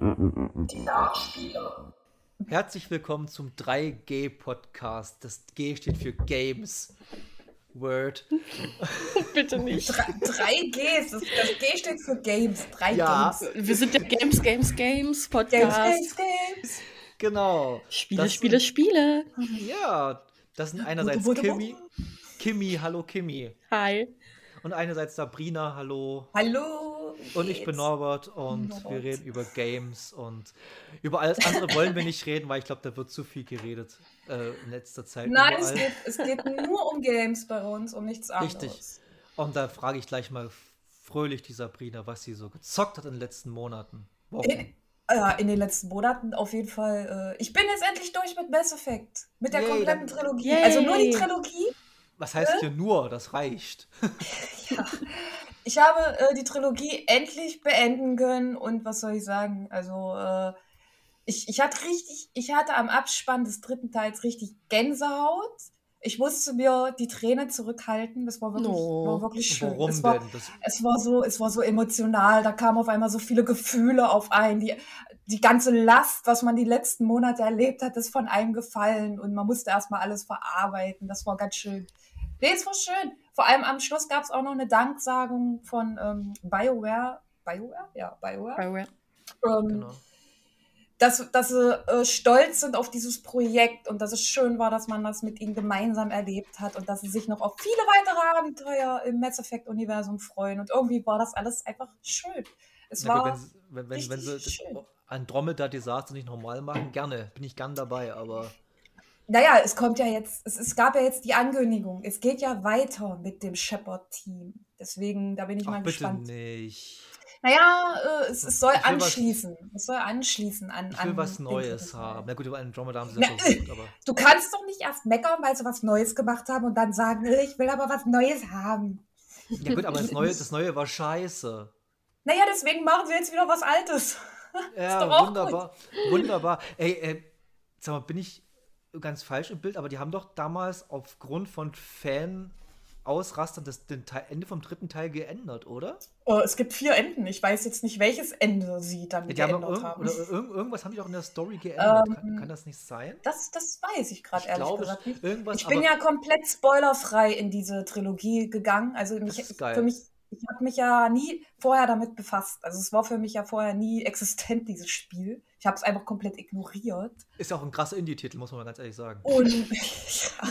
Die Nachspieler. Herzlich willkommen zum 3G-Podcast. Das G steht für Games. Word. Bitte nicht. 3Gs, das, das G steht für Games. 3 Ja. Games. Wir sind der Games, Games, Games Games, Podcast. Games, Games. Genau. Spiele, Das Spiele, sind- Spiele. Ja, das sind einerseits wutte, Kimi. Kimi, hallo Kimi. Hi. Und einerseits Sabrina, hallo. Hallo. Und ich bin? Norbert und Norbert. wir reden über Games und über alles andere wollen wir nicht reden, weil ich glaube, da wird zu viel geredet äh, in letzter Zeit. Nein, es geht, es geht nur um Games bei uns, um nichts anderes. Richtig. Und da frage ich gleich mal fröhlich die Sabrina, was sie so gezockt hat in den letzten Monaten. Wochen. In, äh, in den letzten Monaten auf jeden Fall. Äh, ich bin jetzt endlich durch mit Mass Effect. Mit der Yay, kompletten Trilogie. Yay. Also nur die Trilogie. Was heißt hier nur? Das reicht. Ich habe äh, die Trilogie endlich beenden können und was soll ich sagen? Also, äh, ich, ich hatte richtig, ich hatte am Abspann des dritten Teils richtig Gänsehaut. Ich musste mir die Tränen zurückhalten. Das war wirklich, No. war wirklich schön. Warum es war, denn? Das, es war so, es war so emotional. Da kamen auf einmal so viele Gefühle auf einen. Die, die ganze Last, was man die letzten Monate erlebt hat, ist von einem gefallen und man musste erstmal alles verarbeiten. Das war ganz schön. Nee, es war schön. Vor allem am Schluss gab es auch noch eine Danksagung von ähm, BioWare. BioWare? Ja, BioWare. BioWare. Ähm, genau. dass, dass sie äh, stolz sind auf dieses Projekt und dass es schön war, dass man das mit ihnen gemeinsam erlebt hat und dass sie sich noch auf viele weitere Abenteuer im Mass Effect-Universum freuen. Und irgendwie war das alles einfach schön. Es gut, war. wenn, sie- wenn, wenn, wenn sie. Andromeda-Desaster nicht normal machen, gerne. Bin ich gern dabei, aber Naja, es kommt ja jetzt, es, es gab ja jetzt die Ankündigung. Es geht ja weiter mit dem Shepard-Team. Deswegen, da bin ich ach, mal bitte gespannt. nicht. Naja, äh, es, es soll will was- anschließen. es soll anschließen an. Ich will an was Neues haben. Na gut, über Andromeda haben sie Na, ja versucht, aber Du kannst doch nicht erst meckern, weil sie was Neues gemacht haben und dann sagen, äh, ich will aber was Neues haben. ja gut, aber das Neue, das Neue war scheiße. Naja, deswegen machen sie jetzt wieder was Altes. Ja, doch auch wunderbar, wunderbar. Ey, ey, sag mal, bin ich ganz falsch im Bild, aber die haben doch damals aufgrund von Fan-Ausrastern das den Teil, Ende vom dritten Teil geändert, oder? Oh, es gibt vier Enden. Ich weiß jetzt nicht, welches Ende sie dann Ja, haben geändert irgend, haben. oder irgend, irgendwas haben die doch in der Story geändert. kann, Ähm, kann das nicht sein? Das, das weiß ich gerade Ich ehrlich glaube, gesagt nicht. irgendwas, Ich bin ja komplett spoilerfrei in diese Trilogie gegangen. Also mich, ist geil. für mich, ich habe mich ja nie vorher damit befasst. Also es war für mich ja vorher nie existent, dieses Spiel. Ich habe es einfach komplett ignoriert. Ist ja auch ein krasser Indie-Titel, muss man mal ganz ehrlich sagen. Und ja.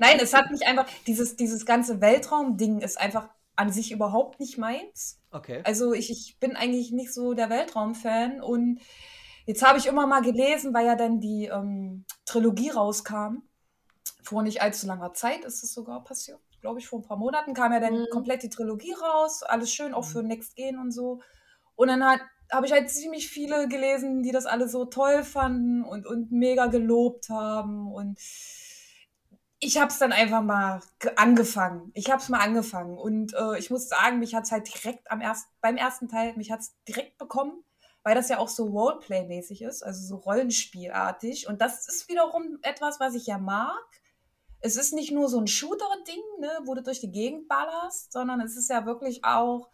nein, es hat mich einfach, dieses, dieses ganze Weltraum-Ding ist einfach an sich überhaupt nicht meins. Okay. Also ich, ich bin eigentlich nicht so der Weltraum-Fan und jetzt habe ich immer mal gelesen, weil ja dann die ähm, Trilogie rauskam. Vor nicht allzu langer Zeit ist es sogar passiert. Glaube ich, vor ein paar Monaten kam ja dann Mhm. komplett die Trilogie raus. Alles schön, auch für Next Gen und so. Und dann hat habe ich halt ziemlich viele gelesen, die das alle so toll fanden und, und mega gelobt haben. Und ich habe es dann einfach mal ge- angefangen. Ich habe es mal angefangen. Und äh, ich muss sagen, mich hat es halt direkt am ersten, beim ersten Teil, mich hat es direkt bekommen, weil das ja auch so Roleplay-mäßig ist, also so Rollenspielartig. Und das ist wiederum etwas, was ich ja mag. Es ist nicht nur so ein Shooter-Ding, ne, wo du durch die Gegend ballerst, sondern es ist ja wirklich auch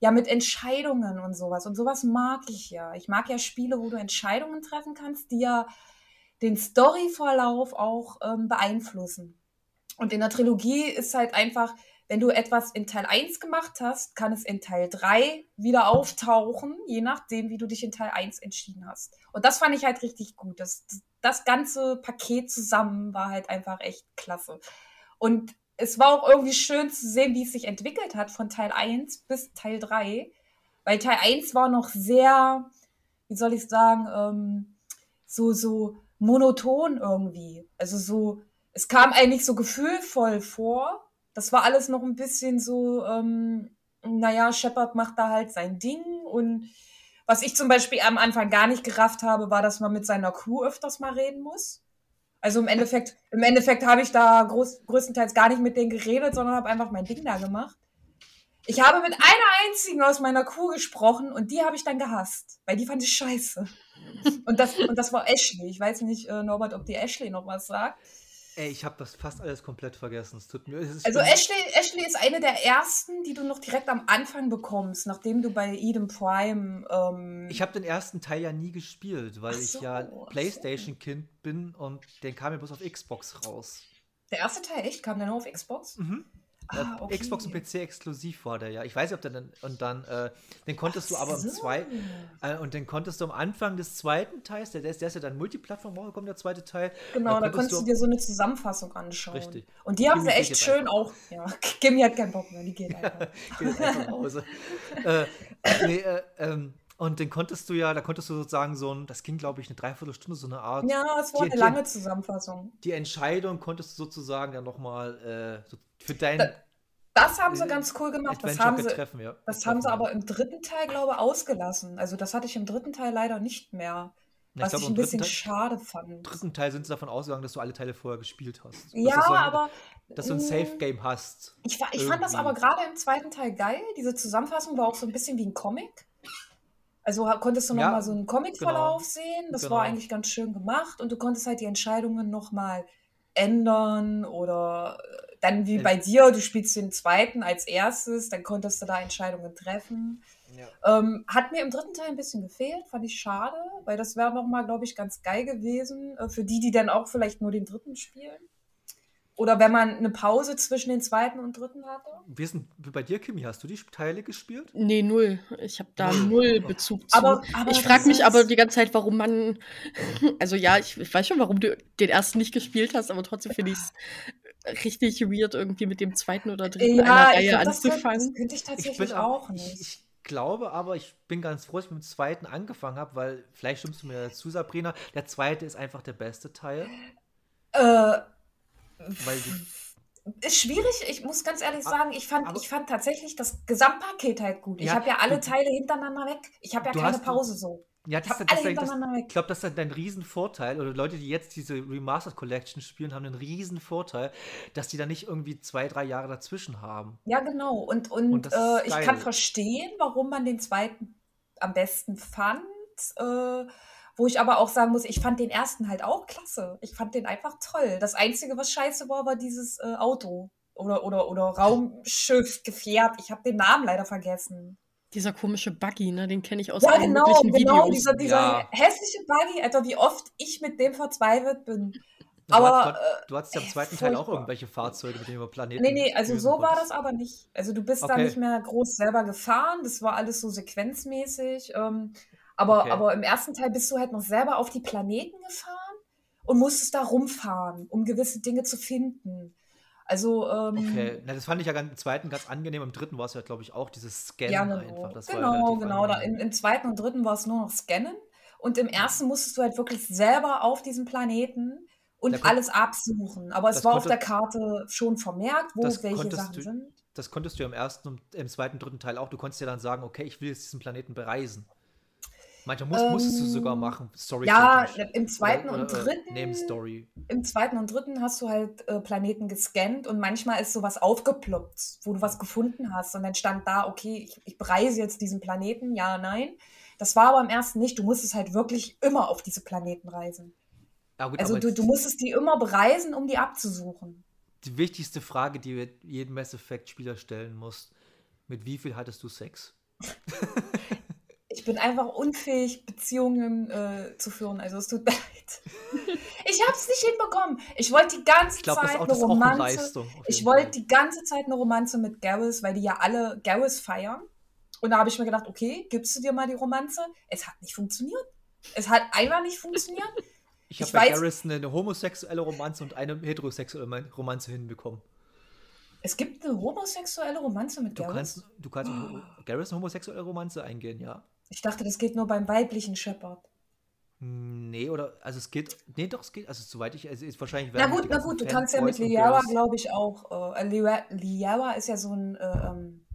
ja mit Entscheidungen und sowas. Und sowas mag ich ja. Ich mag ja Spiele, wo du Entscheidungen treffen kannst, die ja den Storyverlauf auch ähm, beeinflussen. Und in der Trilogie ist halt einfach, wenn du etwas in Teil 1 gemacht hast, kann es in Teil 3 wieder auftauchen, je nachdem, wie du dich in Teil 1 entschieden hast. Und das fand ich halt richtig gut. Das, das, ganze Paket zusammen war halt einfach echt klasse. Und es war auch irgendwie schön zu sehen, wie es sich entwickelt hat von Teil 1 bis Teil 3. Weil Teil 1 war noch sehr, wie soll ich sagen, ähm, so, so monoton irgendwie. Also so, es kam eigentlich so gefühlvoll vor. Das war alles noch ein bisschen so, ähm, naja, Shepard macht da halt sein Ding. Und was ich zum Beispiel am Anfang gar nicht gerafft habe, war, dass man mit seiner Crew öfters mal reden muss. Also im Endeffekt, im Endeffekt habe ich da groß, größtenteils gar nicht mit denen geredet, sondern habe einfach mein Ding da gemacht. Ich habe mit einer einzigen aus meiner Crew gesprochen und die habe ich dann gehasst, weil die fand ich scheiße. Und das, und das war Ashley. Ich weiß nicht, äh, Norbert, ob die Ashley noch was sagt. Ey, ich habe das fast alles komplett vergessen. Es tut mir. Es ist Also Ashley, Ashley ist eine der ersten, die du noch direkt am Anfang bekommst, nachdem du bei Eden Prime. Ähm, Ich habe den ersten Teil ja nie gespielt, weil Ach ich so, ja so. PlayStation-Kind bin und den kam ja bloß auf Xbox raus. der erste Teil echt kam der nur auf Xbox. Mhm. Ah, Äh, okay. Xbox und PC exklusiv war der ja. Ich weiß nicht, ob der dann. Und dann, äh, den konntest du aber im so. zweiten. Äh, und den konntest du am Anfang des zweiten Teils, der, der, ist, der ist ja dann Multiplattform rausgekommen, der zweite Teil. Genau, da konntest du du dir so eine Zusammenfassung anschauen. Richtig. Und die haben sie echt schön auch. Ja, Gimme hat keinen Bock mehr, die geht einfach. Geht jetzt einfach nach Hause. äh, nee, äh, ähm, und den konntest du ja, da konntest du sozusagen so ein, das ging glaube ich eine Dreiviertelstunde, so eine Art. Ja, es war Die- eine die- lange Zusammenfassung. Die Entscheidung konntest du sozusagen dann nochmal äh, so für dein Da- Das haben sie Äh, ganz cool gemacht. Das Adventure haben sie, getreffen, ja. das haben sie aber im dritten Teil, glaube ich, ausgelassen. Also das hatte ich im dritten Teil leider nicht mehr. Ja, Was glaub, ich, im ein bisschen Teil- schade fand. Im dritten Teil sind sie davon ausgegangen, dass du alle Teile vorher gespielt hast. Ja, du so ein, aber. Dass du ein mm, Safe-Game hast. Ich, ich fand das aber gerade im zweiten Teil geil. Diese Zusammenfassung war auch so ein bisschen wie ein Comic. Also konntest du Ja, nochmal so einen Comic-Verlauf genau. sehen. Das Genau. war eigentlich ganz schön gemacht. Und du konntest halt die Entscheidungen nochmal ändern oder äh, dann wie bei dir, du spielst den zweiten als erstes, dann konntest du da Entscheidungen treffen. Ähm, hat mir im dritten Teil ein bisschen gefehlt, fand ich schade, weil das wäre nochmal, glaube ich, ganz geil gewesen äh, für die, die dann auch vielleicht nur den dritten spielen. Oder wenn man eine Pause zwischen den zweiten und dritten hatte. Wie ist denn wie bei dir, Kimi? Hast du die Teile gespielt? Nee, null. Ich habe da Null. Bezug zu. Aber, aber ich frage mich aber die ganze Zeit, warum man. Also ja, ich, ich weiß schon, warum du den ersten nicht gespielt hast, aber trotzdem finde ich es richtig weird, irgendwie mit dem zweiten oder dritten einer Ja, ich Reihe glaub, das, könnte, das anzufangen. könnte ich Ich tatsächlich ab- auch ich, nicht. ich glaube aber, ich bin ganz froh, dass ich mit dem zweiten angefangen habe, weil vielleicht stimmst du mir dazu, Sabrina. Der zweite ist einfach der beste Teil. äh, Weil die, ist schwierig, ich muss ganz ehrlich sagen, ich fand, aber- ich fand tatsächlich das Gesamtpaket halt gut. Ich Ja, habe ja alle du- Teile hintereinander weg. Ich habe ja keine hast- Pause so. ja, Ich das, habe das, alle das, das, ich glaube, das ist dein Riesenvorteil. Oder Leute, die jetzt diese Remastered Collection spielen, haben einen Riesenvorteil, dass die da nicht irgendwie zwei, drei Jahre dazwischen haben. Ja, genau. Und, und, Und äh, ich kann verstehen, warum man den zweiten am besten fand. Äh, wo ich aber auch sagen muss, ich fand den ersten halt auch klasse. Ich fand den einfach toll. Das Einzige, was scheiße war, war dieses äh, Auto. Oder, oder, oder Raumschiff, Gefährt. Ich habe den Namen leider vergessen. Dieser komische Buggy, ne, den kenne ich aus Ja, genau, möglichen genau. Videos. Dieser, dieser Ja. hässliche Buggy, Alter, wie oft ich mit dem verzweifelt bin. Du Aber, hast, äh, du hattest ja im ey, zweiten Teil auch irgendwelche Fahrzeuge, mit denen du Planeten. Nee, nee, also so war das aber nicht. Also du bist da Okay. nicht mehr groß selber gefahren, das war alles so sequenzmäßig. Ähm, aber, Okay. aber im ersten Teil bist du halt noch selber auf die Planeten gefahren und musstest da rumfahren, um gewisse Dinge zu finden. Also, ähm, Okay, Na, das fand ich ja ganz, im zweiten ganz angenehm. Im dritten war es ja, glaube ich, auch dieses Scannen ja, genau. einfach. Das war ja genau, genau. Da, im, Im zweiten und dritten war es nur noch Scannen. Und im ersten musstest du halt wirklich selber auf diesem Planeten und Da alles absuchen. Aber es war auf konnte- der Karte schon vermerkt, wo welche Sachen du- sind. Das konntest du ja im ersten und im zweiten, dritten Teil auch. Du konntest ja dann sagen, okay, ich will jetzt diesen Planeten bereisen. Manchmal musst, musstest du sogar Ähm, machen, story Ja, im zweiten oder, und dritten. Nebenstory. Im zweiten und dritten hast du halt äh, Planeten gescannt und manchmal ist sowas aufgeploppt, wo du was gefunden hast und dann stand da, okay, ich, ich bereise jetzt diesen Planeten, ja, nein. Das war aber im ersten nicht. Du musstest halt wirklich immer auf diese Planeten reisen. Ja, gut, Also du, du musstest die immer bereisen, um die abzusuchen. die wichtigste Frage, die wir jedem Mass Effect-Spieler stellen muss: Mit wie viel hattest du Sex? Ich bin einfach unfähig, Beziehungen äh, zu führen. Also es tut mir leid. Ich habe es nicht hinbekommen. Ich wollte die ganze das, Zeit eine eine Romanze. Auf Ich wollte die ganze Zeit eine Romanze mit Garrus, weil die ja alle Garrus feiern. Und da habe ich mir gedacht, okay, gibst du dir mal die Romanze? Es hat nicht funktioniert. Es hat einfach nicht funktioniert. Ich habe bei weiß- Garrison eine homosexuelle Romanze und eine heterosexuelle Romanze hinbekommen. Es gibt eine homosexuelle Romanze mit Du Garrus. kannst, du kannst oh. Garrison homosexuelle Romanze eingehen, ja. Ich dachte, das geht nur beim weiblichen Shepard. Hm, Nee, oder, also es geht, nee, doch, es geht, also soweit ich, also ist wahrscheinlich Na gut, na gut, du kannst ja mit Girls glaube ich, auch. Äh, Liara, Liara ist ja so ein. Äh, ähm,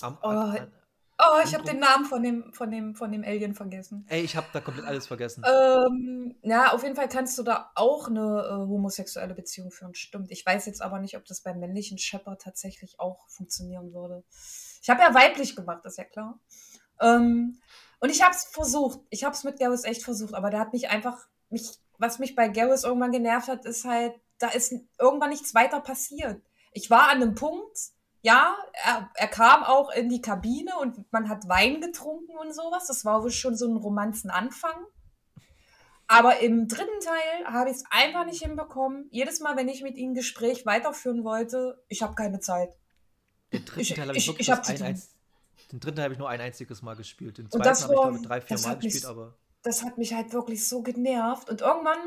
am, Oh, an, an, oh, ich habe den Namen von dem, von dem, von dem Alien vergessen. ey, ich habe da komplett alles vergessen. Ähm, ja, auf jeden Fall kannst du da auch eine äh, homosexuelle Beziehung führen, stimmt. Ich weiß jetzt aber nicht, ob das beim männlichen Shepherd tatsächlich auch funktionieren würde. Ich habe ja weiblich gemacht, ist ja klar. Ähm, und ich habe es versucht. Ich habe es mit Garrus echt versucht, aber der hat mich einfach, mich, was mich bei Garrus irgendwann genervt hat, ist halt da ist irgendwann nichts weiter passiert. Ich war an einem Punkt, ja, er, er kam auch in die Kabine und man hat Wein getrunken und sowas. Das war wohl schon so ein Romanzenanfang. Aber im dritten Teil habe ich es einfach nicht hinbekommen. Jedes Mal, wenn ich mit ihm ein Gespräch weiterführen wollte, ich habe keine Zeit. Den dritten Ich- Teil habe ich- ich, wirklich ich hab bloß zu ein, Den dritten habe ich nur ein einziges Mal gespielt. Den zweiten habe ich, glaube drei, vier Mal hat mich- gespielt, aber. das hat mich halt wirklich so genervt. Und irgendwann,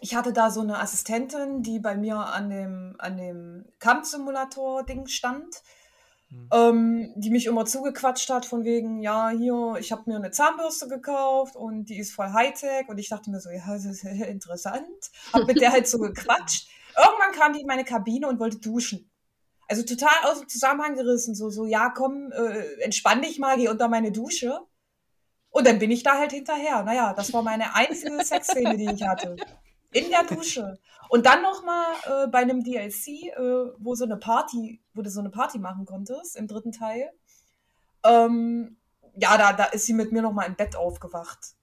ich hatte da so eine Assistentin, die bei mir an dem, an dem Kampfsimulator-Ding stand, Hm. ähm, die mich immer zugequatscht hat, von wegen, ja, hier, ich habe mir eine Zahnbürste gekauft und die ist voll Hightech. Und ich dachte mir so, ja, das ist interessant. Hab mit der halt so gequatscht. Irgendwann kam die in meine Kabine und wollte duschen. Also total aus dem Zusammenhang gerissen. So, so ja, komm, äh, entspann dich mal, geh unter meine Dusche. Und dann bin ich da halt hinterher. Naja, das war meine einzige Sexszene, die ich hatte. In der Dusche. Und dann noch mal äh, bei einem DLC, äh, wo so eine Party, wo du so eine Party machen konntest, im dritten Teil. Ähm, ja, da, da ist sie mit mir noch mal im Bett aufgewacht.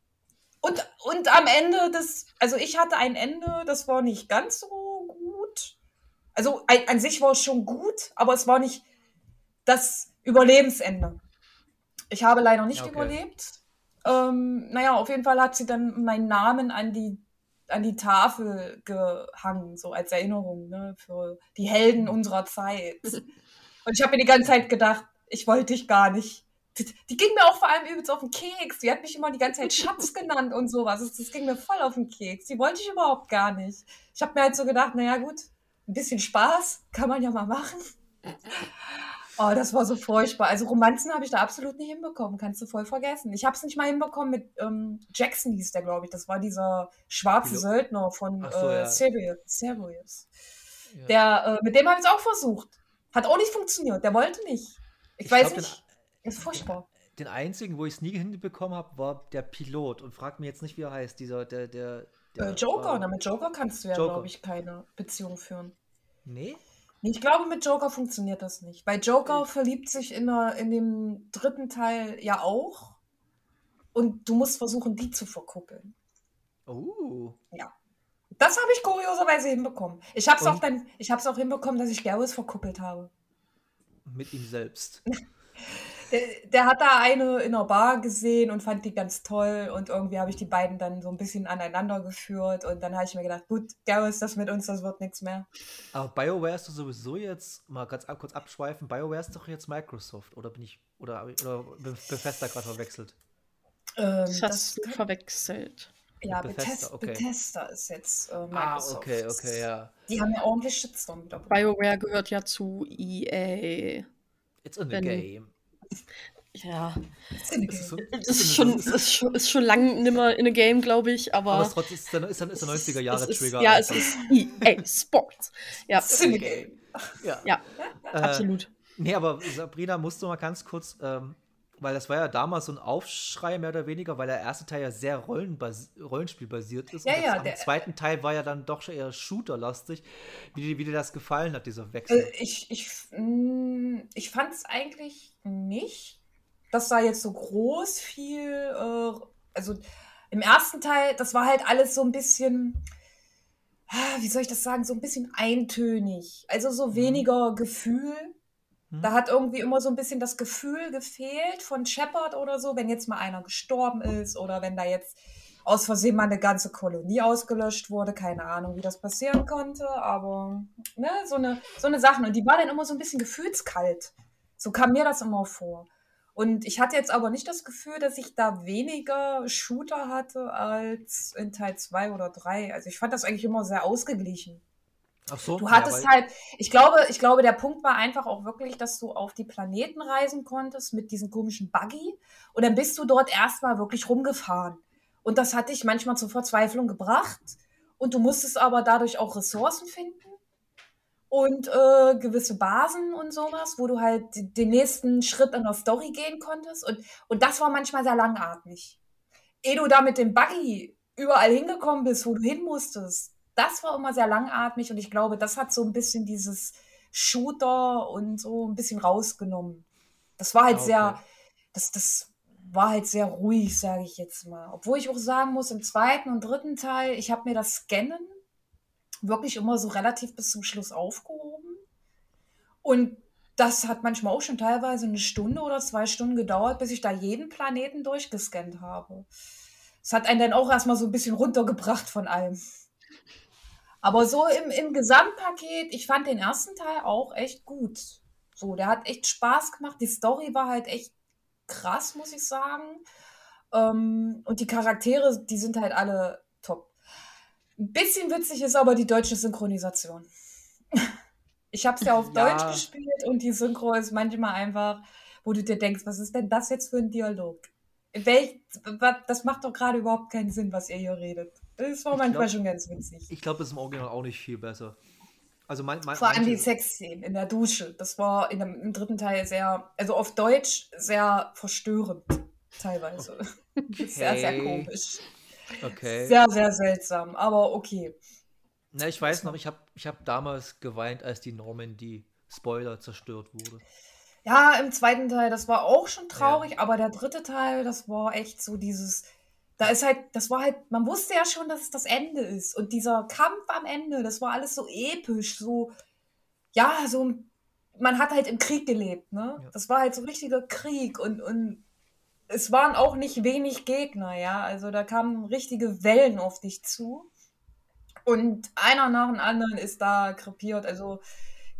Und, und am Ende des, also ich hatte ein Ende, das war nicht ganz so. Also ein, an sich war es schon gut, aber es war nicht das Überlebensende. Ich habe leider nicht Okay. überlebt. Ähm, naja, auf jeden Fall hat sie dann meinen Namen an die, an die Tafel gehangen, so als Erinnerung ne, für die Helden unserer Zeit. Und ich habe mir die ganze Zeit gedacht, ich wollte dich gar nicht. Die, die ging mir auch vor allem übelst auf den Keks. Die hat mich immer die ganze Zeit Schatz genannt und sowas. Das, das ging mir voll auf den Keks. Die wollte ich überhaupt gar nicht. Ich habe mir halt so gedacht, naja gut, ein bisschen Spaß kann man ja mal machen. Oh, das war so furchtbar. Also Romanzen habe ich da absolut nicht hinbekommen. Kannst du voll vergessen. Ich habe es nicht mal hinbekommen mit ähm, Jackson hieß der, glaube ich. Das war dieser schwarze Wieso? Söldner von Ach so, äh, ja. Sirius. Ja. Der, äh, mit dem habe ich es auch versucht. Hat auch nicht funktioniert. Der wollte nicht. Ich, Ich weiß glaub, den- nicht. Ist furchtbar. Den einzigen, wo ich es nie hinbekommen habe, war der Pilot. Und frag mir jetzt nicht, wie er heißt. Dieser, der, der. der Äh, Joker, war- na, mit Joker kannst du ja, glaube ich, keine Beziehung führen. Nee? Ich glaube, mit Joker funktioniert das nicht. Weil Joker verliebt sich in, der, in dem dritten Teil ja auch. Und du musst versuchen, die zu verkuppeln. Oh. Das habe ich kurioserweise hinbekommen. Ich habe es auch dann, ich auch hinbekommen, dass ich Garrus verkuppelt habe. Mit ihm selbst. Der, der hat da eine in einer Bar gesehen und fand die ganz toll und irgendwie habe ich die beiden dann so ein bisschen aneinander geführt und dann habe ich mir gedacht, gut, Garrus, das mit uns, das wird nichts mehr. Aber BioWare ist doch sowieso jetzt, mal ganz ab, kurz abschweifen, BioWare ist doch jetzt Microsoft, oder bin ich, oder, oder Be- Bethesda gerade verwechselt? Ähm, Das hast du verwechselt. ja, Bethesda, Bethesda, okay. Bethesda ist jetzt äh, Ah, Microsoft. okay, okay, ja. Die haben ja ordentlich Shitstorm wieder bekommen. BioWare gehört ja zu EA. It's in the Wenn- game. Ja, ist, es ist schon, ist schon, ist schon lang nimmer in a Game, glaube ich, aber. aber es ist trotzdem ist der, ist der, ist der 90er Jahre ist, Trigger. Ja, es einfach. ist EA Sports. Ja, It's in the game. Ja. ja, Äh, absolut. Nee, aber Sabrina, musst du mal ganz kurz, ähm, weil das war ja damals so ein Aufschrei mehr oder weniger, weil der erste Teil ja sehr Rollenbas Rollenspielbasiert ist. Ja, und ja, der- am zweiten Teil war ja dann doch schon eher Shooter-lastig. Wie, dir- wie dir das gefallen hat, dieser Wechsel. Äh, ich ich, mh, ich fand es eigentlich nicht, dass da jetzt so groß viel, äh, also im ersten Teil, das war halt alles so ein bisschen, ah, wie soll ich das sagen, so ein bisschen eintönig. Also so Mhm. weniger Gefühl. Hm? Da hat irgendwie immer so ein bisschen das Gefühl gefehlt von Shepard oder so, wenn jetzt mal einer gestorben ist oder wenn da jetzt aus Versehen mal eine ganze Kolonie ausgelöscht wurde. Keine Ahnung, wie das passieren konnte, aber ne, so eine, so eine Sachen. Und die war dann immer so ein bisschen gefühlskalt. So kam mir das immer vor. Und ich hatte jetzt aber nicht das Gefühl, dass ich da weniger Shooter hatte als in Teil 2 oder 3. Also ich fand das eigentlich immer sehr ausgeglichen. Ach so, Du ja, hattest weil- halt, ich glaube, ich glaube, der Punkt war einfach auch wirklich, dass du auf die Planeten reisen konntest mit diesem komischen Buggy und dann bist du dort erstmal wirklich rumgefahren. Und das hat dich manchmal zur Verzweiflung gebracht und du musstest aber dadurch auch Ressourcen finden und äh, gewisse Basen und sowas, wo du halt den nächsten Schritt in der Story gehen konntest und, und das war manchmal sehr langatmig. Ehe du da mit dem Buggy überall hingekommen bist, wo du hin musstest, das war immer sehr langatmig und ich glaube, das hat so ein bisschen dieses Shooter und so ein bisschen rausgenommen. Das war halt Ah, sehr, okay. das, das war halt sehr ruhig, sage ich jetzt mal. Obwohl ich auch sagen muss, im zweiten und dritten Teil, ich habe mir das Scannen wirklich immer so relativ bis zum Schluss aufgehoben. Und das hat manchmal auch schon teilweise eine Stunde oder zwei Stunden gedauert, bis ich da jeden Planeten durchgescannt habe. Das hat einen dann auch erstmal so ein bisschen runtergebracht von allem. Aber so im, im Gesamtpaket, ich fand den ersten Teil auch echt gut. So, der hat echt Spaß gemacht. Die Story war halt echt krass, muss ich sagen. Ähm, und die Charaktere, die sind halt alle top. Ein bisschen witzig ist aber die deutsche Synchronisation. Ich habe es ja auf Ja. Deutsch gespielt und die Synchro ist manchmal einfach, wo du dir denkst, was ist denn das jetzt für ein Dialog? Welch, das macht doch gerade überhaupt keinen Sinn, was ihr hier redet. Das war Ich manchmal glaub- schon ganz witzig. Ich glaube, es ist im Original auch nicht viel besser. Also man, man, Vor allem die Sexszenen in der Dusche. Das war in dem, im dritten Teil sehr, also auf Deutsch sehr verstörend, teilweise. Sehr, sehr Okay. komisch. Okay. Sehr, sehr seltsam, aber okay. Na, ich weiß noch, ich habe ich hab damals geweint, als die Normandy Spoiler zerstört wurde. Ja, im zweiten Teil, das war auch schon traurig, aber der dritte Teil, das war echt so dieses, da ist halt, das war halt, man wusste ja schon, dass es das Ende ist. Und dieser Kampf am Ende, das war alles so episch, so, ja, so, man hat halt im Krieg gelebt, ne? Ja. Das war halt so richtiger Krieg und, und es waren auch nicht wenig Gegner, ja. Also da kamen richtige Wellen auf dich zu. Und einer nach dem anderen ist da krepiert. Also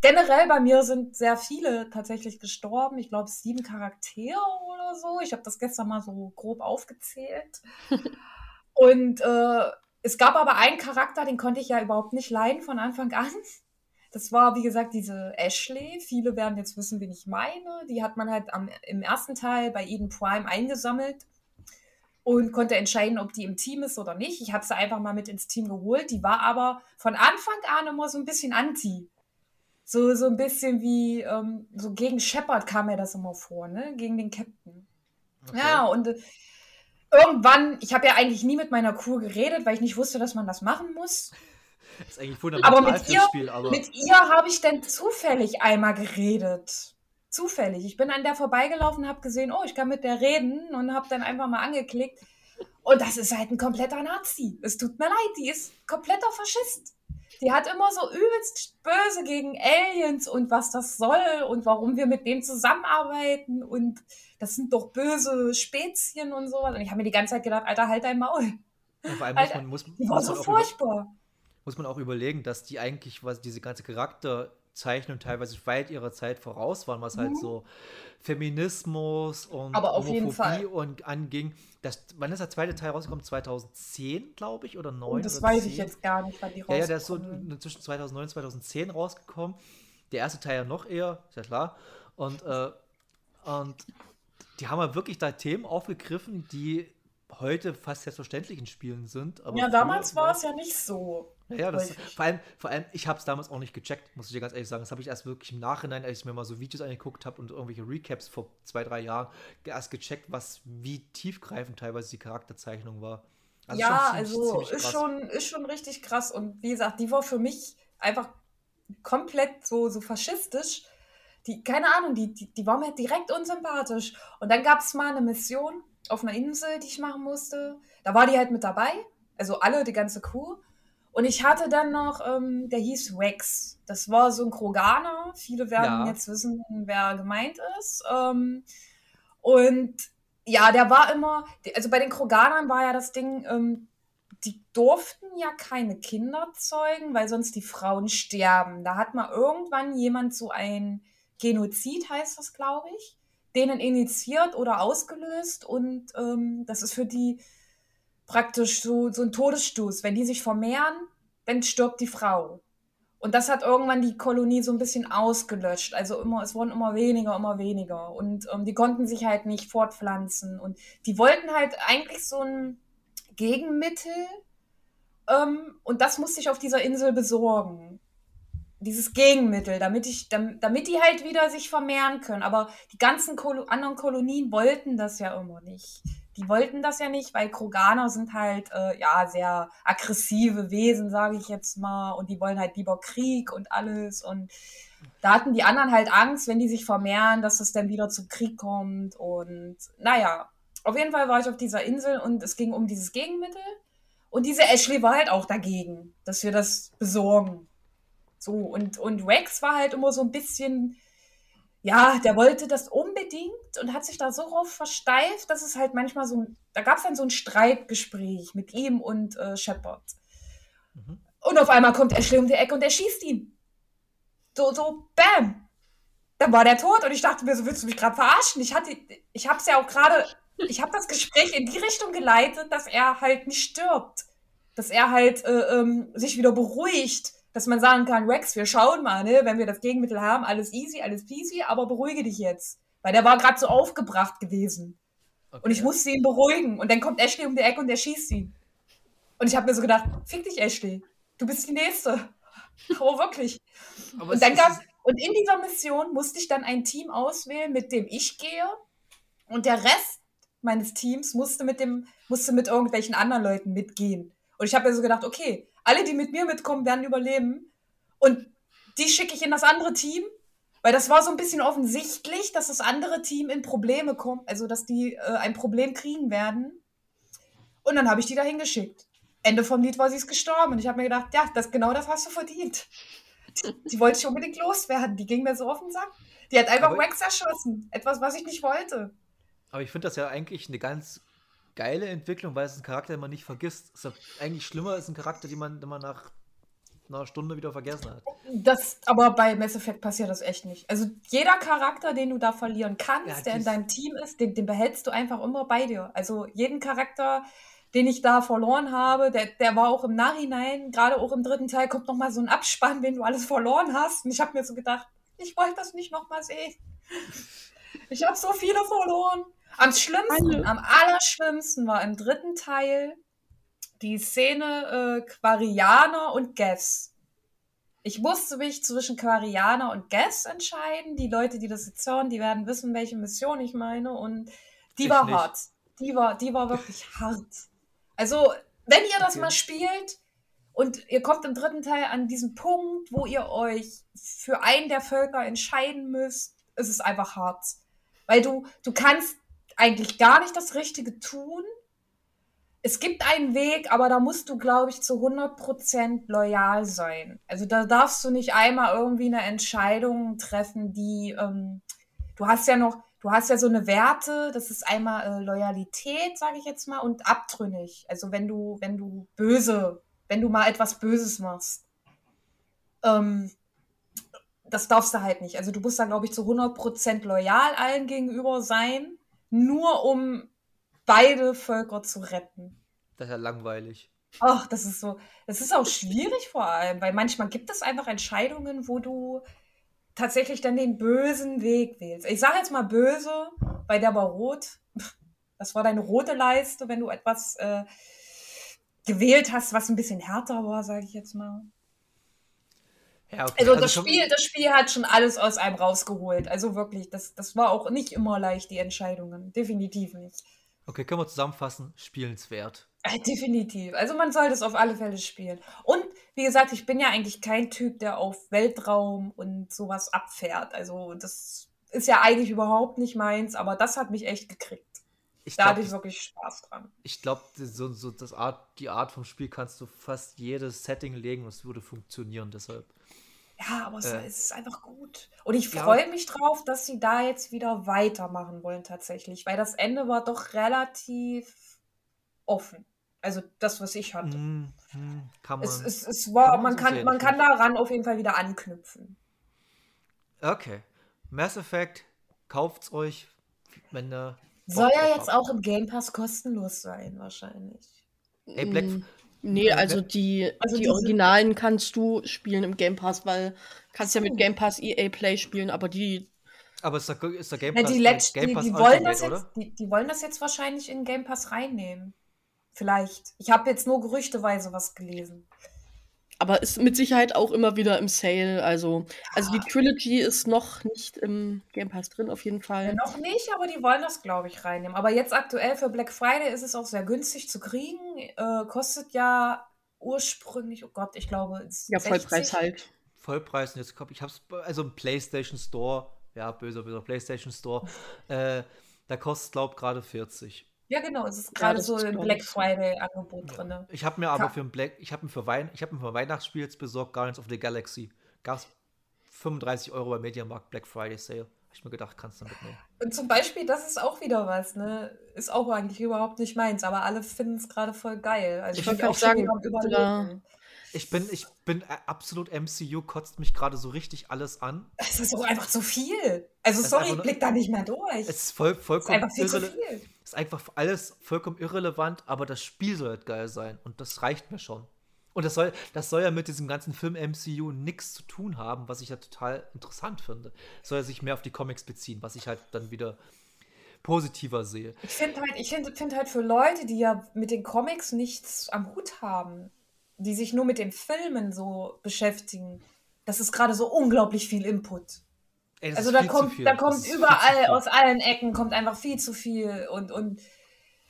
generell bei mir sind sehr viele tatsächlich gestorben. Ich glaube sieben Charaktere oder so. Ich habe das gestern mal so grob aufgezählt. Und äh, es gab aber einen Charakter, den konnte ich ja überhaupt nicht leiden von Anfang an. Das war, wie gesagt, diese Ashley. Viele werden jetzt wissen, wen ich meine. Die hat man halt am, im ersten Teil bei Eden Prime eingesammelt und konnte entscheiden, ob die im Team ist oder nicht. Ich habe sie einfach mal mit ins Team geholt. Die war aber von Anfang an immer so ein bisschen anti. So, so ein bisschen wie, ähm, so gegen Shepard kam mir das immer vor, ne? Gegen den Captain. Okay. Ja, und äh, irgendwann, ich habe ja eigentlich nie mit meiner Crew geredet, weil ich nicht wusste, dass man das machen muss. Das ist eigentlich fundamental Aber mit ihr, Spiel, aber mit ihr habe ich dann zufällig einmal geredet. Zufällig. Ich bin an der vorbeigelaufen, habe gesehen, oh, ich kann mit der reden und habe dann einfach mal angeklickt. Und das ist halt ein kompletter Nazi. Es tut mir leid, die ist kompletter Faschist. Die hat immer so übelst böse gegen Aliens und was das soll und warum wir mit denen zusammenarbeiten und das sind doch böse Spezien und sowas. Und ich habe mir die ganze Zeit gedacht, Alter, halt dein Maul. und vor allem muss Alter, man, muss, Die war so auch über, furchtbar. muss man auch überlegen, dass die eigentlich, was diese ganze Charakterzeichnung teilweise weit ihrer Zeit voraus waren, was halt Mhm. so Feminismus und Aber auf jeden Homophobie Fall. und anging. Das, wann ist der zweite Teil rausgekommen? 2010, glaube ich, oder 9 Und das weiß 10? ich jetzt gar nicht, wann die Ja, ja, der ist so zwischen 2009 und 2010 rausgekommen. Der erste Teil ja noch eher, ist ja klar. Und, äh, und die haben ja wirklich da Themen aufgegriffen, die heute fast selbstverständlich in Spielen sind. Ja, damals war es ja nicht so. Ja, das, vor allem, vor allem, ich habe es damals auch nicht gecheckt, muss ich dir ganz ehrlich sagen. Das habe ich erst wirklich im Nachhinein, als ich mir mal so Videos angeguckt habe und irgendwelche Recaps vor zwei, drei Jahren, erst gecheckt, was wie tiefgreifend teilweise die Charakterzeichnung war. Also ja, ziemlich- also ziemlich ist schon, ist schon richtig krass. Und wie gesagt, die war für mich einfach komplett so, so faschistisch. Die, keine Ahnung, die, die, die war mir direkt unsympathisch. Und dann gab es mal eine Mission auf einer Insel, die ich machen musste. Da war die halt mit dabei. Also alle, die ganze Crew. Und ich hatte dann noch, ähm, der hieß Rex. Das war so ein Kroganer. Viele werden Ja. jetzt wissen, wer gemeint ist. Ähm, und ja, der war immer, also bei den Kroganern war ja das Ding, ähm, die durften ja keine Kinder zeugen, weil sonst die Frauen sterben. Da hat mal irgendwann jemand so ein Genozid, heißt das, glaube ich, denen initiiert oder ausgelöst. Und ähm, das ist für die praktisch so, so ein Todesstoß. Wenn die sich vermehren, dann stirbt die Frau. Und das hat irgendwann die Kolonie so ein bisschen ausgelöscht. Also immer, es wurden immer weniger, immer weniger. Und ähm, die konnten sich halt nicht fortpflanzen. Und die wollten halt eigentlich so ein Gegenmittel. Ähm, und das musste ich auf dieser Insel besorgen. Dieses Gegenmittel, damit, ich, damit, die halt wieder sich vermehren können. Aber die ganzen Kolo anderen Kolonien wollten das ja immer nicht. Die wollten das ja nicht, weil Kroganer sind halt äh, ja sehr aggressive Wesen, sage ich jetzt mal. Und die wollen halt lieber Krieg und alles. Und da hatten die anderen halt Angst, wenn die sich vermehren, dass es dann wieder zum Krieg kommt. Und naja, auf jeden Fall war ich auf dieser Insel und es ging um dieses Gegenmittel. Und diese Ashley war halt auch dagegen, dass wir das besorgen. So, und, und Rex war halt immer so ein bisschen, ja, der wollte das unbedingt und hat sich da so drauf versteift, dass es halt manchmal so, ein- da gab es dann so ein Streitgespräch mit ihm und äh, Shepard. Mhm. Und auf einmal kommt Ashley um die Ecke und er schießt ihn. So, so, bam. Dann war der tot und ich dachte mir, so willst du mich gerade verarschen? Ich hatte, ich habe es ja auch gerade, ich habe das Gespräch in die Richtung geleitet, dass er halt nicht stirbt, dass er halt äh, ähm, sich wieder beruhigt, dass man sagen kann, Rex, wir schauen mal, ne, wenn wir das Gegenmittel haben, alles easy, alles peasy, aber beruhige dich jetzt, weil der war gerade so aufgebracht gewesen Okay. und ich musste ihn beruhigen und dann kommt Ashley um die Ecke und er schießt ihn. Und ich habe mir so gedacht, fick dich, Ashley, du bist die Nächste. Aber wirklich. Aber Und, dann gab's, und in dieser Mission musste ich dann ein Team auswählen, mit dem ich gehe. Und der Rest meines Teams musste mit, dem, musste mit irgendwelchen anderen Leuten mitgehen. Und ich habe mir so gedacht, okay, alle, die mit mir mitkommen, werden überleben. Und die schicke ich in das andere Team. Weil das war so ein bisschen offensichtlich, dass das andere Team in Probleme kommt, also dass die äh, ein Problem kriegen werden. Und dann habe ich die dahin geschickt. Ende vom Lied war sie ist gestorben. Und ich habe mir gedacht, ja, das, genau das hast du verdient. Die, die wollte ich unbedingt loswerden. Die ging mir so auf den Sack. Die hat einfach Rex erschossen. Etwas, was ich nicht wollte. Aber ich finde das ja eigentlich eine ganz geile Entwicklung, weil es ist ein Charakter, den man nicht vergisst. Ist ja eigentlich schlimmer als ein Charakter, den man, man nach einer Stunde wieder vergessen hat. Das, aber bei Mass Effect passiert das echt nicht. Also jeder Charakter, den du da verlieren kannst, Ja, der in deinem Team ist, den, den behältst du einfach immer bei dir. Also jeden Charakter, den ich da verloren habe, der, der war auch im Nachhinein, gerade auch im dritten Teil, kommt nochmal so ein Abspann, wenn du alles verloren hast. Und ich habe mir so gedacht, ich wollte das nicht nochmal sehen. Ich habe so viele verloren. Am schlimmsten, am allerschlimmsten war im dritten Teil die Szene äh, Quarianer und Guess. Ich musste mich zwischen Quarianer und Guess entscheiden. Die Leute, die das jetzt hören, die werden wissen, welche Mission ich meine. Und die Ich war nicht. hart. Die war, die war wirklich hart. Also, wenn ihr das Okay. mal spielt und ihr kommt im dritten Teil an diesen Punkt, wo ihr euch für einen der Völker entscheiden müsst, ist es einfach hart. Weil du, du kannst eigentlich gar nicht das Richtige tun. Es gibt einen Weg, aber da musst du, glaube ich, zu 100% loyal sein. Also da darfst du nicht einmal irgendwie eine Entscheidung treffen, die, ähm, du hast ja noch, du hast ja so eine Werte, das ist einmal äh, Loyalität, sage ich jetzt mal, und abtrünnig. Also wenn du, wenn du böse, wenn du mal etwas Böses machst. Ähm, das darfst du halt nicht. Also du musst da, glaube ich, zu 100% loyal allen gegenüber sein, nur um beide Völker zu retten. Das ist ja langweilig. Ach, das ist so, das ist auch schwierig vor allem, weil manchmal gibt es einfach Entscheidungen, wo du tatsächlich dann den bösen Weg wählst. Ich sage jetzt mal böse, weil der war rot. Das war deine rote Leiste, wenn du etwas äh, gewählt hast, was ein bisschen härter war, sage ich jetzt mal. Ja, okay. Also, das, schon- Spiel, das Spiel hat schon alles aus einem rausgeholt. Also wirklich, das, das war auch nicht immer leicht, die Entscheidungen. Definitiv nicht. Okay, können wir zusammenfassen? Spielenswert. Äh, Definitiv. Also man soll das auf alle Fälle spielen. Und wie gesagt, ich bin ja eigentlich kein Typ, der auf Weltraum und sowas abfährt. Also das ist ja eigentlich überhaupt nicht meins, aber das hat mich echt gekriegt. Ich Da hatte glaube, ich wirklich Spaß dran. ich glaub, so, so das Art, die Art vom Spiel kannst du fast jedes Setting legen und es würde funktionieren. Deshalb. Ja, aber es, Äh. es ist einfach gut. Und ich Ja. freue mich drauf, dass sie da jetzt wieder weitermachen wollen tatsächlich, weil das Ende war doch relativ offen. Also das, was ich hatte. Hm, kann man. Es, es, es kann war, man man so kann, sehen, man kann daran auf jeden Fall wieder anknüpfen. okay. Mass Effect, kauft's euch, wenn ihr. Soll ja jetzt auch im Game Pass kostenlos sein, wahrscheinlich. Ey, Black- Mm, Nee, also die, Also die Originalen kannst du spielen im Game Pass, weil kannst ja mit Game Pass EA Play spielen, aber die Aber ist der, ist der Game Ja, Pass, die, letzt, Game die, Pass die, wollen das jetzt, die, die wollen das jetzt wahrscheinlich in Game Pass reinnehmen. Vielleicht. Ich habe jetzt nur gerüchteweise was gelesen. Aber ist mit Sicherheit auch immer wieder im Sale. Also, also die Trilogy ist noch nicht im Game Pass drin, auf jeden Ja, Fall. noch nicht, aber die wollen das, glaube ich, reinnehmen. Aber jetzt aktuell für Black Friday ist es auch sehr günstig zu kriegen. Äh, kostet ja ursprünglich, oh Gott, ich glaube, es Ja, 60. Vollpreis halt. Vollpreis und jetzt komm, ich hab's bei- also im PlayStation Store, ja, böser, böser PlayStation Store, äh, da kostet glaub gerade 40. Ja, genau. Es ist gerade das so ein Black. Friday-Angebot drin. Ich habe mir aber Ka- für ein Black, ich habe mir für Wein, ich habe mir für ein Weihnachtsspiel jetzt besorgt, Guardians of the Galaxy. Gab es 35 Euro bei Mediamarkt Black Friday Sale. Habe ich mir gedacht, kannst du mitnehmen. Und zum Beispiel, das ist auch wieder was, ne? Ist auch eigentlich überhaupt nicht meins, aber alle finden es gerade voll geil. Also Ich bin wollte auch sagen, Überlegen. Ich bin, ich bin äh, absolut MCU, kotzt mich gerade so richtig alles an. Es ist auch einfach zu viel. Also sorry, ich blick da nicht mehr durch. Es ist voll, Es ist vollkommen einfach viel zu viel. Ist einfach alles vollkommen irrelevant, aber das Spiel soll halt geil sein und das reicht mir schon. Und das soll, das soll ja mit diesem ganzen Film MCU nichts zu tun haben, was ich ja total interessant finde. Es soll ja sich mehr auf die Comics beziehen, was ich halt dann wieder positiver sehe. Ich finde halt, ich finde find halt für Leute, die ja mit den Comics nichts am Hut haben, die sich nur mit den Filmen so beschäftigen, das ist gerade so unglaublich viel Input. Ey, Also da kommt, da kommt überall, aus allen Ecken kommt einfach viel zu viel und, und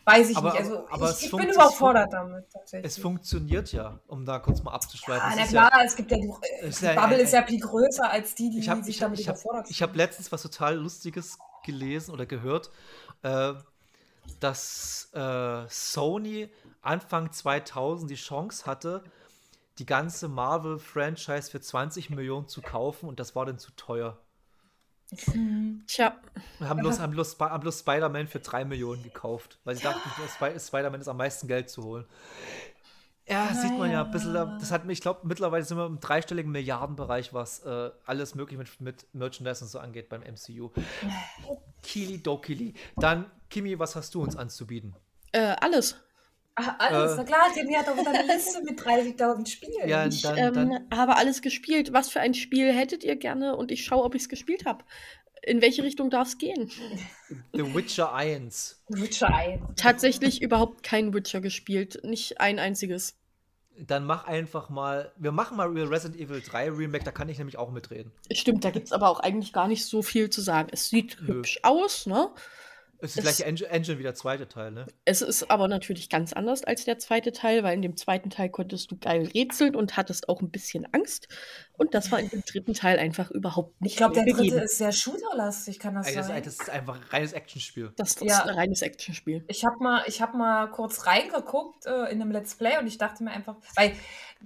weiß ich Aber- nicht. Also aber ich, ich bin überfordert damit tatsächlich. Es funktioniert ja, um da kurz mal abzuschweifen. ah, Es na klar, ja, es gibt ja die, ist ja- Bubble ist ja viel größer als die, die ich habe sich ich hab, damit ich hab, überfordert ich hab letztens was total Lustiges gelesen oder gehört, äh, dass äh, Sony Anfang 2000 die Chance hatte, die ganze Marvel-Franchise für 20 Millionen zu kaufen und das war dann zu teuer. Mhm. Tja, Wir haben bloß, haben bloß, haben bloß Spider-Man für 3 Millionen gekauft, weil sie dachten, Sp Spider-Man ist am meisten Geld zu holen. Ja, sieht man ja ein bisschen. Naja. Das hat ich glaube, mittlerweile sind wir im dreistelligen Milliardenbereich, was äh, alles möglich mit, mit Merchandise und so angeht beim MCU. Kili Dokili. Dann, Kimi, was hast du uns anzubieten? äh, alles. Ah, alles, Äh. na klar, Timmy hat doch wieder eine Liste mit 30.000 Spielen. Ja, Ich dann, ähm, dann habe alles gespielt. Was für ein Spiel hättet ihr gerne? Und ich schaue, ob ich es gespielt habe. In welche Richtung darf es gehen? The Witcher 1. Witcher 1. Tatsächlich überhaupt kein Witcher gespielt. Nicht ein einziges. Dann mach einfach mal. Wir machen mal Resident Evil 3 Remake, da kann ich nämlich auch mitreden. Stimmt, da gibt es aber auch eigentlich gar nicht so viel zu sagen. Es sieht Nö. hübsch aus, ne? Ist die Es- gleiche Engine, Engine wie der zweite Teil, ne? Es ist aber natürlich ganz anders als der zweite Teil, weil in dem zweiten Teil konntest du geil rätseln und hattest auch ein bisschen Angst. Und das war in dem dritten Teil einfach überhaupt nicht Ich glaube, der dritte gegeben. ist sehr shooterlastig, kann das Ey, das, sein? das ist einfach ein reines Actionspiel. Das ist Ja. ein reines Actionspiel. Ich habe mal, ich hab mal kurz reingeguckt äh, in einem Let's Play und ich dachte mir einfach, weil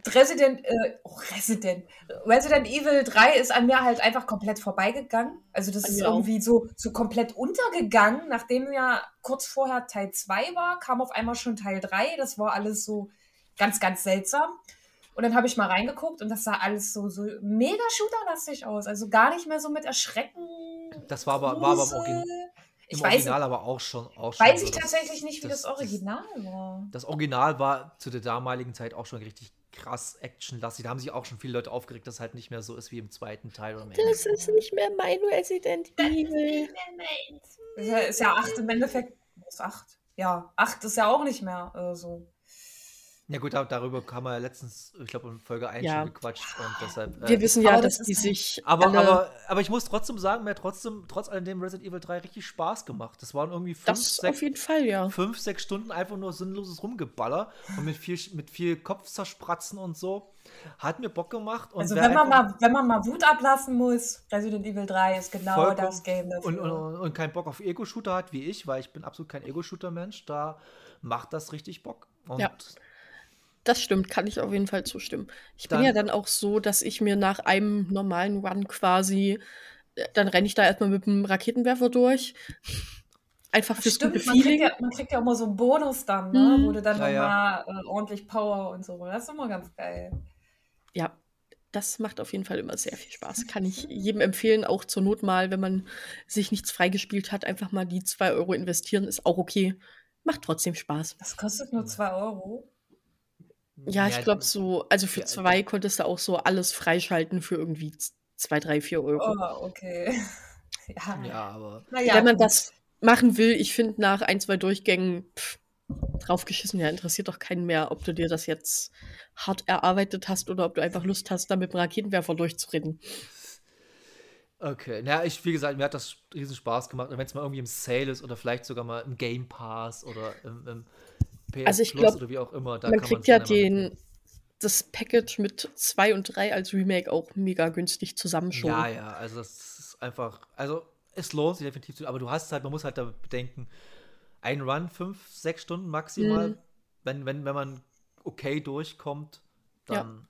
Resident, äh, oh, Resident, Resident Evil 3 ist an mir halt einfach komplett vorbeigegangen. Also das ist auch. irgendwie so, so komplett untergegangen, nachdem ja kurz vorher Teil 2 war, kam auf einmal schon Teil 3. Das war alles so ganz, ganz seltsam. Und dann habe ich mal reingeguckt und das sah alles so, so mega shooterlastig aus. Also gar nicht mehr so mit Erschrecken. Das war aber- war aber im. Origin- Ich Im weiß, Original aber auch schon. Auch schon weiß so, ich tatsächlich nicht, wie das, das- das- Original war. Das Original war zu der damaligen Zeit auch schon richtig krass actionlastig. Da haben sich auch schon viele Leute aufgeregt, dass es halt nicht mehr so ist wie im zweiten Teil. Oder Das ist nicht mehr mein Resident Evil. Ist ja, ist ja 8 im Endeffekt. Was ist 8? Ja, 8 ist ja auch nicht mehr äh, so. Ja gut, da, darüber haben wir ja letztens, ich glaube, in Folge 1 Ja. schon gequatscht und deshalb. Wir Äh, wissen ja, aber dass das die sich. aber, alle, aber, aber ich muss trotzdem sagen, mir hat trotzdem, trotz alledem Resident Evil 3 richtig Spaß gemacht. Das waren irgendwie fünf, das sechs, auf jeden Fall, ja. fünf, sechs Stunden einfach nur sinnloses Rumgeballer und mit viel, mit viel Kopfzerspratzen und so. Hat mir Bock gemacht. Und Also wenn man, mal, wenn man mal Wut ablassen muss, Resident Evil 3 ist genau das Game dafür. und, und, und keinen Bock auf Ego-Shooter hat wie ich, weil ich bin absolut kein Ego-Shooter-Mensch, da macht das richtig Bock. Und Ja. Das stimmt, kann ich auf jeden Fall zustimmen. Ich bin Dann- ja dann auch so, dass ich mir nach einem normalen Run quasi, äh, dann renne ich da erstmal mit dem Raketenwerfer durch. Einfach fürs Stimmt, gute man kriegt, ja, man kriegt ja auch mal so einen Bonus dann, ne? Mhm. wo du dann Ja, ja. nochmal äh, ordentlich Power und so. Das ist immer ganz geil. Ja, das macht auf jeden Fall immer sehr viel Spaß. Kann ich jedem empfehlen, auch zur Not mal, wenn man sich nichts freigespielt hat, einfach mal die 2 Euro investieren, ist auch okay. Macht trotzdem Spaß. Das kostet nur 2 Euro. Ja, ich glaube so, also für Ja, zwei konntest du auch so alles freischalten für irgendwie 2, 3, 4 Euro. Oh, okay. ja. Ja, aber. Naja, Wenn man gut. das machen will, ich finde nach ein, zwei Durchgängen pff, draufgeschissen, ja, interessiert doch keinen mehr, ob du dir das jetzt hart erarbeitet hast oder ob du einfach Lust hast, da mit dem Raketenwerfer durchzurennen. Okay, na, ich, wie gesagt, mir hat das riesen Spaß gemacht. Und wenn es mal irgendwie im Sale ist oder vielleicht sogar mal im Game Pass oder im, im PS Also ich Plus glaub, oder wie auch immer, da Man kriegt ja den, das Package mit 2 und 3 als Remake auch mega günstig zusammen schon. Ja, ja, also das ist einfach, also es lohnt sich definitiv, zu- aber du hast halt, man muss halt da bedenken, ein Run, fünf, sechs Stunden maximal. Mhm. Wenn, wenn, wenn man okay durchkommt, dann.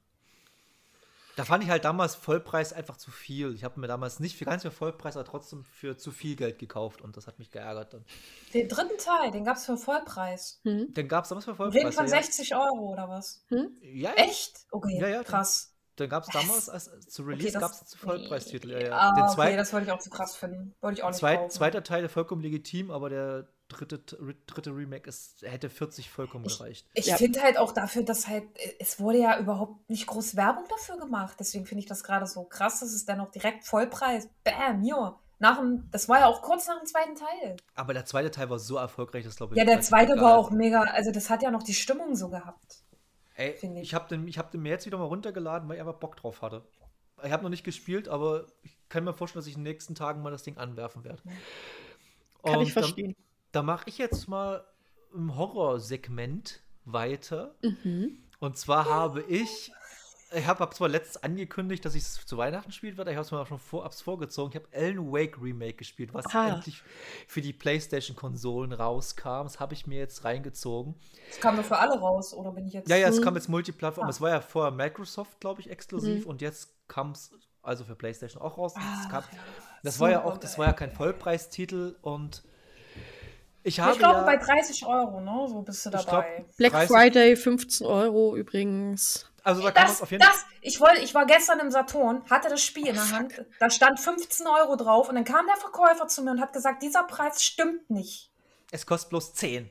Da fand ich halt damals Vollpreis einfach zu viel. Ich habe mir damals nicht für ganz viel Vollpreis, aber trotzdem für zu viel Geld gekauft und das hat mich geärgert dann. Den dritten Teil, den gab es für Vollpreis. Hm? Dann gab es damals für Wir reden Vollpreis. von ja, 60 Euro oder was? Hm? ja, ja, Echt? Okay, Ja, ja, krass. dann gab es damals, als, zu Release das- gab es zu Vollpreistitel. Ja, ja. Ah, Den okay, zweiten, das wollte ich auch zu krass finden. Wollte ich auch nicht Zweit, kaufen. zweiter Teil vollkommen legitim, aber der dritte, dritte Remake ist, hätte 40 vollkommen gereicht. Ich Ja. finde halt auch dafür, dass halt, es wurde ja überhaupt nicht groß Werbung dafür gemacht. Deswegen finde ich das gerade so krass, dass es dann auch direkt Vollpreis, bam, ja. Nach dem, das war ja auch kurz nach dem zweiten Teil. Aber der zweite Teil war so erfolgreich, das glaube ich. Ja, der zweite war auch mega, also das hat ja noch die Stimmung so gehabt. Ey, ich. ich habe den, ich hab den mir jetzt wieder mal runtergeladen, weil ich einfach Bock drauf hatte. Ich habe noch nicht gespielt, aber ich kann mir vorstellen, dass ich in den nächsten Tagen mal das Ding anwerfen werde. Kann Und ich verstehen. Da, da mache ich jetzt mal im Horrorsegment weiter. Mhm. Und zwar habe ich, ich habe hab zwar letztens angekündigt, dass ich es zu Weihnachten spielen werde, ich habe es mir auch schon vorabs vorgezogen. Ich habe Alan Wake Remake gespielt, was Ah. endlich für die PlayStation-Konsolen rauskam. Das habe ich mir jetzt reingezogen. Das kam nur für alle raus, oder bin ich jetzt. Ja, ja, es Mhm. kam jetzt Multiplattform. Ah. Es war ja vorher Microsoft, glaube ich, exklusiv Mhm. und jetzt kam es also für PlayStation auch raus. Es Ach, kam, ja. das war ja auch, das war ja kein. Vollpreistitel und ich habe Ich glaube ja, bei 30 Euro, ne? So bist du dabei. glaub, Black 30 Friday 15 Euro übrigens. also da kann man Das, auf jeden Fall. das, ich, wollte, ich war gestern im Saturn, hatte das Spiel in der Hand, da stand 15 Euro drauf und dann kam der Verkäufer zu mir und hat gesagt, dieser Preis stimmt nicht. Es kostet bloß 10.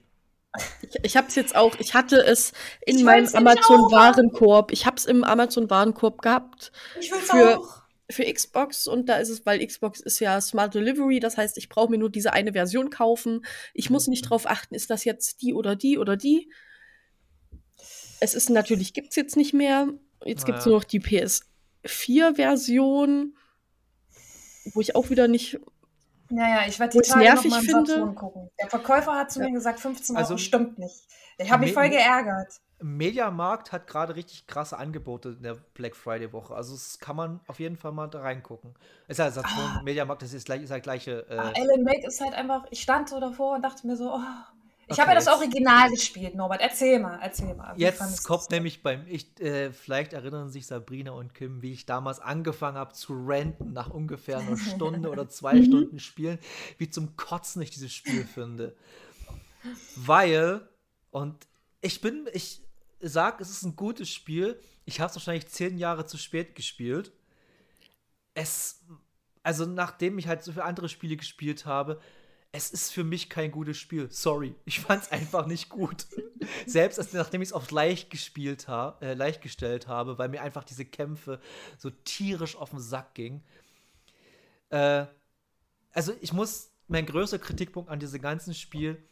Ich, ich habe es jetzt auch, ich hatte es in Ich meinem Amazon-Warenkorb. Ich habe es im Amazon-Warenkorb gehabt Ich will es auch. Für Xbox und da ist es, weil Xbox ist ja Smart Delivery, das heißt, ich brauche mir nur diese eine Version kaufen. Ich muss nicht drauf achten, ist das jetzt die oder die oder die. Es ist natürlich, gibt es jetzt nicht mehr. Jetzt gibt es nur noch die PS4-Version, wo ich auch wieder nicht. Naja, ich werde die Tage noch nervig mal im finde. Saturn gucken. Der Verkäufer hat zu Ja. mir gesagt, 15 Also- Euro stimmt nicht. Ich habe mich voll geärgert. Mediamarkt hat gerade richtig krasse Angebote in der Black Friday Woche. Also das kann man auf jeden Fall mal da reingucken. Ist ja Saturn, Mediamarkt, das ist gleich, ist ja gleiche. Äh, Ah, Alan Wake ist halt einfach, ich stand so davor und dachte mir so, oh. Ich Okay, habe ja das Original gespielt, Norbert. Erzähl mal, erzähl mal. Wie Jetzt kommt nämlich beim, ich, äh, vielleicht erinnern sich Sabrina und Kim, wie ich damals angefangen habe zu ranten nach ungefähr einer Stunde oder zwei Mhm. Stunden Spielen, wie zum Kotzen ich dieses Spiel finde. Weil, und ich bin, ich sag, es ist ein gutes Spiel. Ich habe es wahrscheinlich zehn Jahre zu spät gespielt. Es, also nachdem ich halt so viele andere Spiele gespielt habe, es ist für mich kein gutes Spiel. Sorry, ich fand es einfach nicht gut. Selbst als, nachdem ich es auf leicht gespielt habe, äh, leicht gestellt habe, weil mir einfach diese Kämpfe so tierisch auf den Sack gingen. Äh, also ich muss, mein größter Kritikpunkt an diesem ganzen Spiel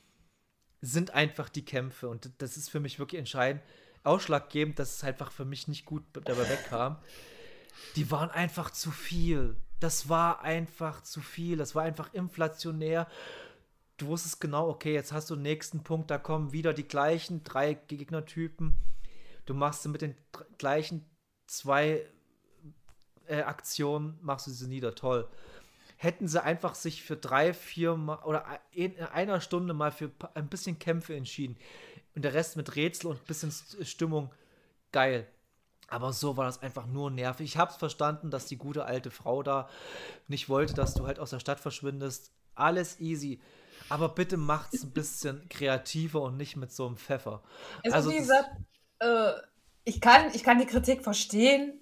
sind einfach die Kämpfe und das ist für mich wirklich entscheidend, ausschlaggebend, dass es einfach für mich nicht gut dabei wegkam. Die waren einfach zu viel. Das war einfach zu viel. Das war einfach inflationär. Du wusstest genau, okay, jetzt hast du den nächsten Punkt, da kommen wieder die gleichen drei Gegnertypen. Du machst sie mit den gleichen zwei äh, Aktionen, machst du sie nieder. Toll. Hätten sie einfach sich für drei, vier Mal oder in einer Stunde mal für ein bisschen Kämpfe entschieden und der Rest mit Rätsel und ein bisschen S- Stimmung, geil. Aber so war das einfach nur nervig. Ich hab's verstanden, dass die gute alte Frau da nicht wollte, dass du halt aus der Stadt verschwindest. Alles easy. Aber bitte macht's ein bisschen kreativer und nicht mit so einem Pfeffer. Also, Also wie gesagt, äh, ich, kann, ich kann die Kritik verstehen.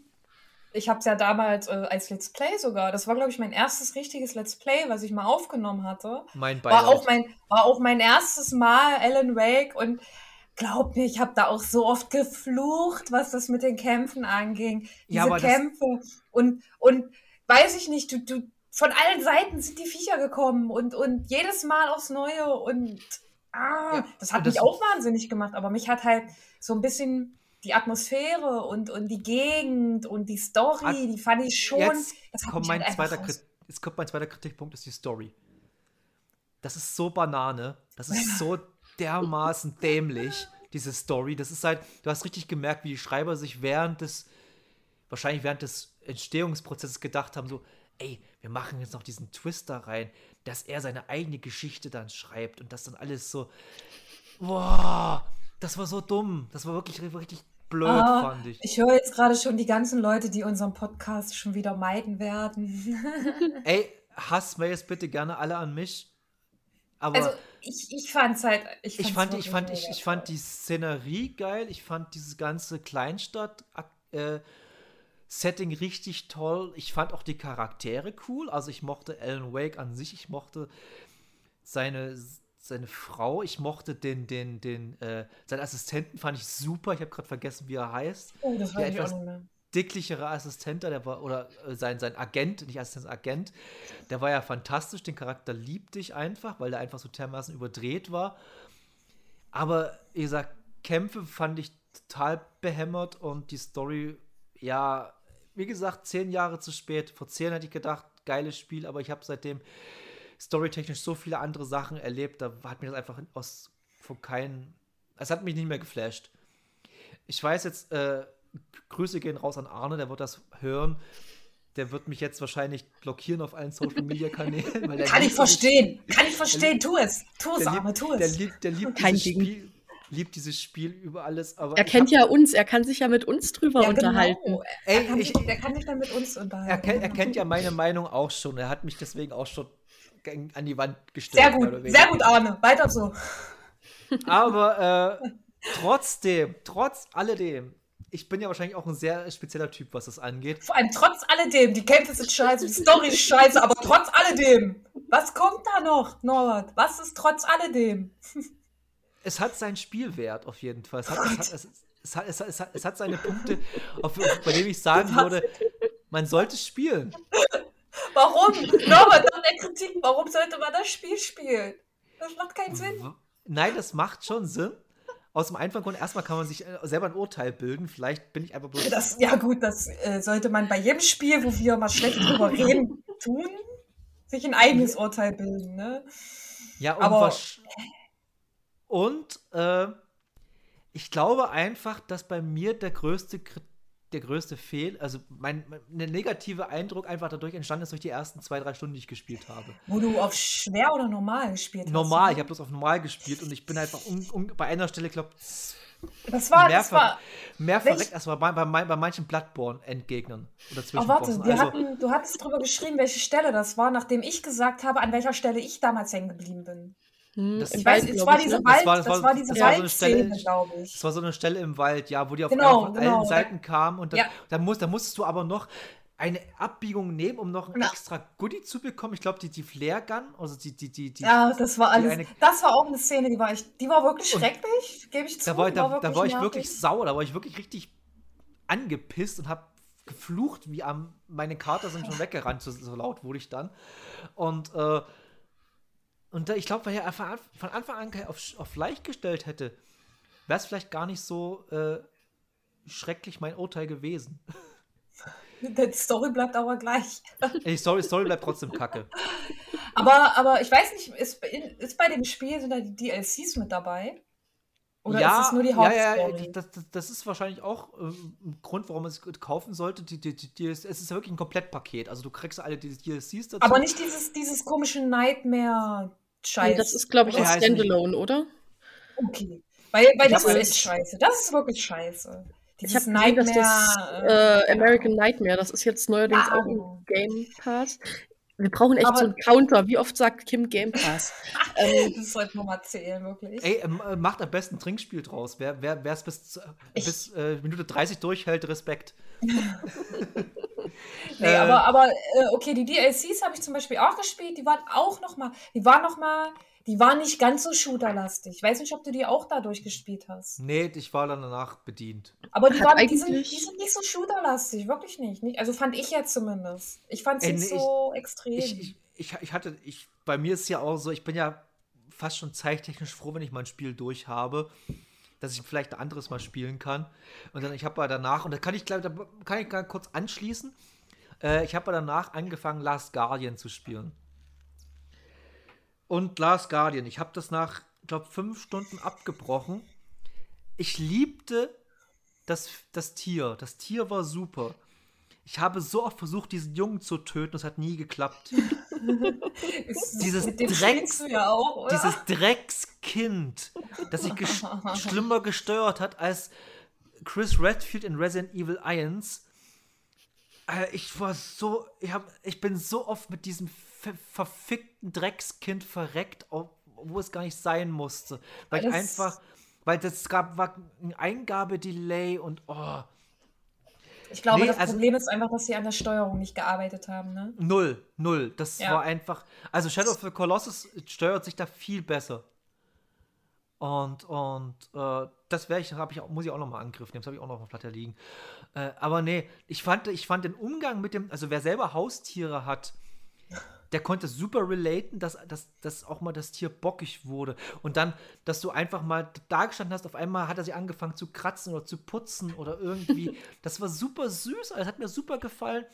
Ich habe es ja damals äh, als Let's Play sogar. Das war, glaube ich, mein erstes richtiges Let's Play, was ich mal aufgenommen hatte. Mein War auch, Beileid. mein, war auch mein erstes Mal Alan Wake und glaub mir, ich habe da auch so oft geflucht, was das mit den Kämpfen anging. Diese Ja, das- Kämpfe und, und weiß ich nicht, du, du, von allen Seiten sind die Viecher gekommen und, und jedes Mal aufs Neue und ah, Ja, das hat und mich das- auch wahnsinnig gemacht, aber mich hat halt so ein bisschen die Atmosphäre und, und die Gegend und die Story, At- die fand ich schon. Jetzt kommt halt zweiter jetzt kommt mein zweiter Kritikpunkt, ist die Story. Das ist so Banane. Das ist so dermaßen dämlich, diese Story. Das ist halt, du hast richtig gemerkt, wie die Schreiber sich während des, wahrscheinlich während des Entstehungsprozesses gedacht haben, so, ey, wir machen jetzt noch diesen Twist da rein, dass er seine eigene Geschichte dann schreibt und das dann alles so, boah, das war so dumm. Das war wirklich, wirklich blöd, Ah, fand ich. ich höre jetzt gerade schon die ganzen Leute, die unseren Podcast schon wieder meiden werden. Ey, Hassmails bitte gerne alle an mich. Aber Also ich, ich fand's halt, ich, ich fand, ich fand, ich, ich fand die Szenerie geil. Ich fand dieses ganze Kleinstadt äh, Setting richtig toll. Ich fand auch die Charaktere cool. Also ich mochte Alan Wake an sich. Ich mochte seine seine Frau. Ich mochte den den den äh, seinen Assistenten fand ich super. Ich habe gerade vergessen, wie er heißt. Oh, das auch etwas dicklichere Assistent, der war, oder äh, sein, sein Agent, nicht Assistent, Agent, der war ja fantastisch, den Charakter liebte ich einfach, weil der einfach so dermaßen überdreht war. Aber, wie gesagt, Kämpfe fand ich total behämmert und die Story, ja, wie gesagt, zehn Jahre zu spät. Vor zehn hätte ich gedacht, geiles Spiel, aber ich habe seitdem storytechnisch so viele andere Sachen erlebt, da hat mir das einfach aus von keinen, es hat mich nicht mehr geflasht. Ich weiß jetzt, äh, Grüße gehen raus an Arne, der wird das hören. Der wird mich jetzt wahrscheinlich blockieren auf allen Social Media Kanälen. Weil der Kann ich liebt verstehen, kann ich verstehen, tu es, tu es, Der liebt, tu der es. liebt, der liebt Kein dieses Ding. Spiel, liebt dieses Spiel über alles. Aber Er kennt hab- ja uns, er kann sich ja mit uns drüber Ja, unterhalten. genau. Ey, er, kann ich- sich, der kann sich dann mit uns unterhalten. er, kennt, er kennt ja meine Meinung auch schon. Er hat mich deswegen auch schon an die Wand gestellt. Sehr gut, sehr gut, Arne. Weiter so. Aber äh, trotzdem, trotz alledem, ich bin ja wahrscheinlich auch ein sehr spezieller Typ, was das angeht. Vor allem trotz alledem, die Kämpfe sind scheiße, die Story ist scheiße, aber trotz alledem. Was kommt da noch, Norbert? Was ist trotz alledem? Es hat seinen Spielwert auf jeden Fall. Es hat, es hat, es, es hat, es hat, es hat, seine Punkte, auf, bei denen ich sagen würde, man sollte spielen. Warum? Norbert, nach der Kritik, warum sollte man das Spiel spielen? Das macht keinen Sinn. Nein, das macht schon Sinn. Aus dem einfachen Grund, erstmal kann man sich äh, selber ein Urteil bilden. Vielleicht bin ich einfach bloß. Das, ja gut, das äh, sollte man bei jedem Spiel, wo wir mal schlecht drüber reden, tun, sich ein eigenes Urteil bilden. Ne? Ja, und, Aber- und äh, ich glaube einfach, dass bei mir der größte, Kri- der größte Fehl, also mein, mein der negative Eindruck einfach dadurch entstanden ist durch die ersten zwei, drei Stunden, die ich gespielt habe. Wo du auf schwer oder normal gespielt hast. Normal, ne? ich habe bloß auf normal gespielt und ich bin einfach un, un, bei einer Stelle, glaube Das war, mehr, das war. mehr verreckt als bei, bei, bei, manchen Bloodborne-Endgegnern oder Oh, warte, Also, hatten, du hattest drüber geschrieben, welche Stelle das war, nachdem ich gesagt habe, an welcher Stelle ich damals hängen geblieben bin. Hm, Das- Ich weiß, es war ich, diese ne? Wald, Das war- das das war, war- diese das war so eine Stelle- Waldszene, glaube ich. Es war so eine Stelle im Wald, ja, wo die auf, Genau, auf genau, allen da- Seiten kamen und dann, Ja. dann, muss, dann musstest du aber noch eine Abbiegung nehmen, um noch ein Ja. extra Goodie zu bekommen. Ich glaube, die, die Flare Gun, also die, die, die, die Ja, das war alles. eine- das war auch eine Szene, die war echt, die war wirklich schrecklich, gebe ich zu. da war, da, da war ich nervig. wirklich sauer, da war ich wirklich richtig angepisst und habe geflucht, wie am, meine Kater sind schon weggerannt, so, so laut wurde ich dann. Und, äh, und da, ich glaube, wenn er von Anf- von Anfang an auf, auf leicht gestellt hätte, wäre es vielleicht gar nicht so äh, schrecklich mein Urteil gewesen. Die Story bleibt aber gleich. Ey, sorry, Story bleibt trotzdem kacke. Aber, aber ich weiß nicht, ist, bei- ist bei dem Spiel, sind da die DLCs mit dabei? Oder ja, ist es nur die ja, ja, Hauptstory? das, das, das ist wahrscheinlich auch ähm, ein Grund, warum man es kaufen sollte. Die, die, die, die, es ist ja wirklich ein Komplettpaket. Also du kriegst alle die DLCs dazu. aber nicht dieses, dieses komische Nightmare-Scheiß. Nee, das ist, glaube ich, Ja, ein Standalone, oder? Okay. Weil, weil Ich das ist scheiße. Das ist wirklich scheiße. Ich Dieses habe gesehen, dass das Nightmare. äh, American Nightmare, das ist jetzt neuerdings Ja, auch im Game Pass. Wir brauchen echt Aber- so einen Counter. Wie oft sagt Kim Game Pass? ähm, Das sollte man mal zählen, wirklich. Ey, ähm, äh, macht am besten ein Trinkspiel draus. Wer wer es bis, zu- bis äh, Minute 30 durchhält, Respekt. Nee, Äh, aber, aber äh, okay, die DLCs habe ich zum Beispiel auch gespielt. Die waren auch noch mal, die waren noch mal, die waren nicht ganz so shooterlastig. Ich weiß nicht, ob du die auch dadurch gespielt hast. Nee, ich war dann danach bedient. Aber die, waren, die, sind, die sind nicht so shooterlastig, wirklich nicht. nicht. Also fand ich jetzt zumindest. Ich fand es Ey, nicht nee, so extrem. Ich, ich, ich, ich hatte, ich, bei mir ist es ja auch so, ich bin ja fast schon zeittechnisch froh, wenn ich mein Spiel durch habe, dass ich vielleicht ein anderes mal spielen kann. Und dann, ich habe aber danach, und da kann ich, glaub, da kann ich gar kurz anschließen, äh, ich habe aber danach angefangen, Last Guardian zu spielen. Und Last Guardian, ich habe das nach, glaube fünf Stunden abgebrochen. Ich liebte das, das Tier. Das Tier war super. Ich habe so oft versucht, diesen Jungen zu töten, es hat nie geklappt. Dieses Drecks- ja auch? Dieses Dreckskind, das sich ges schlimmer gesteuert hat als Chris Redfield in Resident Evil 1. Äh, Ich war so, ich, hab, ich bin so oft mit diesem ver verfickten Dreckskind verreckt, wo es gar nicht sein musste. Weil ich Das- einfach, weil das gab war ein Eingabedelay und oh, ich glaube, Nee, das also- Problem ist einfach, dass sie an der Steuerung nicht gearbeitet haben, ne? null, null. Das Ja. war einfach, also Shadow of the Colossus steuert sich da viel besser. Und, und äh, das wäre ich, ich, auch- muss ich auch noch mal angriffen. Das habe ich auch noch auf Platte liegen. Äh, aber nee, ich fand, ich fand den Umgang mit dem, also wer selber Haustiere hat, der konnte super relaten, dass, dass, dass auch mal das Tier bockig wurde. Und dann, dass du einfach mal da gestanden hast, auf einmal hat er sich angefangen zu kratzen oder zu putzen oder irgendwie. Das war super süß, das hat mir super gefallen.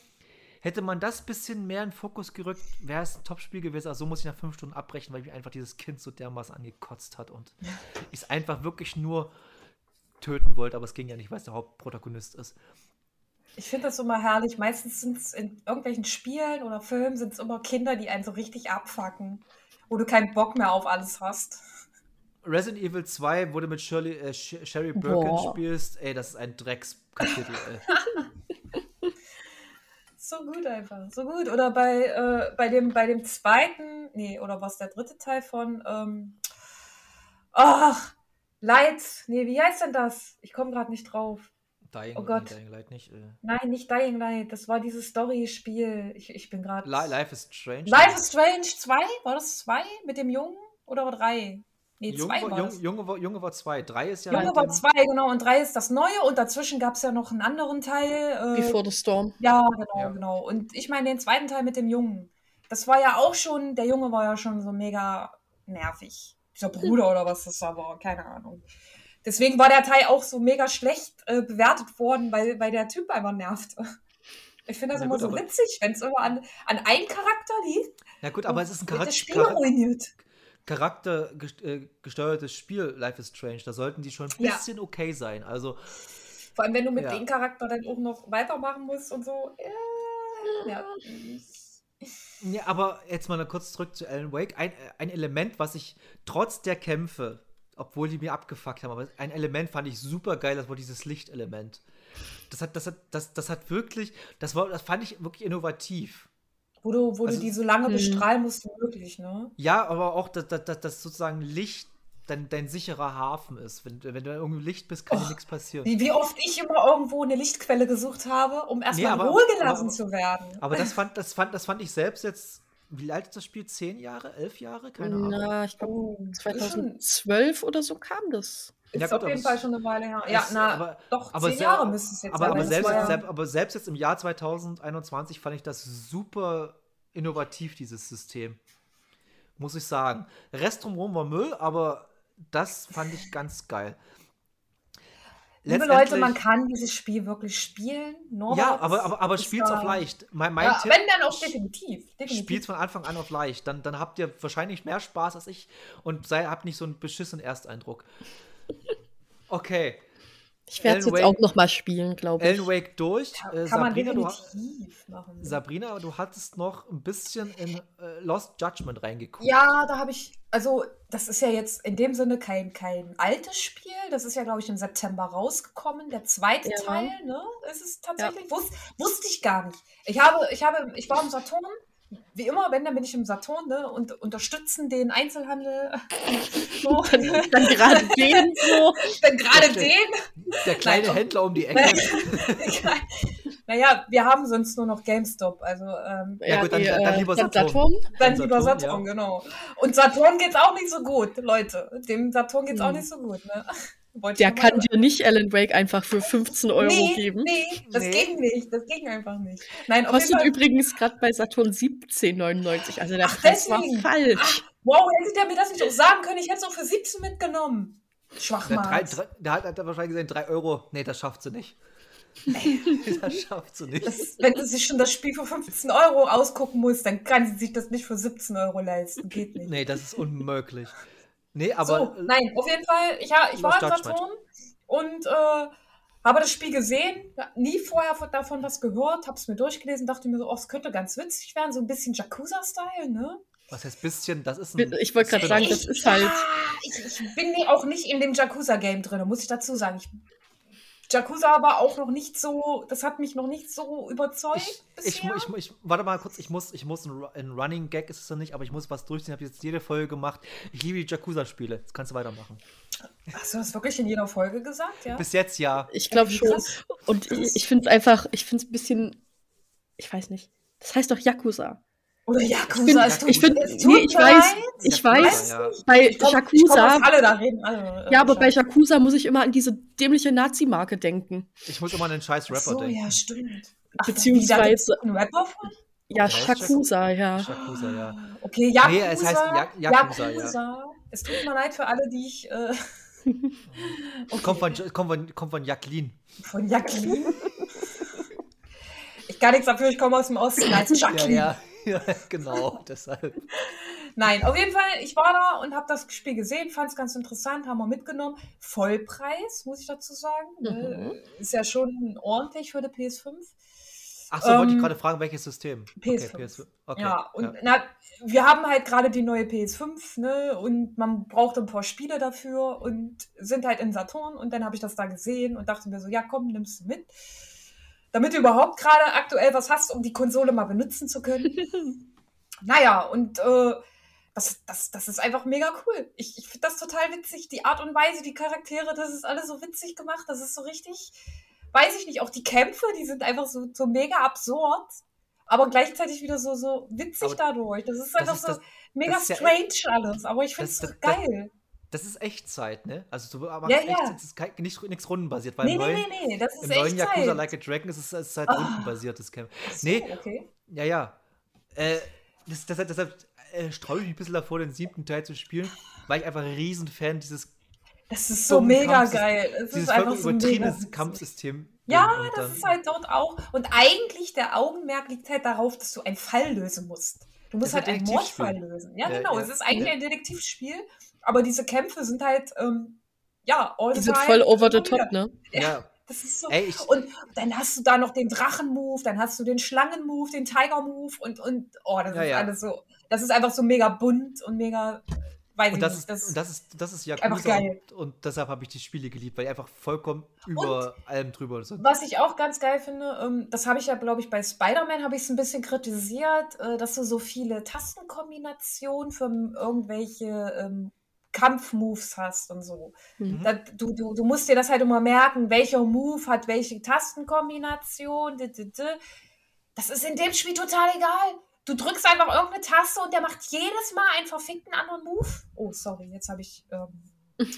Hätte man das bisschen mehr in den Fokus gerückt, wäre es ein Top-Spiel gewesen. Also so muss ich nach fünf Stunden abbrechen, weil mich einfach dieses Kind so dermaßen angekotzt hat und ich es einfach wirklich nur töten wollte, aber es ging ja nicht, weil es der Hauptprotagonist ist. Ich finde das immer herrlich. Meistens sind es in irgendwelchen Spielen oder Filmen sind es immer Kinder, die einen so richtig abfacken, wo du keinen Bock mehr auf alles hast. Resident Evil 2, wo du mit Shirley, äh, Sh- Sherry Birkin Boah. spielst, ey, das ist ein Dreckskapitel, ey. So gut einfach, so gut. Oder bei, äh, bei, dem, bei dem zweiten, nee, oder was der dritte Teil von, ähm, ach, Lights, nee, wie heißt denn das? Ich komme gerade nicht drauf. Dying, Oh Gott. nee, Dying Light nicht. Äh. Nein, nicht Dying Light, das war dieses Story-Spiel. Ich, ich bin gerade. Li Life is Strange. Life is Strange 2? War das 2 mit dem Jungen oder war 3? Nee, 2 Junge, war war. Junge, Junge, war, Junge war zwei. Drei ist ja. Junge mit war dem- 2, genau, und 3 ist das Neue und dazwischen gab es ja noch einen anderen Teil. Äh, Before the Storm. Ja, genau, Ja. genau. Und ich meine den zweiten Teil mit dem Jungen. Das war ja auch schon, der Junge war ja schon so mega nervig. Dieser Bruder oder was das war, keine Ahnung. Deswegen war der Teil auch so mega schlecht äh, bewertet worden, weil, weil der Typ einfach nervte. Ich finde das Na immer gut, so witzig, wenn es immer an, an einen Charakter liegt. Ja, gut, aber es ist ein Charakter. das Spiel ruiniert. charaktergesteuertes Spiel, Life is Strange. Da sollten die schon ein Ja. bisschen okay sein. Also, Vor allem, wenn du mit Ja. dem Charakter dann auch noch weitermachen musst und so. Ja, ja. ja, aber jetzt mal kurz zurück zu Alan Wake. Ein, ein Element, was ich trotz der Kämpfe, obwohl die mir abgefuckt haben, aber ein Element fand ich super geil, das war dieses Lichtelement. Das hat, das hat, das, das hat wirklich, das war, das fand ich wirklich innovativ. Wo du, wo Also- du die so lange Mhm. bestrahlen musst, wie möglich, ne? Ja, aber auch, dass, dass, dass, sozusagen Licht dein, dein sicherer Hafen ist. Wenn, wenn du irgendwo im Licht bist, kann dir Och, nichts passieren. Wie, wie oft ich immer irgendwo eine Lichtquelle gesucht habe, um erstmal Nee, in aber- Ruhe gelassen aber- zu werden. Aber das fand, das fand, das fand ich selbst jetzt. Wie alt ist das Spiel? Zehn Jahre? Elf Jahre? Keine Ahnung. Na, ich glaube, Oh, ist schon, 2012 oder so kam das. ist Ja, gut, auf aber jeden Fall schon eine Weile her. Ja, na, aber- doch, aber zehn sehr- Jahre müsste es jetzt Aber, sein. aber, selbst, selbst, aber selbst jetzt im Jahr 2021 fand ich das super innovativ, dieses System. Muss ich sagen. Rest drumherum war Müll, aber das fand ich ganz geil. Liebe Leute, man kann dieses Spiel wirklich spielen. Norbert Ja, aber, aber, aber ist spielt's da- auf leicht. Mein, mein Ja, Tipp, wenn dann auch definitiv. definitiv. spielt's von Anfang an auf leicht. Dann, dann habt ihr wahrscheinlich mehr Spaß als ich und sei, habt nicht so einen beschissenen Ersteindruck. Okay. Ich werde es jetzt Wake- auch noch mal spielen, glaube ich. Alan Wake durch. Kann, Äh, kann man Sabrina, du, machen. Sabrina, du hattest noch ein bisschen in äh, Lost Judgment reingeguckt. Ja, da habe ich, also das ist ja jetzt in dem Sinne kein, kein altes Spiel. Das ist ja, glaube ich, im September rausgekommen. Der zweite Ja. Teil, ne? Ist es tatsächlich? Wus wusste ich gar nicht. Ich habe, ich habe, ich war im Saturn. Wie immer, wenn, dann bin ich im Saturn, ne? Und unterstützen den Einzelhandel. so. Dann gerade den so. dann gerade den. Der kleine Nein. Händler um die Ecke. naja, wir haben sonst nur noch GameStop. Also ähm, Ja, gut, dann- die, dann äh, lieber dann Saturn. dann Dann lieber Saturn, Saturn, ja. genau. Und Saturn geht's auch nicht so gut, Leute. Dem Saturn geht's auch Hm. nicht so gut, ne? Wollte Der kann dir nicht Alan Wake einfach für 15 Euro nee, geben. Nee, das Nee. ging nicht. Das ging einfach nicht. Nein, Kostet übrigens gerade bei Saturn 17,99. Also der Ach, Preis war deswegen. falsch. Wow, hätte der mir das nicht auch sagen können. Ich hätte es auch für 17 mitgenommen. Drei, der hat, er wahrscheinlich gesehen, 3 Euro. Nee, das schafft sie nicht. das schafft sie nicht. Das, wenn sie sich schon das Spiel für 15 Euro ausgucken muss, dann kann sie sich das nicht für 17 Euro leisten. Geht nicht. Nee, das ist unmöglich. Nee, aber. so, nein, auf jeden Fall, ich, ha- ich war im Judgment. Saturn und äh, habe das Spiel gesehen, nie vorher von- davon was gehört, habe es mir durchgelesen, dachte mir so, oh, es könnte ganz witzig werden, so ein bisschen Yakuza-Style, ne? Was heißt bisschen? Das ist ein. Ich wollte gerade sagen, das ist halt. Ja, ich, ich bin auch nicht in dem Yakuza-Game drin, muss ich dazu sagen. Ich, Yakuza war auch noch nicht so, das hat mich noch nicht so überzeugt Ich, ich, ich, ich, warte mal kurz, ich muss, ich muss ein, Ru- ein Running Gag ist es noch nicht, aber ich muss was durchziehen. Ich habe jetzt jede Folge gemacht. Ich liebe die Yakuza-Spiele. Jetzt kannst du weitermachen. Hast du das wirklich in jeder Folge gesagt, ja? Bis jetzt ja. Ich glaube schon. Und ich, ich finde es einfach, ich finde es ein bisschen, ich weiß nicht. Das heißt doch Yakuza. Oder Ich Yakuza, finde, es tut, ich, find, es tut nee, ich mir weiß, leid. ich weiß, ja. bei Ich komm, ich Yakuza, alle, da reden alle. äh, ja, aber bei. Yakuza muss ich immer an diese dämliche Nazi-Marke denken. Ich muss immer an den scheiß Rapper so, denken. ja, stimmt. Ach, Beziehungsweise- einen Rapper von? Ja, Yakuza, ja. Yakuza, ja. Okay, Yakuza. Nee, es heißt Ja- Yakuza, ja. Yakuza. Es tut mir leid für alle, die ich äh, okay. Kommt von, kommt von, kommt von Jacqueline. von Jacqueline. ich kann nichts dafür, ich komme aus dem Osten als Ja, Jacqueline. ja, ja, genau, deshalb. Nein, auf jeden Fall, ich war da und habe das Spiel gesehen, fand es ganz interessant, haben wir mitgenommen. Vollpreis, muss ich dazu sagen. Ne? Ist ja schon ordentlich für die PS5. Achso, wollte ich Ähm, gerade fragen, welches System? PS5. Okay, PS5. Okay, ja, und Na, wir haben halt gerade die neue PS5, ne? Und man braucht ein paar Spiele dafür und sind halt in Saturn und dann habe ich das da gesehen und dachte mir so, ja komm, nimmst du mit. Damit du überhaupt gerade aktuell was hast, um die Konsole mal benutzen zu können. naja, und äh, das, das, das ist einfach mega cool. Ich, ich finde das total witzig. Die Art und Weise, die Charaktere, das ist alles so witzig gemacht. Das ist so richtig, weiß ich nicht, auch die Kämpfe, die sind einfach so, so mega absurd, aber gleichzeitig wieder so, so witzig Aber dadurch. Das ist das einfach ist so das- mega das ist ja strange alles, aber ich finde es das- so das- geil. Das ist Echtzeit, ne? Also du machst Ja, echt, ja. es ist kein, nicht nichts rundenbasiert, weil Nee, im neuen, nee, nee, das ist im neuen Yakuza Zeit. Like a Dragon ist es, ist halt Ah. rundenbasiertes Camp. So, Nee, okay. ja, ja. Äh, das, deshalb deshalb äh, streue ich mich ein bisschen davor, den siebten Teil zu spielen, weil ich einfach ein Riesenfan dieses, Das ist so mega Kampfsys- geil. Es dieses ist einfach so mega übertriebene witzig. Kampfsystem. Ja, das ist halt dort auch. Und eigentlich der Augenmerk liegt halt darauf, dass du einen Fall lösen musst. Du musst halt ein einen. Mordfall lösen. Ja, Ja, genau. ja. Es ist eigentlich ein Detektivspiel, aber diese Kämpfe sind halt, ähm, ja, all Die the sind voll over the top, ne? Ja, Das ist so. ey, Und dann hast du da noch den Drachen-Move, dann hast du den Schlangen-Move, den Tiger-Move und, und, oh, das Ja, ist ja. alles so. Das ist einfach so mega bunt und mega, weiß ich und das, nicht. ist, Das, und das ist, das ist geil. und, und deshalb habe ich die Spiele geliebt, weil die einfach vollkommen über allem drüber sind. Was ich auch ganz geil finde, ähm, das habe ich ja, glaube ich, bei Spider-Man habe ich es ein bisschen kritisiert, äh, dass du so viele Tastenkombinationen für irgendwelche ähm, Kampfmoves hast und so. Mhm. Da, du, du, du musst dir das halt immer merken, welcher Move hat welche Tastenkombination. d- d- d. Das ist in dem Spiel total egal. Du drückst einfach irgendeine Taste und der macht jedes Mal einen verfickten anderen Move. Oh, sorry, jetzt habe ich. Ähm,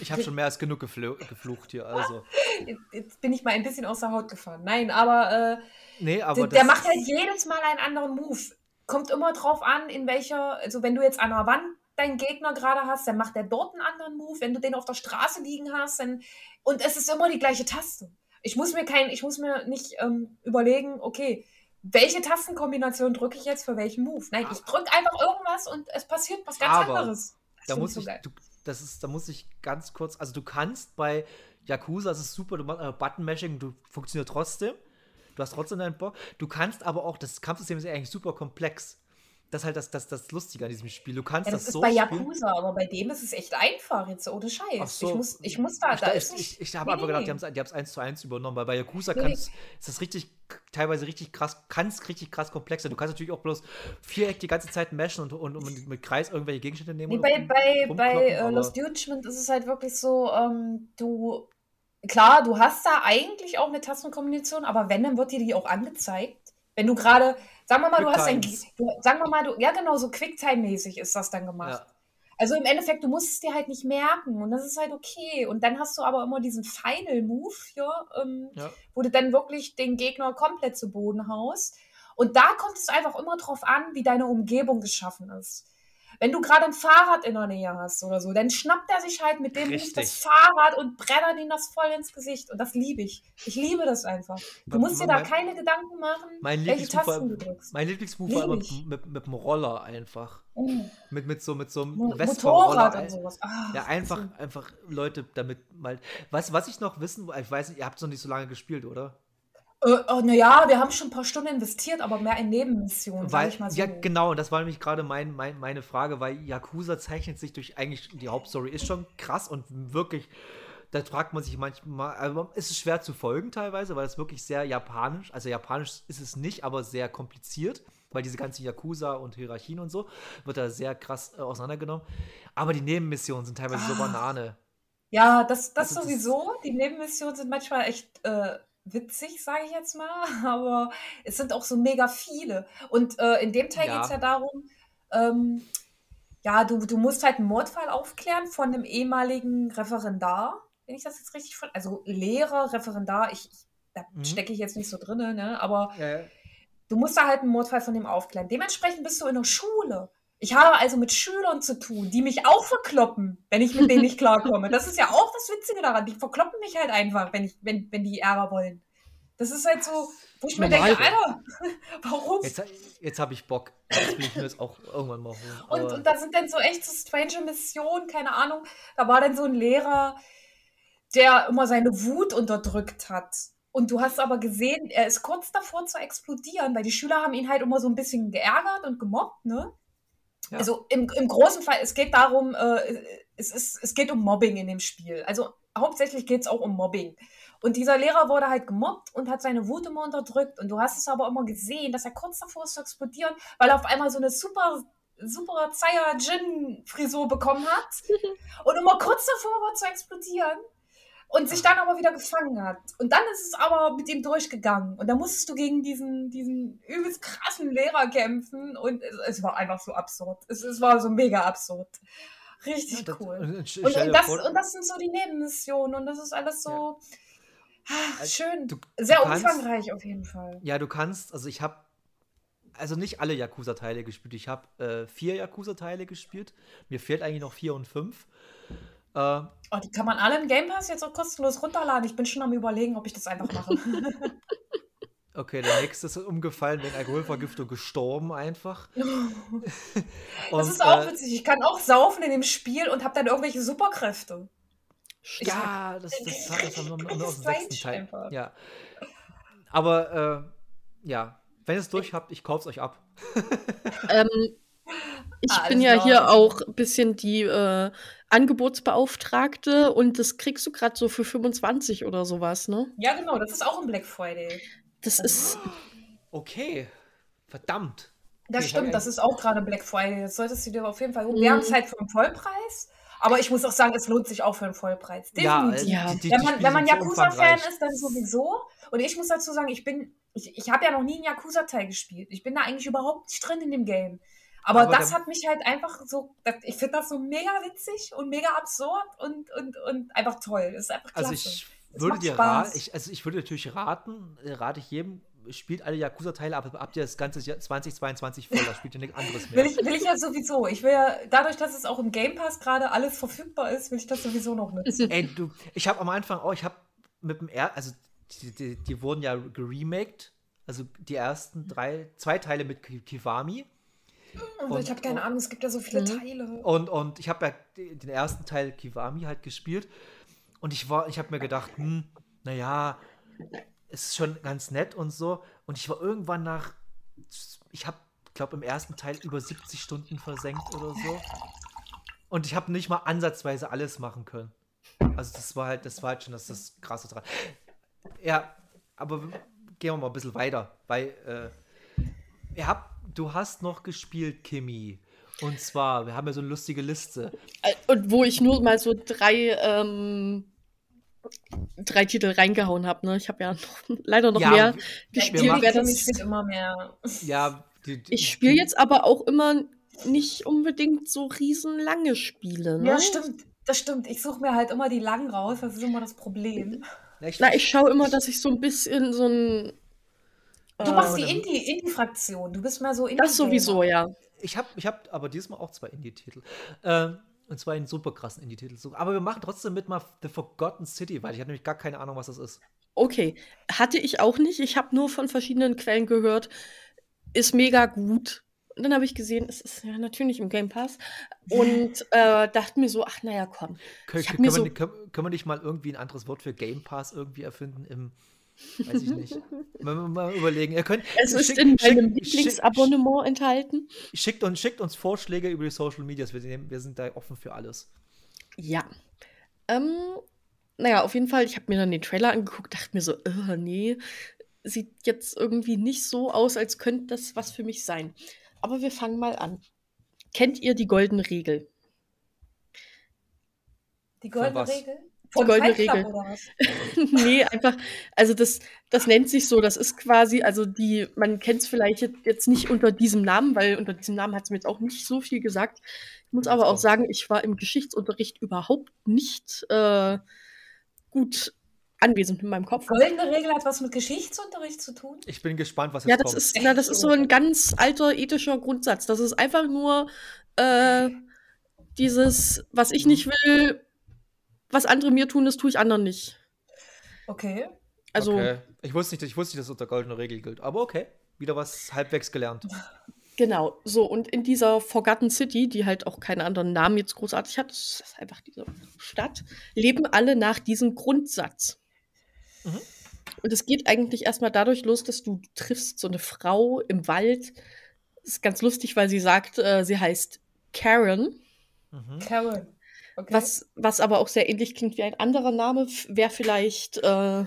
Ich habe schon mehr als genug gefl geflucht hier, also. jetzt, bin ich mal ein bisschen aus der Haut gefahren. Nein, aber. Äh, Nee, aber der, macht halt jedes Mal einen anderen Move. Kommt immer drauf an, in welcher, also wenn du jetzt an der Wand deinen Gegner gerade hast, dann macht er dort einen anderen Move. Wenn du den auf der Straße liegen hast, dann. Und es ist immer die gleiche Taste. Ich muss mir kein, ich muss mir nicht ähm, überlegen, okay, welche Tastenkombination drücke ich jetzt für welchen Move? Nein, ich drücke einfach irgendwas und es passiert was ganz Aber anderes. Das da muss so ich, du, das ist, da muss ich ganz kurz, also du kannst bei Yakuza, das ist super, du machst äh, Button-Mashing, du funktioniert trotzdem. Du hast trotzdem deinen Bock. Du kannst aber auch, das Kampfsystem ist ja eigentlich super komplex. Das ist halt das, das, das Lustige an diesem Spiel. Du kannst Ja, das, das ist so bei spielen. Yakuza, aber bei dem ist es echt einfach, jetzt ohne Scheiß. So. Ich, muss, ich muss da, Ich, da ich, ich, ich habe Nee, einfach gedacht, die haben es eins zu eins übernommen, weil bei Yakuza Nee, kannst, ist das richtig, teilweise richtig krass, kann es richtig krass komplex sein. Du kannst natürlich auch bloß Viereck die ganze Zeit mashen und, und, und mit, Kreis irgendwelche Gegenstände nehmen. Nee, bei, bei, bei äh, aber- Lost Judgment ist es halt wirklich so, ähm, du, klar, du hast da eigentlich auch eine Tastenkombination, aber wenn, dann wird dir die auch angezeigt. Wenn du gerade, sagen wir mal, du hast ein, du, sagen wir mal, du, ja genau, so Quicktime-mäßig ist das dann gemacht. Ja. Also im Endeffekt, du musst es dir halt nicht merken und das ist halt okay. Und dann hast du aber immer diesen Final-Move hier, ähm, Ja. wo du dann wirklich den Gegner komplett zu Boden haust. Und da kommt es einfach immer drauf an, wie deine Umgebung geschaffen ist. Wenn du gerade ein Fahrrad in der Nähe hast oder so, dann schnappt er sich halt mit dem Hund das Richtig. Fahrrad und brettert ihm das voll ins Gesicht. Und das liebe ich. Ich liebe das einfach. Du musst dir da keine Gedanken machen, Mein welche Tasten du drückst. mein Lieblingsmove war immer mit, mit, mit dem Roller einfach. Mm. Mit, mit so, mit so einem Motorrad und sowas. Ah, Ja, einfach, einfach Leute damit mal. Was, was ich noch wissen, ich weiß nicht, ihr habt es noch nicht so lange gespielt, oder? Äh, oh, naja, wir haben schon ein paar Stunden investiert, aber mehr in Nebenmissionen, sag Weil, ich mal so. ja, genau, und das war nämlich gerade mein, mein, meine Frage, weil Yakuza zeichnet sich durch eigentlich, die Hauptstory ist schon krass und wirklich, da fragt man sich manchmal, also es ist schwer zu folgen teilweise, weil es wirklich sehr japanisch, also japanisch ist es nicht, aber sehr kompliziert, weil diese ganzen Yakuza und Hierarchien und so, wird da sehr krass äh, auseinandergenommen. Aber die Nebenmissionen sind teilweise so Ah. Banane. Ja, das, das Also das- sowieso. Die Nebenmissionen sind manchmal echt äh, witzig, sage ich jetzt mal. Aber es sind auch so mega viele. Und äh, in dem Teil Ja. geht es ja darum, ähm, ja, du, du musst halt einen Mordfall aufklären von einem ehemaligen Referendar, wenn ich das jetzt richtig von. Also Lehrer, Referendar, ich, ich da Mhm. stecke ich jetzt nicht so drin, ne? Aber Ja, Du musst da halt einen Mordfall von dem aufklären. Dementsprechend bist du in der Schule. Ich habe also mit Schülern zu tun, die mich auch verkloppen, wenn ich mit denen nicht klarkomme. Das ist ja auch das Witzige daran. Die verkloppen mich halt einfach, wenn, ich, wenn, wenn die Ärger wollen. Das ist halt so, wo ich mir denke, Alter, warum? Jetzt, jetzt habe ich Bock. Jetzt will ich mir das auch irgendwann mal holen. Und, und da sind dann so echt so strange Missionen, keine Ahnung. Da war dann so ein Lehrer, der immer seine Wut unterdrückt hat. Und du hast aber gesehen, er ist kurz davor zu explodieren, weil die Schüler haben ihn halt immer so ein bisschen geärgert und gemobbt, ne? Ja. Also im, im großen Fall, es geht darum, äh, es, ist, es geht um Mobbing in dem Spiel. Also hauptsächlich geht es auch um Mobbing. Und dieser Lehrer wurde halt gemobbt und hat seine Wut immer unterdrückt. Und du hast es aber immer gesehen, dass er kurz davor ist zu explodieren, weil er auf einmal so eine super, super Saiyajin-Frisur bekommen hat. und immer kurz davor war zu explodieren. Und sich dann aber wieder gefangen hat. Und dann ist es aber mit ihm durchgegangen. Und dann musstest du gegen diesen, diesen übelst krassen Lehrer kämpfen. Und es, es war einfach so absurd. Es, es war so mega absurd. Richtig Ja, das- cool. und- und Und, das, und das sind so die Nebenmissionen. Und das ist alles so ah, Also, schön. du- Sehr du kannst- umfangreich auf jeden Fall. Ja, du kannst, also ich habe also nicht alle Yakuza-Teile gespielt. Ich habe äh, vier Yakuza-Teile gespielt. Mir fehlt eigentlich noch vier und fünf. Äh, Oh, die kann man alle im Game Pass jetzt auch kostenlos runterladen. Ich bin schon am überlegen, ob ich das einfach mache. okay, der nächste ist umgefallen wegen Alkoholvergiftung gestorben einfach. das Und, ist auch äh, witzig. Ich kann auch saufen in dem Spiel und habe dann irgendwelche Superkräfte. Ich Ja, das, das, das, das haben wir Das nur aus ist dem sechsten Teil. einfach. Ja. Aber äh, ja, wenn ihr es durch habt, ich kauf's euch ab. Ähm, ich Alles bin ja klar. hier auch ein bisschen die äh, Angebotsbeauftragte und das kriegst du gerade so für 25 oder sowas, ne? Ja, genau, das ist auch ein Black Friday. Das ist, Okay. Verdammt. Das Okay, stimmt, das ist auch gerade Black Friday. Das solltest du dir auf jeden Fall holen. Wir haben es Mhm. halt für einen Vollpreis, aber ich muss auch sagen, es lohnt sich auch für einen Vollpreis. Ja, Definitiv. äh, Ja. die, die, wenn man, wenn man Yakuza-Fan ist, dann sowieso. Und ich muss dazu sagen, ich bin, ich, ich habe ja noch nie einen Yakuza-Teil gespielt. Ich bin da eigentlich überhaupt nicht drin in dem Game. Aber, Aber das hat mich halt einfach so, ich finde das so mega witzig und mega absurd und, und, und einfach toll. Das ist einfach klasse. Also ich würde dir Spaß. raten, ich, also ich würde natürlich raten, äh, rate ich jedem, spielt alle Yakuza-Teile, aber habt ihr das ganze Jahr 2022 voll, da spielt ihr nichts anderes mehr. Will ich, will ich ja sowieso. Ich will ja, dadurch, dass es auch im Game Pass gerade alles verfügbar ist, will ich das sowieso noch nutzen. Ey, du, ich habe am Anfang auch, ich habe mit dem er also die, die, die wurden ja geremaked, also die ersten drei, zwei Teile mit Ki- Kiwami Und ich habe keine Ahnung, es gibt ja so viele Mhm. Teile. und, und ich habe ja den ersten Teil Kiwami halt gespielt und ich war, ich habe mir gedacht, hm, naja, es ist schon ganz nett und so und ich war irgendwann nach, ich habe, glaube im ersten Teil über 70 Stunden versenkt oder so und ich habe nicht mal ansatzweise alles machen können. Also das war halt, das war halt schon das, das krasse dran. Ja, aber gehen wir mal ein bisschen weiter, weil äh, ihr habt, du hast noch gespielt, Kimi. Und zwar, wir haben ja so eine lustige Liste. äh, und wo ich nur mal so drei, ähm, drei Titel reingehauen habe, ne? Ich habe ja noch, leider noch Ja, mehr wir- gespielt. machen- wer das, spielt immer mehr. Ja, die, die, ich spiele jetzt aber auch immer nicht unbedingt so riesenlange Spiele, ne? Ja, stimmt. Das stimmt. Ich suche mir halt immer die langen raus. Das ist immer das Problem. Na, ich, Na, ich schaue immer, dass ich so ein bisschen so ein. Du äh, machst die dann- Indie- Indie-Fraktion. du bist mehr so Indie. Das sowieso, ja. ich habe ich hab aber diesmal auch zwei Indie-Titel. Ähm, und zwar einen super krassen Indie-Titel. Aber wir machen trotzdem mit mal The Forgotten City, weil ich habe nämlich gar keine Ahnung, was das ist. Okay, hatte ich auch nicht. Ich habe nur von verschiedenen Quellen gehört, ist mega gut. Und dann habe ich gesehen, es ist ja natürlich im Game Pass. Und äh, dachte mir so, ach naja, komm. Hab können, wir, so- können wir nicht mal irgendwie ein anderes Wort für Game Pass irgendwie erfinden im, weiß ich nicht. mal, mal überlegen. Ihr könnt, Es ist schickt- in meinem Lieblingsabonnement enthalten. schickt- uns, schickt uns Vorschläge über die Social Medias. Wir, nehmen- wir sind da offen für alles. Ja. Ähm, naja, auf jeden Fall, ich habe mir dann den Trailer angeguckt, dachte mir so, äh, nee, sieht jetzt irgendwie nicht so aus, als könnte das was für mich sein. Aber wir fangen mal an. Kennt ihr die goldene Regel? Die goldene? Regel? Von goldene Fight Regel. nee, einfach, also das, das nennt sich so, das ist quasi, also die, man kennt es vielleicht jetzt- nicht unter diesem Namen, weil unter diesem Namen hat es mir jetzt auch nicht so viel gesagt. Ich muss aber auch sagen, ich war im Geschichtsunterricht überhaupt nicht äh, gut anwesend in meinem Kopf. Goldene Regel hat was mit Geschichtsunterricht zu tun? Ich bin gespannt, was jetzt Ja, das kommt. ist, na, das ist so ein ganz alter ethischer Grundsatz. Das ist einfach nur äh, dieses, was ich nicht will, was andere mir tun, das tue ich anderen nicht. Okay. Also, okay. ich, wusste nicht, ich wusste nicht, dass unter goldene Regel gilt. Aber okay, wieder was halbwegs gelernt. genau. So, und in dieser Forgotten City, die halt auch keinen anderen Namen jetzt großartig hat, das ist einfach diese Stadt, leben alle nach diesem Grundsatz. Mhm. Und es geht eigentlich erstmal dadurch los, dass du triffst so eine Frau im Wald. Das ist ganz lustig, weil sie sagt, äh, sie heißt Karen. Mhm. Carol. Okay. Was, was aber auch sehr ähnlich klingt wie ein anderer Name, wäre vielleicht äh,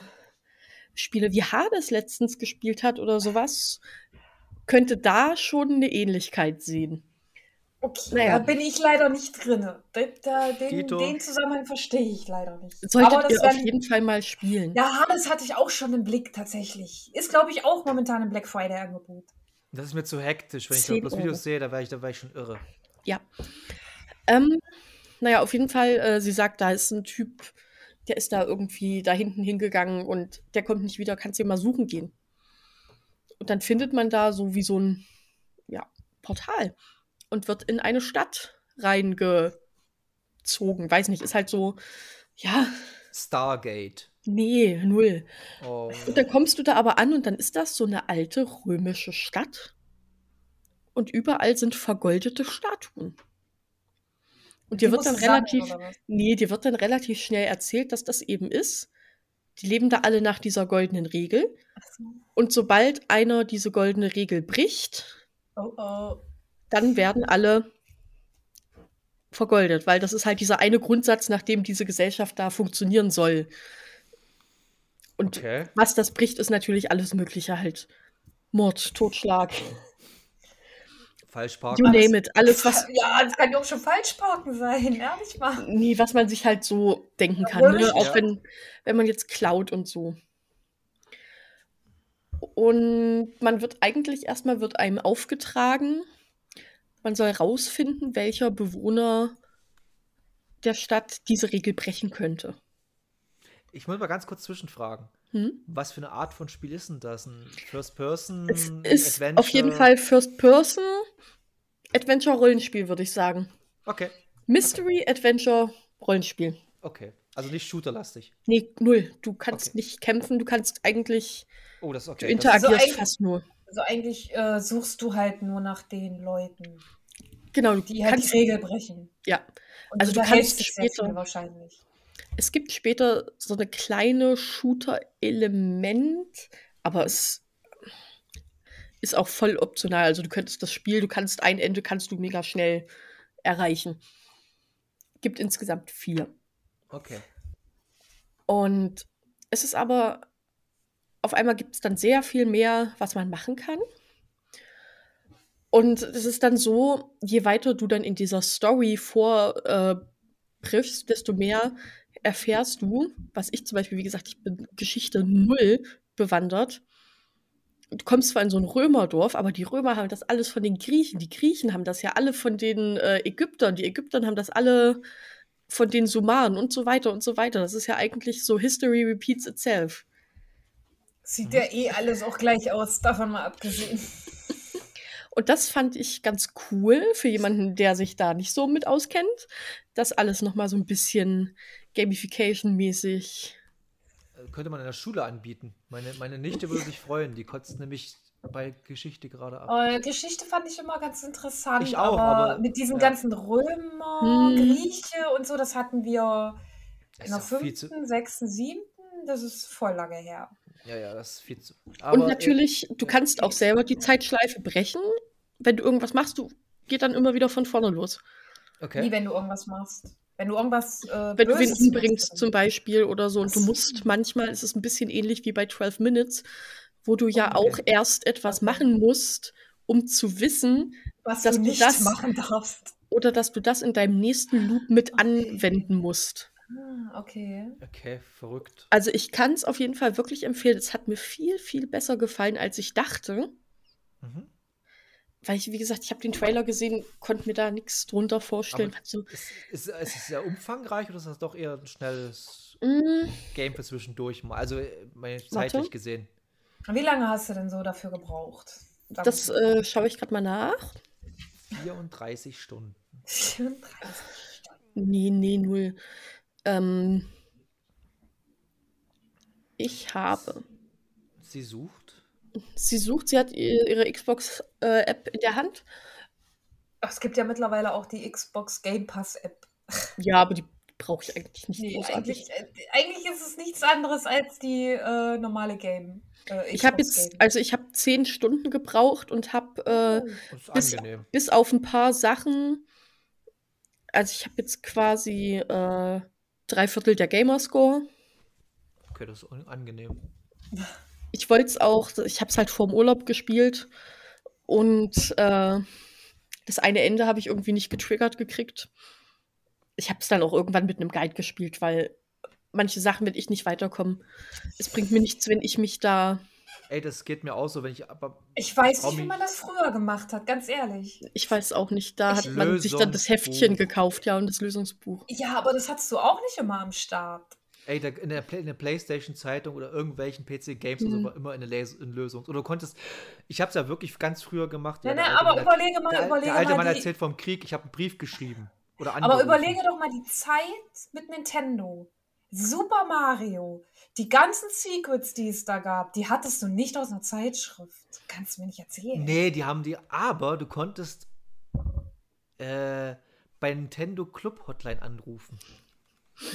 Spiele wie Hades letztens gespielt hat oder sowas, könnte da schon eine Ähnlichkeit sehen. Okay, Naja. da bin ich leider nicht drin. Da, da, den, den Zusammenhang verstehe ich leider nicht. Solltet Aber das ihr auf jeden Fall mal spielen. Ja, Hades hatte ich auch schon im Blick tatsächlich. Ist, glaube ich, auch momentan im Black Friday-Angebot. Das ist mir zu hektisch. Wenn ich so 10 das Euro. Video sehe, da wäre ich, da wär ich schon irre. Ja. Ähm, naja, auf jeden Fall, äh, sie sagt, da ist ein Typ, der ist da irgendwie da hinten hingegangen und der kommt nicht wieder, kannst du mal suchen gehen. Und dann findet man da so wie so ein ja, Portal und wird in eine Stadt reingezogen. Weiß nicht, ist halt so, ja, Stargate. nee, null. Oh. Und dann kommst du da aber an und dann ist das so eine alte römische Stadt. Und überall sind vergoldete Statuen. Und dir Die wird dann relativ, was? nee, dir wird dann relativ schnell erzählt, dass das eben ist. Die leben da alle nach dieser goldenen Regel. So. Und sobald einer diese goldene Regel bricht, Oh, oh. dann werden alle vergoldet, weil das ist halt dieser eine Grundsatz, nach dem diese Gesellschaft da funktionieren soll. Und Okay. was das bricht, ist natürlich alles Mögliche halt. Mord, Totschlag, Falsch you parken. name it. Alles, was, Ja, das kann ja auch schon Falschparken sein, ehrlich mal. nee, was man sich halt so denken kann. Ja, Ne? Auch ja. wenn, wenn man jetzt klaut und so. Und man wird eigentlich erstmal wird einem aufgetragen, man soll rausfinden, welcher Bewohner der Stadt diese Regel brechen könnte. Ich muss mal ganz kurz zwischenfragen. Hm? Was für eine Art von Spiel ist denn das? Ein First Person? Es ist Adventure? auf jeden Fall First Person Adventure Rollenspiel, würde ich sagen. Okay, Mystery Adventure Rollenspiel. okay. Also nicht shooterlastig. Nee, null. Du kannst Okay. nicht kämpfen, du kannst eigentlich, Oh, das ist du okay. Das, interagierst eigentlich- fast nur. Also eigentlich äh, suchst du halt nur nach den Leuten, Genau, du die halt kannst, die Regel brechen. ja. Und Also du kannst später- wahrscheinlich. Es gibt später so eine kleine Shooter-Element, aber es ist auch voll optional. Also du könntest das Spiel, du kannst ein Ende kannst du mega schnell erreichen. Gibt insgesamt vier. okay. Und es ist aber, auf einmal gibt es dann sehr viel mehr, was man machen kann. Und es ist dann so, je weiter du dann in dieser Story vorbrichst, äh, desto mehr erfährst du, was ich zum Beispiel, wie gesagt, ich bin Geschichte null bewandert. Du kommst zwar in so ein Römerdorf, aber die Römer haben das alles von den Griechen. Die Griechen haben das ja alle von den äh, Ägyptern. Die Ägyptern haben das alle von den Sumaren und so weiter und so weiter. Das ist ja eigentlich so History repeats itself. Sieht ja eh alles auch gleich aus, davon mal abgesehen. Und das fand ich ganz cool für jemanden, der sich da nicht so mit auskennt. Das alles nochmal so ein bisschen Gamification-mäßig. Könnte man in der Schule anbieten. Meine, meine Nichte würde sich freuen. Die kotzt nämlich bei Geschichte gerade ab. Äh, Geschichte fand ich immer ganz interessant. Ich auch, aber, aber- mit diesen ja. ganzen Römer, Hm. Grieche und so, das hatten wir Das in der ja fünften, sechsten, siebten. Das ist voll lange her. ja, ja, das ist viel zu. Und Aber, äh, natürlich, du kannst auch selber die Zeitschleife brechen. Wenn du irgendwas machst, du geht dann immer wieder von vorne los. Okay. Wie wenn du irgendwas machst. Wenn du irgendwas. Äh, Wenn du wen umbringst zum Beispiel oder so und du musst, manchmal ist es ein bisschen ähnlich wie bei 12 Minutes, wo du ja Okay. auch erst etwas machen musst, um zu wissen was dass du du nicht das- machen darfst. oder dass du das in deinem nächsten Loop mit Okay. anwenden musst. Ah, okay. Okay, verrückt. Also ich kann es auf jeden Fall wirklich empfehlen. Es hat mir viel, viel besser gefallen, als ich dachte. Mhm. Weil ich, wie gesagt, ich habe den Trailer gesehen, konnte mir da nichts drunter vorstellen. Aber- Hab so, Ist, ist, ist es sehr umfangreich oder ist das doch eher ein schnelles mm, Game für zwischendurch? mal? Also meine, Warte. zeitlich gesehen. Wie lange hast du denn so dafür gebraucht? Sag das äh, schaue ich gerade mal nach. 34 Stunden. 34. Nee, nee, null. Ähm, ich habe. Sie sucht. Sie sucht, sie hat ihr- ihre Xbox-App in der Hand. Es gibt ja mittlerweile auch die Xbox Game Pass App. Ja, aber die brauche ich eigentlich nicht Nee, großartig. eigentlich, äh, eigentlich ist es nichts anderes als die äh, normale Game. Äh, Ich habe jetzt, also ich habe zehn Stunden gebraucht und habe äh, Oh. Bis- angenehm. bis auf ein paar Sachen, also ich habe jetzt quasi äh, drei Viertel der Gamerscore. Okay, das ist angenehm. Ich wollte es auch, ich habe es halt vorm Urlaub gespielt und äh, das eine Ende habe ich irgendwie nicht getriggert gekriegt. Ich habe es dann auch irgendwann mit einem Guide gespielt, weil manche Sachen, wenn ich nicht weiterkomme, es bringt mir nichts, wenn ich mich da, Ey, das geht mir auch so, wenn ich aber Ich weiß nicht, wie man das früher gemacht hat, ganz ehrlich. ich weiß auch nicht, da Ich- hat man sich dann das Heftchen gekauft, ja, und das Lösungsbuch. Ja, aber das hattest du auch nicht immer am Start. Ey, da, in, der Play, der PlayStation-Zeitung oder irgendwelchen PC-Games oder so Mhm. war immer eine, Les Lösung. Oder du konntest, ich habe es ja wirklich ganz früher gemacht. Ja, der ne, alte aber Mann- überlege mal, der, überlege der alte mal Mann erzählt vom Krieg, ich habe einen Brief geschrieben. Oder Aber überlege doch mal die Zeit mit Nintendo. Super Mario. Die ganzen Secrets, die es da gab, die hattest du nicht aus einer Zeitschrift. Kannst du mir nicht erzählen. Nee, die haben die, aber du konntest äh, bei Nintendo Club Hotline anrufen.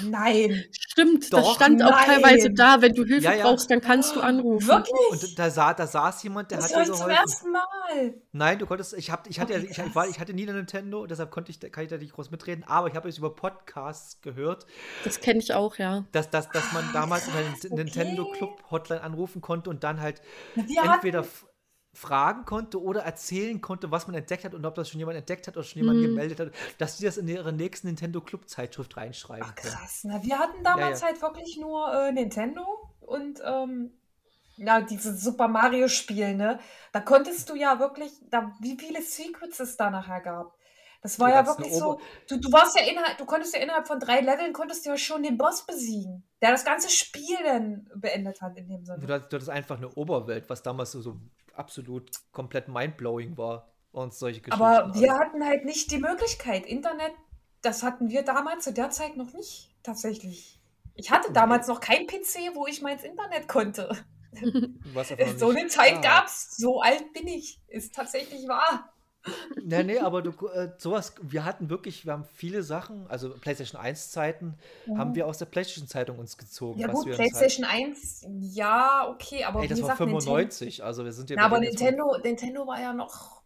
Nein. Stimmt, das Doch, stand auch nein. teilweise da, wenn du Hilfe Ja, ja. brauchst, dann kannst du anrufen. Wirklich? Und da, sa da saß jemand, der das hat dir ich zum geholfen. ersten Mal. Nein, du konntest, ich, hab, ich, hatte, Okay, ich, ich, war, ich hatte nie eine Nintendo, deshalb konnte ich, kann ich da nicht groß mitreden, aber ich habe es über Podcasts gehört, Das kenne ich auch, ja. dass, dass, dass man Ah, damals in krass, der okay. Nintendo Club Hotline anrufen konnte und dann halt Wir entweder hatten, fragen konnte oder erzählen konnte, was man entdeckt hat und ob das schon jemand entdeckt hat oder schon jemand Mhm. gemeldet hat, dass die das in ihre nächsten Nintendo Club Zeitschrift reinschreiben ach krass, na, wir hatten damals Ja, halt wirklich nur äh, Nintendo und ähm, ja, dieses Super Mario Spiel, ne? Da konntest du ja wirklich, da, wie viele Secrets es da nachher gab. Das war ja wirklich so, du, du warst ja innerhalb, du konntest ja innerhalb von drei Leveln konntest du ja schon den Boss besiegen, der das ganze Spiel dann beendet hat in dem Sinne. du hattest einfach eine Oberwelt, was damals so, so absolut komplett mindblowing war und solche Geschichten. Aber wir Also, hatten halt nicht die Möglichkeit. Internet, das hatten wir damals zu der Zeit noch nicht, tatsächlich. Ich hatte damals noch kein PC, wo ich mal ins Internet konnte. So eine Zeit da. gab's. So alt bin ich. Ist tatsächlich wahr. Nee, nee, aber du, äh, sowas, wir hatten wirklich, wir haben viele Sachen, also PlayStation 1 Zeiten, haben wir aus der PlayStation Zeitung uns gezogen. Ja was gut, halt- PlayStation 1, ja, okay, aber Ey, wie das war gesagt, Nintendo, 95, also wir sind ja. na, aber Nintendo, Nintendo war ja noch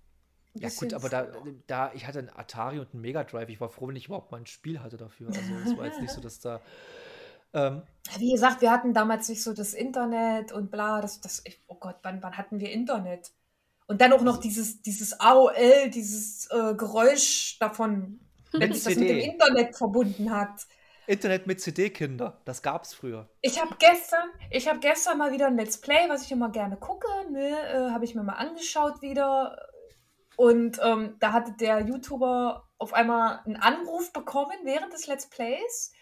Ja gut, aber da, da, ich hatte einen Atari und einen Mega Drive. Ich war froh, wenn ich überhaupt mal ein Spiel hatte dafür. Also es war jetzt nicht so, dass da. Ähm, Wie gesagt, wir hatten damals nicht so das Internet und bla, das, das, oh Gott, wann, wann hatten wir Internet? Und dann auch noch dieses, dieses AOL, dieses äh, Geräusch davon, wenn sich das mit dem. Internet verbunden hat. Internet mit CD-Kinder, das gab's früher. Ich habe gestern, ich habe gestern mal wieder ein Let's Play, was ich immer gerne gucke, ne, äh, habe ich mir mal angeschaut wieder. Und ähm, da hatte der YouTuber auf einmal einen Anruf bekommen während des Let's Plays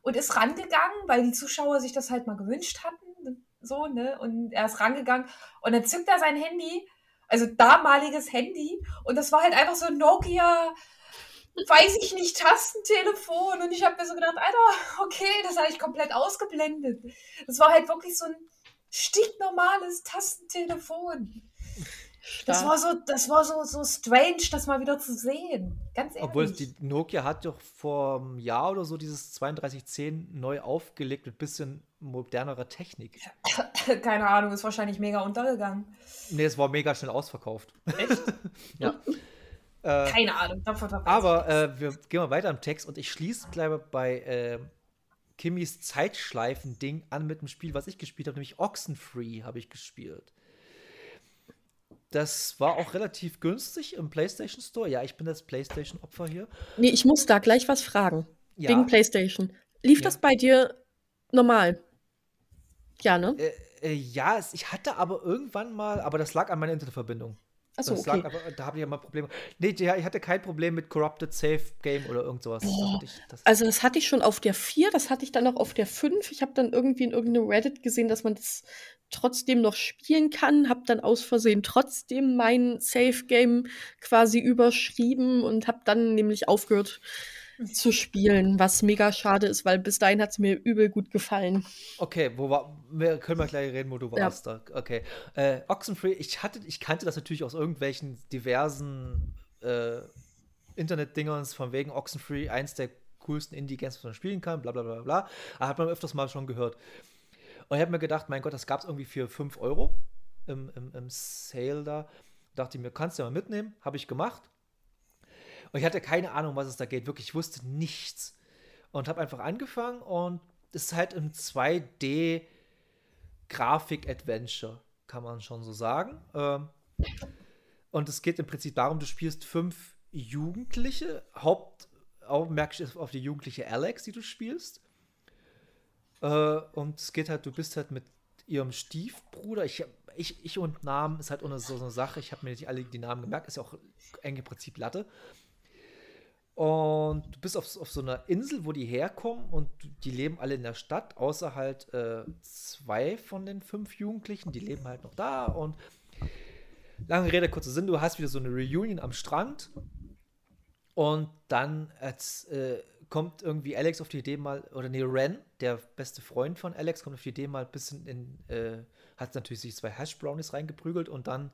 und ist rangegangen, weil die Zuschauer sich das halt mal gewünscht hatten. So, ne? Und er ist rangegangen und dann zückt er sein Handy Also damaliges Handy. Und das war halt einfach so ein Nokia, weiß ich nicht, Tastentelefon. Und ich habe mir so gedacht, Alter, okay, das habe ich komplett ausgeblendet. Das war halt wirklich so ein stinknormales Tastentelefon. Das war so, das war so, so strange, das mal wieder zu sehen. Ganz ehrlich. Obwohl die Nokia hat doch vor einem Jahr oder so dieses 3210 neu aufgelegt mit bisschen modernerer Technik. Keine Ahnung, ist wahrscheinlich mega untergegangen. Nee, es war mega schnell ausverkauft. Echt? ja. Äh, Keine Ahnung. Aber äh, wir gehen mal weiter im Text und ich schließe gleich bei äh, Kimmys Zeitschleifen-Ding an mit dem Spiel, was ich gespielt habe, nämlich Oxenfree habe ich gespielt. Das war auch relativ günstig im PlayStation Store. Ja, ich bin das PlayStation-Opfer hier. Nee, ich muss da gleich was fragen. Ja. Wegen PlayStation. Lief ja. das bei dir normal? Ja, ne? Äh, äh, ja, ich hatte aber irgendwann mal, aber das lag an meiner Internetverbindung. Achso, okay. Lag, aber, da habe ich ja mal Probleme. Nee, ja, ich hatte kein Problem mit Corrupted Save Game oder irgend sowas. Oh, das das also das hatte ich schon auf der 4, das hatte ich dann noch auf der 5. Ich habe dann irgendwie in irgendeinem Reddit gesehen, dass man das trotzdem noch spielen kann, habe dann aus Versehen trotzdem mein Save Game quasi überschrieben und habe dann nämlich aufgehört zu spielen, was mega schade ist, weil bis dahin hat es mir übel gut gefallen. Okay, wo war, wir können wir gleich reden, wo du warst. Ja. Da. Okay. Äh, Oxenfree, ich hatte, ich kannte das natürlich aus irgendwelchen diversen äh, Internet-Dingerns, von wegen Oxenfree, eins der coolsten Indie-Games, was man spielen kann, bla bla bla bla. Aber hat man öfters mal schon gehört. Und ich habe mir gedacht, mein Gott, das gab es irgendwie für 5 Euro im, im, im Sale da. Dachte ich mir, kannst du ja mal mitnehmen. Habe ich gemacht. Und ich hatte keine Ahnung, was es da geht. Wirklich, ich wusste nichts. Und habe einfach angefangen und es ist halt im 2D Grafik-Adventure, kann man schon so sagen. Ähm, und es geht im Prinzip darum, du spielst fünf Jugendliche. Hauptaugenmerk auf die jugendliche Alex, die du spielst. Äh, und es geht halt, du bist halt mit ihrem Stiefbruder. Ich, ich, ich und Namen ist halt so, eine Sache. Ich habe mir nicht alle die Namen gemerkt. Ist ja auch eng im Prinzip Latte. Und du bist auf, auf so einer Insel, wo die herkommen und die leben alle in der Stadt, außer halt äh, zwei von den fünf Jugendlichen, die leben halt noch da. Und lange Rede, kurzer Sinn, du hast wieder so eine Reunion am Strand. Und dann als, äh, kommt irgendwie Alex auf die Idee mal, oder nee, Ren, der beste Freund von Alex, kommt auf die Idee mal ein bisschen in, äh, hat natürlich sich zwei Hash Brownies reingeprügelt und dann,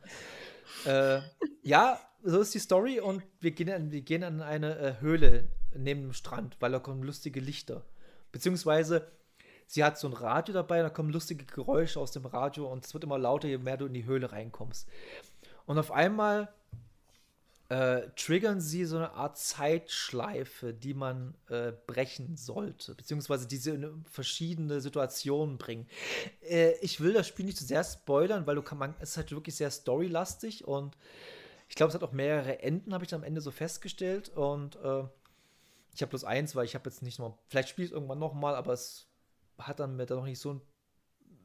äh, ja, so ist die Story und wir gehen, an, wir gehen an eine äh, Höhle neben dem Strand, weil da kommen lustige Lichter. Beziehungsweise sie hat so ein Radio dabei, da kommen lustige Geräusche aus dem Radio und es wird immer lauter, je mehr du in die Höhle reinkommst. Und auf einmal äh, triggern sie so eine Art Zeitschleife, die man äh, brechen sollte, beziehungsweise diese in verschiedene Situationen bringen. Äh, ich will das Spiel nicht zu sehr spoilern, weil du kann man, es ist halt wirklich sehr storylastig und ich glaube, es hat auch mehrere Enden, habe ich am Ende so festgestellt. Und äh, ich habe bloß eins, weil ich habe jetzt nicht noch, vielleicht spiele ich es irgendwann nochmal, aber es hat dann mir dann noch nicht so ein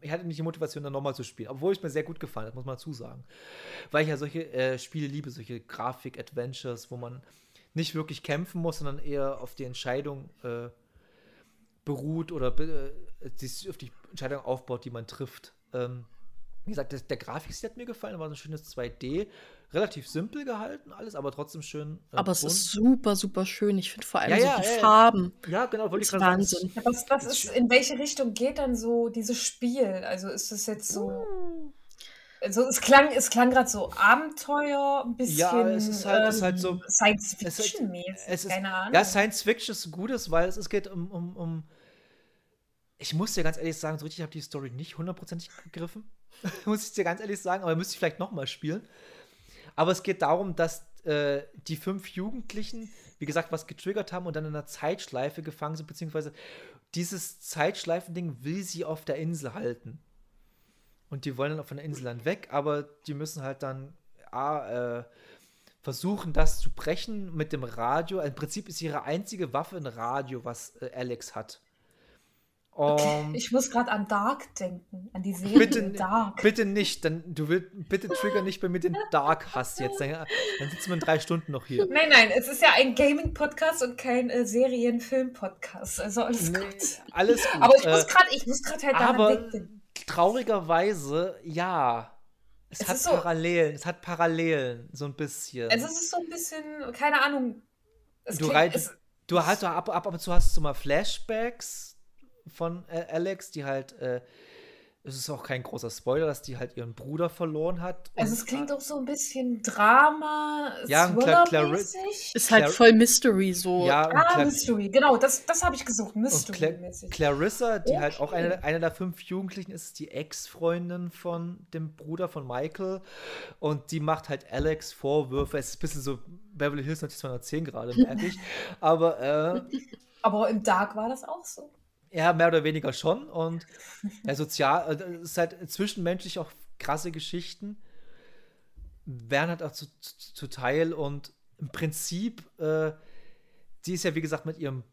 ich hatte nicht die Motivation, dann nochmal zu spielen. Obwohl es mir sehr gut gefallen hat, muss man dazu sagen. Weil ich ja solche äh, Spiele liebe, solche Grafik-Adventures, wo man nicht wirklich kämpfen muss, sondern eher auf die Entscheidung äh, beruht oder äh, auf die Entscheidung aufbaut, die man trifft. Ähm, wie gesagt, der, der Grafikstil hat mir gefallen, war so ein schönes 2D relativ simpel gehalten, alles, aber trotzdem schön. Äh, aber es ist super, super schön. Ich finde vor allem ja, so die ja, Farben. Ja, genau, wollte ich gerade Wahnsinn. Sagen. Was, was ist, in welche Richtung geht dann so dieses Spiel? Also ist es jetzt so. Uh. Also es klang, es klang gerade so Abenteuer, ein bisschen ja, es ist halt, ähm, ist halt so Science Fiction mäßig, keine Ahnung. Ja, Science Fiction ist Gutes, weil es, es geht um, um, um ich muss dir ganz ehrlich sagen, so richtig habe ich die Story nicht hundertprozentig gegriffen. muss ich dir ganz ehrlich sagen, aber müsste ich vielleicht nochmal spielen. Aber es geht darum, dass äh, die fünf Jugendlichen, wie gesagt, was getriggert haben und dann in einer Zeitschleife gefangen sind, beziehungsweise dieses Zeitschleifending will sie auf der Insel halten. Und die wollen dann von der Insel dann weg, aber die müssen halt dann ah, äh, versuchen, das zu brechen mit dem Radio. Im Prinzip ist ihre einzige Waffe ein Radio, was äh, Alex hat. Um, ich muss gerade an Dark denken, an die Serie bitte, Dark. Bitte nicht, dann du willst bitte trigger nicht bei mir den Dark Hass jetzt. Dann, dann sitzen wir in drei Stunden noch hier. Nein, nein, es ist ja ein Gaming-Podcast und kein äh, Serien-Film-Podcast. Also alles nee, gut. Alles gut. Aber ich muss äh, gerade, ich muss gerade halt daran aber denken. Traurigerweise, ja. Es, Es hat so- Parallelen, es hat Parallelen, so ein bisschen. Also es ist so ein bisschen, keine Ahnung. Es du klingt- rein, es, du hast ab, ab, ab und zu hast du mal Flashbacks von äh, Alex, die halt, äh, es ist auch kein großer Spoiler, dass die halt ihren Bruder verloren hat. also es klingt auch so ein bisschen Drama, Ja, und Cla- Thriller-mäßig. Ist halt Clar- voll Mystery so. ja, Ah, Mystery, genau, das, das habe ich gesucht, Mystery-mäßig. Clarissa, die halt auch Okay. eine, eine der fünf Jugendlichen ist, die Ex-Freundin von dem Bruder von Michael. Und die macht halt Alex Vorwürfe. Es ist ein bisschen so Beverly Hills 90210 gerade, merke ich. Aber äh, Aber im Dark war das auch so. Ja, mehr oder weniger schon. Und ja, sozial, äh, es ist halt zwischenmenschlich auch krasse Geschichten. Werden halt auch zu, zu, zu Teil und im Prinzip, äh, die ist ja wie gesagt mit ihrem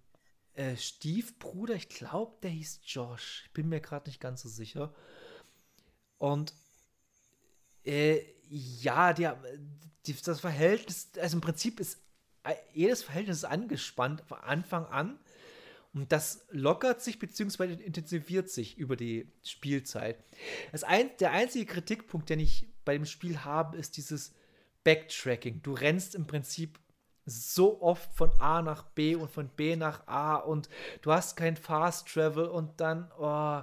äh, Stiefbruder, ich glaube, der hieß Josh. Ich bin mir gerade nicht ganz so sicher. Und äh, ja, die, die, das Verhältnis, also im Prinzip ist äh, jedes Verhältnis ist angespannt von Anfang an. Und das lockert sich bzw. intensiviert sich über die Spielzeit. Das ein, der einzige Kritikpunkt, den ich bei dem Spiel habe, ist dieses Backtracking. Du rennst im Prinzip so oft von A nach B und von B nach A und du hast kein Fast Travel und dann, oh,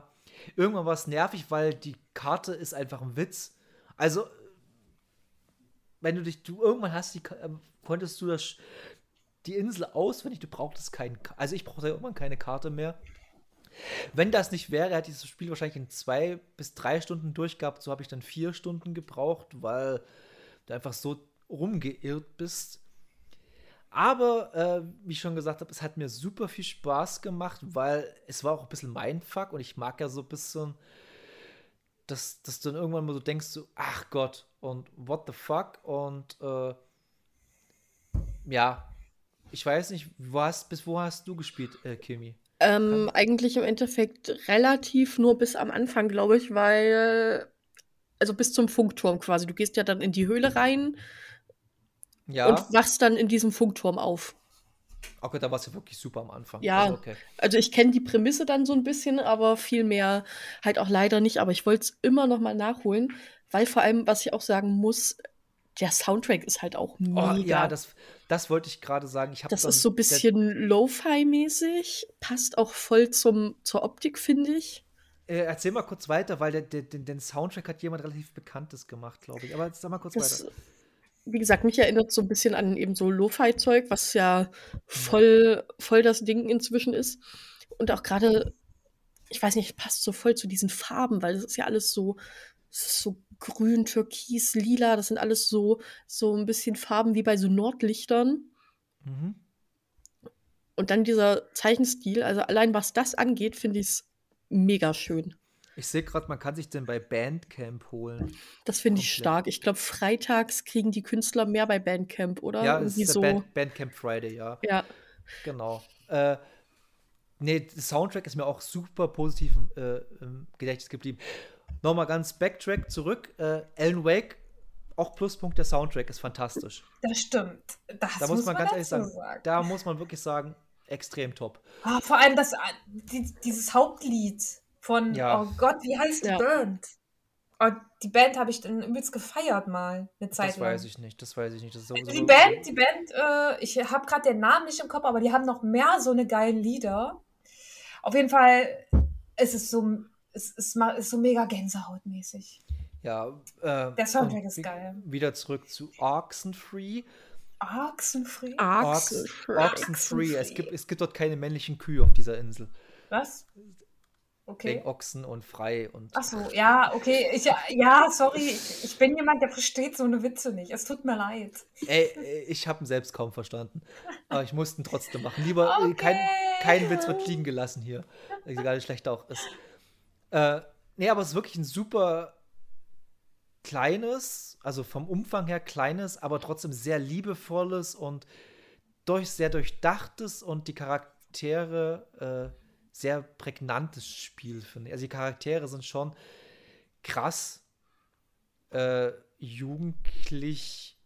irgendwann war es nervig, weil die Karte ist einfach ein Witz. Also, wenn du dich, du irgendwann hast die, ähm, konntest du das, die Insel auswendig, du brauchtest keinen, also ich brauchte irgendwann keine Karte mehr. Wenn das nicht wäre, hätte ich das Spiel wahrscheinlich in zwei bis drei Stunden durchgehabt. So habe ich dann vier Stunden gebraucht, weil du einfach so rumgeirrt bist. Aber, äh, wie ich schon gesagt habe, es hat mir super viel Spaß gemacht, weil es war auch ein bisschen Mindfuck und ich mag ja so ein bisschen, dass, dass du dann irgendwann mal so denkst, so, ach Gott, und what the fuck? Und äh, ja, ich weiß nicht, wo hast, bis wo hast du gespielt, äh, Kimi? Ähm, eigentlich im Endeffekt relativ nur bis am Anfang, glaube ich, weil, also bis zum Funkturm quasi. Du gehst ja dann in die Höhle rein Ja, und wachst dann in diesem Funkturm auf. okay, da war es ja wirklich super am Anfang. Ja. Also, okay. Also ich kenne die Prämisse dann so ein bisschen, aber viel mehr halt auch leider nicht. Aber ich wollte es immer noch mal nachholen, weil vor allem, was ich auch sagen muss, der Soundtrack ist halt auch Oh, mega. ja, das, das wollte ich gerade sagen. Ich Das ist so ein bisschen Lo-Fi-mäßig, passt auch voll zum, zur Optik, finde ich. Äh, erzähl mal kurz weiter, weil der, der, den, Soundtrack hat jemand relativ Bekanntes gemacht, glaube ich. Aber jetzt sag mal kurz Das, weiter. wie gesagt, mich erinnert so ein bisschen an eben so Lo-Fi-Zeug, was ja voll, voll das Ding inzwischen ist. Und auch gerade, ich weiß nicht, passt so voll zu diesen Farben, weil das ist ja alles so, es ist so grün, türkis, lila, das sind alles so, so ein bisschen Farben wie bei so Nordlichtern. Mhm. Und dann dieser Zeichenstil, also allein was das angeht, finde ich es mega schön. Ich sehe gerade, man kann sich den bei Bandcamp holen. Das finde ich stark. Ich glaube, freitags kriegen die Künstler mehr bei Bandcamp, oder? ja, Irgendwie ist so. Band, Bandcamp Friday, ja. Ja. Genau. Äh, nee, der Soundtrack ist mir auch super positiv im, äh, im Gedächtnis geblieben. Nochmal ganz Backtrack zurück. Äh, Alan Wake, auch Pluspunkt, der Soundtrack ist fantastisch. Das stimmt. Das da muss man ganz ehrlich dazu sagen, da muss man wirklich sagen, extrem top. Ah, vor allem das, die, dieses Hauptlied von, Ja. oh Gott, wie heißt die Ja. Band? Oh, die Band habe ich dann übelst gefeiert mal eine Zeit Das lang. weiß ich nicht, das weiß ich nicht. Das ist so, Die Band, die Band, äh, ich habe gerade den Namen nicht im Kopf, aber die haben noch mehr so eine geile Lieder. Auf jeden Fall, es ist so, es ist, ma- ist so mega Gänsehautmäßig. Ja, äh, Der Soundtrack und ist geil. Wieder zurück zu Oxenfree. Oxenfree? Axel. Oxenfree. Es Oxenfree. gibt, es gibt dort keine männlichen Kühe auf dieser Insel. Was? Okay. Wegen Ochsen und frei und. Ach so, ja, okay. Ich, ja, sorry. Ich, ich bin jemand, der versteht so eine Witze nicht. Es tut mir leid. Ey, ich habe ihn selbst kaum verstanden. Aber ich musste ihn trotzdem machen. Lieber, äh, kein, Okay. kein Witz wird liegen gelassen hier. Egal wie schlecht er auch ist. Äh, nee, aber es ist wirklich ein super kleines, also vom Umfang her kleines, aber trotzdem sehr liebevolles und durch, sehr durchdachtes und die Charaktere äh, sehr prägnantes Spiel, finde ich. Also die Charaktere sind schon krass äh, jugendlich.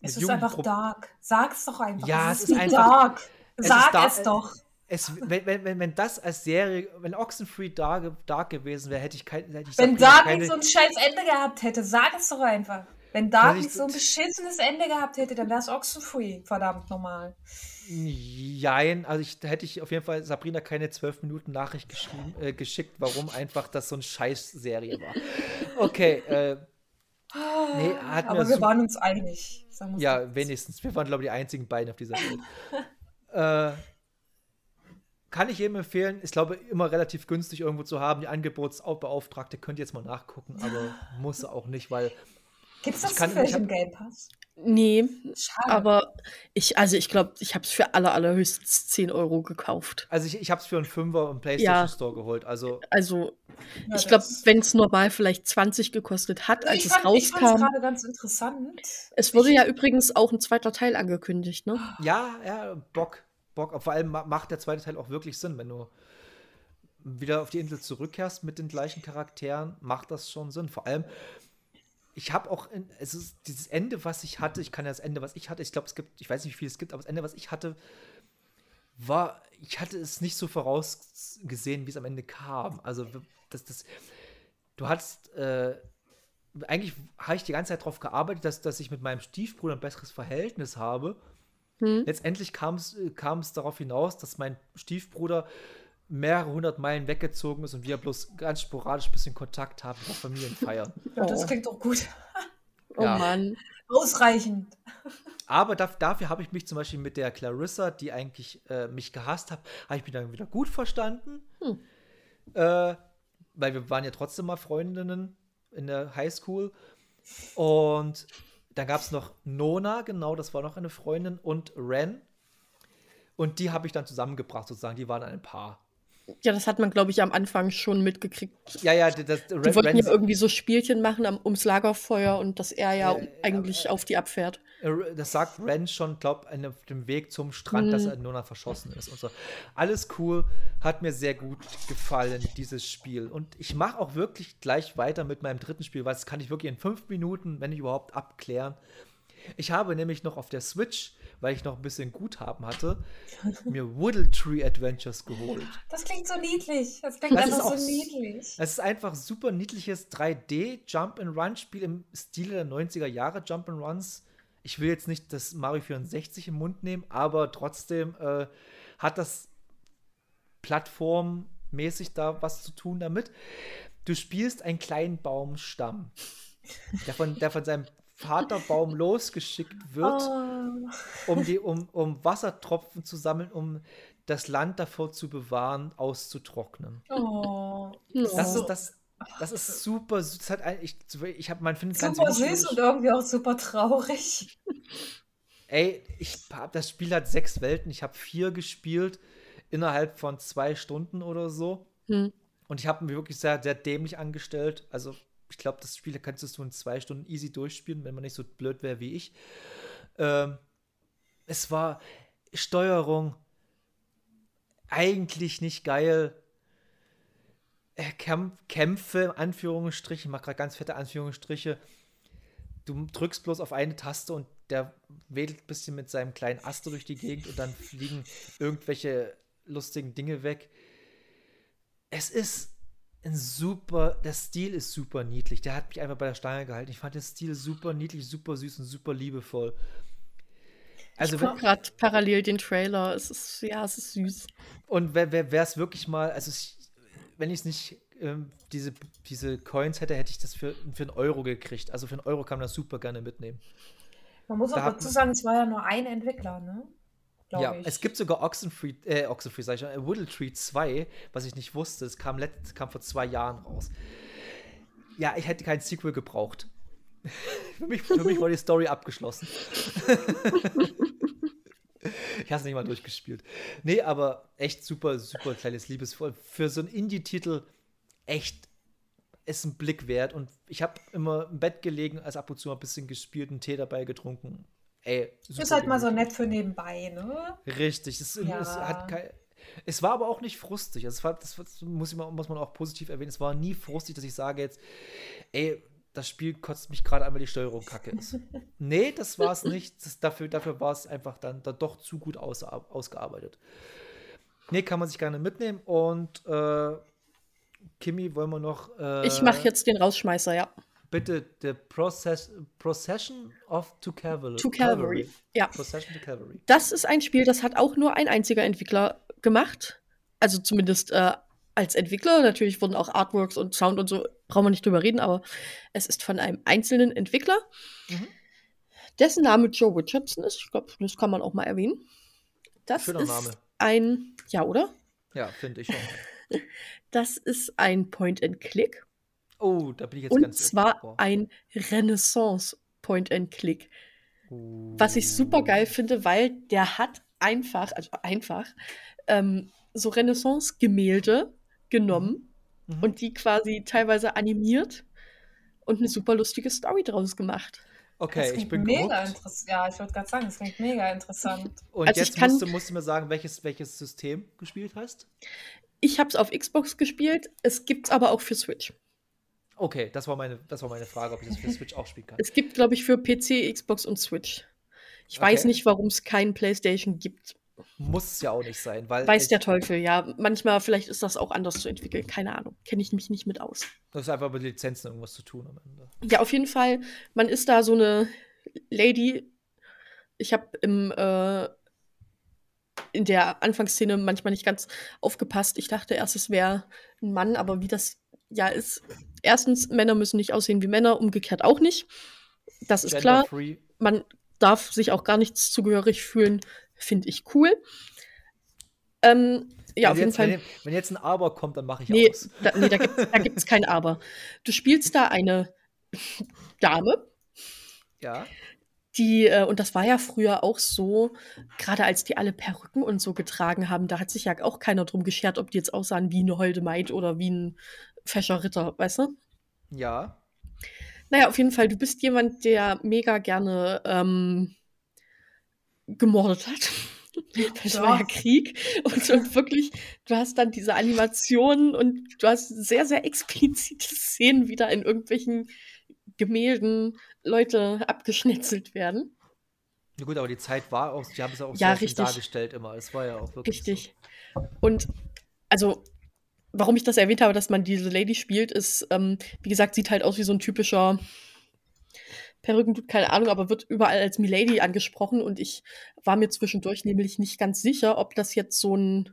Es ist einfach Jugendpro- dark. Sag's doch einfach. Ja, es es ist, ist wie einfach- dark. es ist Sag dark- es doch. Es, wenn, wenn, wenn, das als Serie, wenn Oxenfree Dark, Dark gewesen wäre, hätte ich, kein, hätte ich Wenn Dark nicht so ein scheiß Ende gehabt hätte, sag es doch einfach. Wenn Dark nicht so ein beschissenes Ende gehabt hätte, dann wäre es Oxenfree. Verdammt nochmal. Jein, also ich, da hätte ich auf jeden Fall Sabrina keine zwölf Minuten Nachricht geschrieben, äh, geschickt, warum einfach das so eine Scheiß-Serie war. Okay, äh, Nee, Aber wir waren uns einig. sagen wir's ja, wenigstens. Wir waren, glaube ich, die einzigen beiden auf dieser Welt. äh, kann ich jedem empfehlen. Ist, glaube ich, immer relativ günstig irgendwo zu haben. Die Angebotsbeauftragte könnt ihr jetzt mal nachgucken, aber muss auch nicht, weil Gibt's das ich kann- ich hab- im Game Pass? Nee, Schade. aber ich, also ich glaube, ich habe es für aller, allerhöchstens 10 Euro gekauft. Also ich, ich habe es für einen Fünfer im PlayStation Ja. Store geholt. Also Also Ja, ich glaube, das- wenn es normal vielleicht 20 gekostet hat, als ich es fand, ich rauskam. gerade ganz interessant. Es wurde ja übrigens auch ein zweiter Teil angekündigt, ne? ja, ja, Bock. Bock. Vor allem ma- macht der zweite Teil auch wirklich Sinn, wenn du wieder auf die Insel zurückkehrst mit den gleichen Charakteren, macht das schon Sinn. Vor allem, ich habe auch, in, es ist dieses Ende, was ich hatte, ich kann ja das Ende, was ich hatte, ich glaube, es gibt, ich weiß nicht, wie viel es gibt, aber das Ende, was ich hatte, war, ich hatte es nicht so vorausgesehen, wie es am Ende kam. Also, das, das, du hattest, äh, eigentlich habe ich die ganze Zeit darauf gearbeitet, dass, dass ich mit meinem Stiefbruder ein besseres Verhältnis habe. Hm? Letztendlich kam es kam es darauf hinaus, dass mein Stiefbruder mehrere hundert Meilen weggezogen ist und wir bloß ganz sporadisch ein bisschen Kontakt haben auf Familienfeiern. Ja, das Oh. klingt doch gut. Oh Ja. Mann. Ausreichend. Aber daf- dafür habe ich mich zum Beispiel mit der Clarissa, die eigentlich äh, mich gehasst hat, habe ich mich dann wieder gut verstanden. Hm. Äh, weil wir waren ja trotzdem mal Freundinnen in der Highschool. Und dann gab es noch Nona, genau, das war noch eine Freundin, und Ren. Und die habe ich dann zusammengebracht, sozusagen. Die waren ein Paar. Ja, das hat man, glaube ich, am Anfang schon mitgekriegt. Ja, ja, das, das Die Ren, wollten Ren, ja irgendwie so Spielchen machen am, ums Lagerfeuer und dass er ja Äh, eigentlich auf die abfährt. Äh, Das sagt Ren schon, glaub, an dem Weg zum Strand, dass Mhm. er Nona verschossen ist und so. Alles cool, hat mir sehr gut gefallen, dieses Spiel. Und ich mache auch wirklich gleich weiter mit meinem dritten Spiel, weil das kann ich wirklich in fünf Minuten, wenn ich überhaupt, abklären. Ich habe nämlich noch auf der Switch, weil ich noch ein bisschen Guthaben hatte, mir Woodle Tree Adventures geholt. Das klingt so niedlich. Das klingt Das einfach so niedlich. Es ist einfach super niedliches 3D-Jump-and-Run-Spiel im Stile der 90er Jahre Jump-and-Runs. Ich will jetzt nicht das Mario 64 im Mund nehmen, aber trotzdem äh, hat das plattformmäßig da was zu tun damit. Du spielst einen kleinen Baumstamm, der von, der von seinem Vaterbaum losgeschickt wird Oh. um, die, um, um Wassertropfen zu sammeln, um das Land davor zu bewahren, auszutrocknen. Oh. Das ist, das, das ist super. süß. Ich ich habe, man findet ganz Super wenig süß und irgendwie auch super traurig. Ey, ich hab, das Spiel hat sechs Welten. Ich habe vier gespielt innerhalb von zwei Stunden oder so. Hm. Und ich habe mich wirklich sehr, sehr dämlich angestellt. Also, ich glaube, das Spiel könntest du in zwei Stunden easy durchspielen, wenn man nicht so blöd wäre wie ich. Ähm, es war Steuerung eigentlich nicht geil. Äh, Kämp Kämpfe, Anführungsstriche, ich mache gerade ganz fette Anführungsstriche. Du drückst bloß auf eine Taste und der wedelt ein bisschen mit seinem kleinen Aster durch die Gegend und dann fliegen irgendwelche lustigen Dinge weg. Es ist ein super, der Stil ist super niedlich. Der hat mich einfach bei der Stange gehalten. Ich fand den Stil super niedlich, super süß und super liebevoll. Also, ich wenn, guck gerade parallel den Trailer. Es ist, ja, es ist süß. und wer es wirklich mal, also ich, wenn ich es nicht, ähm, diese, diese Coins hätte, hätte ich das für, für einen Euro gekriegt. Also für einen Euro kann man das super gerne mitnehmen. Man muss Da auch dazu sagen, es war ja nur ein Entwickler, ne? Glaub ja, ich. es gibt sogar Oxenfree, äh, Oxenfree, sag ich schon, äh, Woodle Tree 2, was ich nicht wusste. Es kam, let, kam vor zwei Jahren raus. Ja, ich hätte kein Sequel gebraucht. für, mich, für mich war die Story abgeschlossen. ich habe es nicht mal durchgespielt. Nee, aber echt super, super kleines Liebesvoll. Für so einen Indie-Titel echt ist ein Blick wert. Und ich habe immer im Bett gelegen, als ab und zu mal ein bisschen gespielt, einen Tee dabei getrunken. Ey, super ist halt mal so nett für nebenbei, ne? Richtig, es, Ja. es hat kein, es war aber auch nicht frustig. Also war, das muss, ich mal, muss man auch positiv erwähnen. Es war nie frustig, dass ich sage jetzt, ey, das Spiel kotzt mich gerade an, weil die Steuerung kacke ist. nee, das war es nicht. Das, dafür dafür war es einfach dann, dann doch zu gut aus, ausgearbeitet. Nee, kann man sich gerne mitnehmen. Und äh, Kimi, wollen wir noch. Äh, Ich mache jetzt den Rausschmeißer, ja. Bitte The Process, Procession of to Cavalry. To Cavalry. Ja. Procession to Cavalry. Das ist ein Spiel, das hat auch nur ein einziger Entwickler gemacht. Also zumindest äh, als Entwickler. Natürlich wurden auch Artworks und Sound und so, brauchen wir nicht drüber reden, aber es ist von einem einzelnen Entwickler, Mhm. dessen Name Joe Richardson ist. Ich glaube, das kann man auch mal erwähnen. Das Schöner ist Name. ein, ja, oder? Ja, finde ich schon. Das ist ein Point-and-Click. Oh, da bin ich jetzt Und ganz. zwar Boah. ein Renaissance Point-and-Click. Oh. Was ich super geil finde, weil der hat einfach, also einfach, ähm, so Renaissance-Gemälde genommen Mhm. und die quasi teilweise animiert und eine super lustige Story draus gemacht. Okay, das ich bin mega interessant. Ja, ich wollte gerade sagen, das klingt mega interessant. Und Also jetzt kann- musst, du, musst du mir sagen, welches, welches System gespielt hast? Ich habe es auf Xbox gespielt, es gibt es aber auch für Switch. Okay, das war meine, das war meine Frage, ob ich das für Switch auch spielen kann. Es gibt, glaube ich, für PC, Xbox und Switch. Ich weiß Okay. nicht, warum es keinen PlayStation gibt. Muss es ja auch nicht sein, weil Weiß der Teufel, ja. Manchmal, vielleicht ist das auch anders zu entwickeln. Keine Ahnung. Kenne ich mich nicht mit aus. das ist einfach mit Lizenzen irgendwas zu tun am Ende. Ja, auf jeden Fall. Man ist da so eine Lady. Ich habe im äh, in der Anfangsszene manchmal nicht ganz aufgepasst. Ich dachte erst, es wäre ein Mann, aber wie das ja ist. Erstens, Männer müssen nicht aussehen wie Männer, umgekehrt auch nicht. Das ist klar. Gender-free. Man darf sich auch gar nichts zugehörig fühlen. Finde ich cool. Ähm, ja, wenn auf jeden jetzt, Fall. Wenn, wenn jetzt ein Aber kommt, dann mache ich Nee, aus. da, nee, da gibt es kein Aber. Du spielst da eine Dame, Ja. die, äh, und das war ja früher auch so, gerade als die alle Perücken und so getragen haben, da hat sich ja auch keiner drum geschert, ob die jetzt aussahen wie eine holde Maid oder wie ein fescher Ritter, weißt du? Ja. Naja, auf jeden Fall, du bist jemand, der mega gerne ähm, gemordet hat. Das Ja. war ja Krieg. Und, und wirklich, du hast dann diese Animationen und du hast sehr, sehr explizite Szenen, wie da in irgendwelchen Gemälden Leute abgeschnetzelt werden. Na gut, aber die Zeit war auch, die haben es auch Ja, sehr richtig. dargestellt immer. Es war ja auch wirklich. Richtig. Und also, warum ich das erwähnt habe, dass man diese Lady spielt, ist, ähm, wie gesagt, sieht halt aus wie so ein typischer Perückendude, keine Ahnung, aber wird überall als Milady angesprochen und ich war mir zwischendurch nämlich nicht ganz sicher, ob das jetzt so ein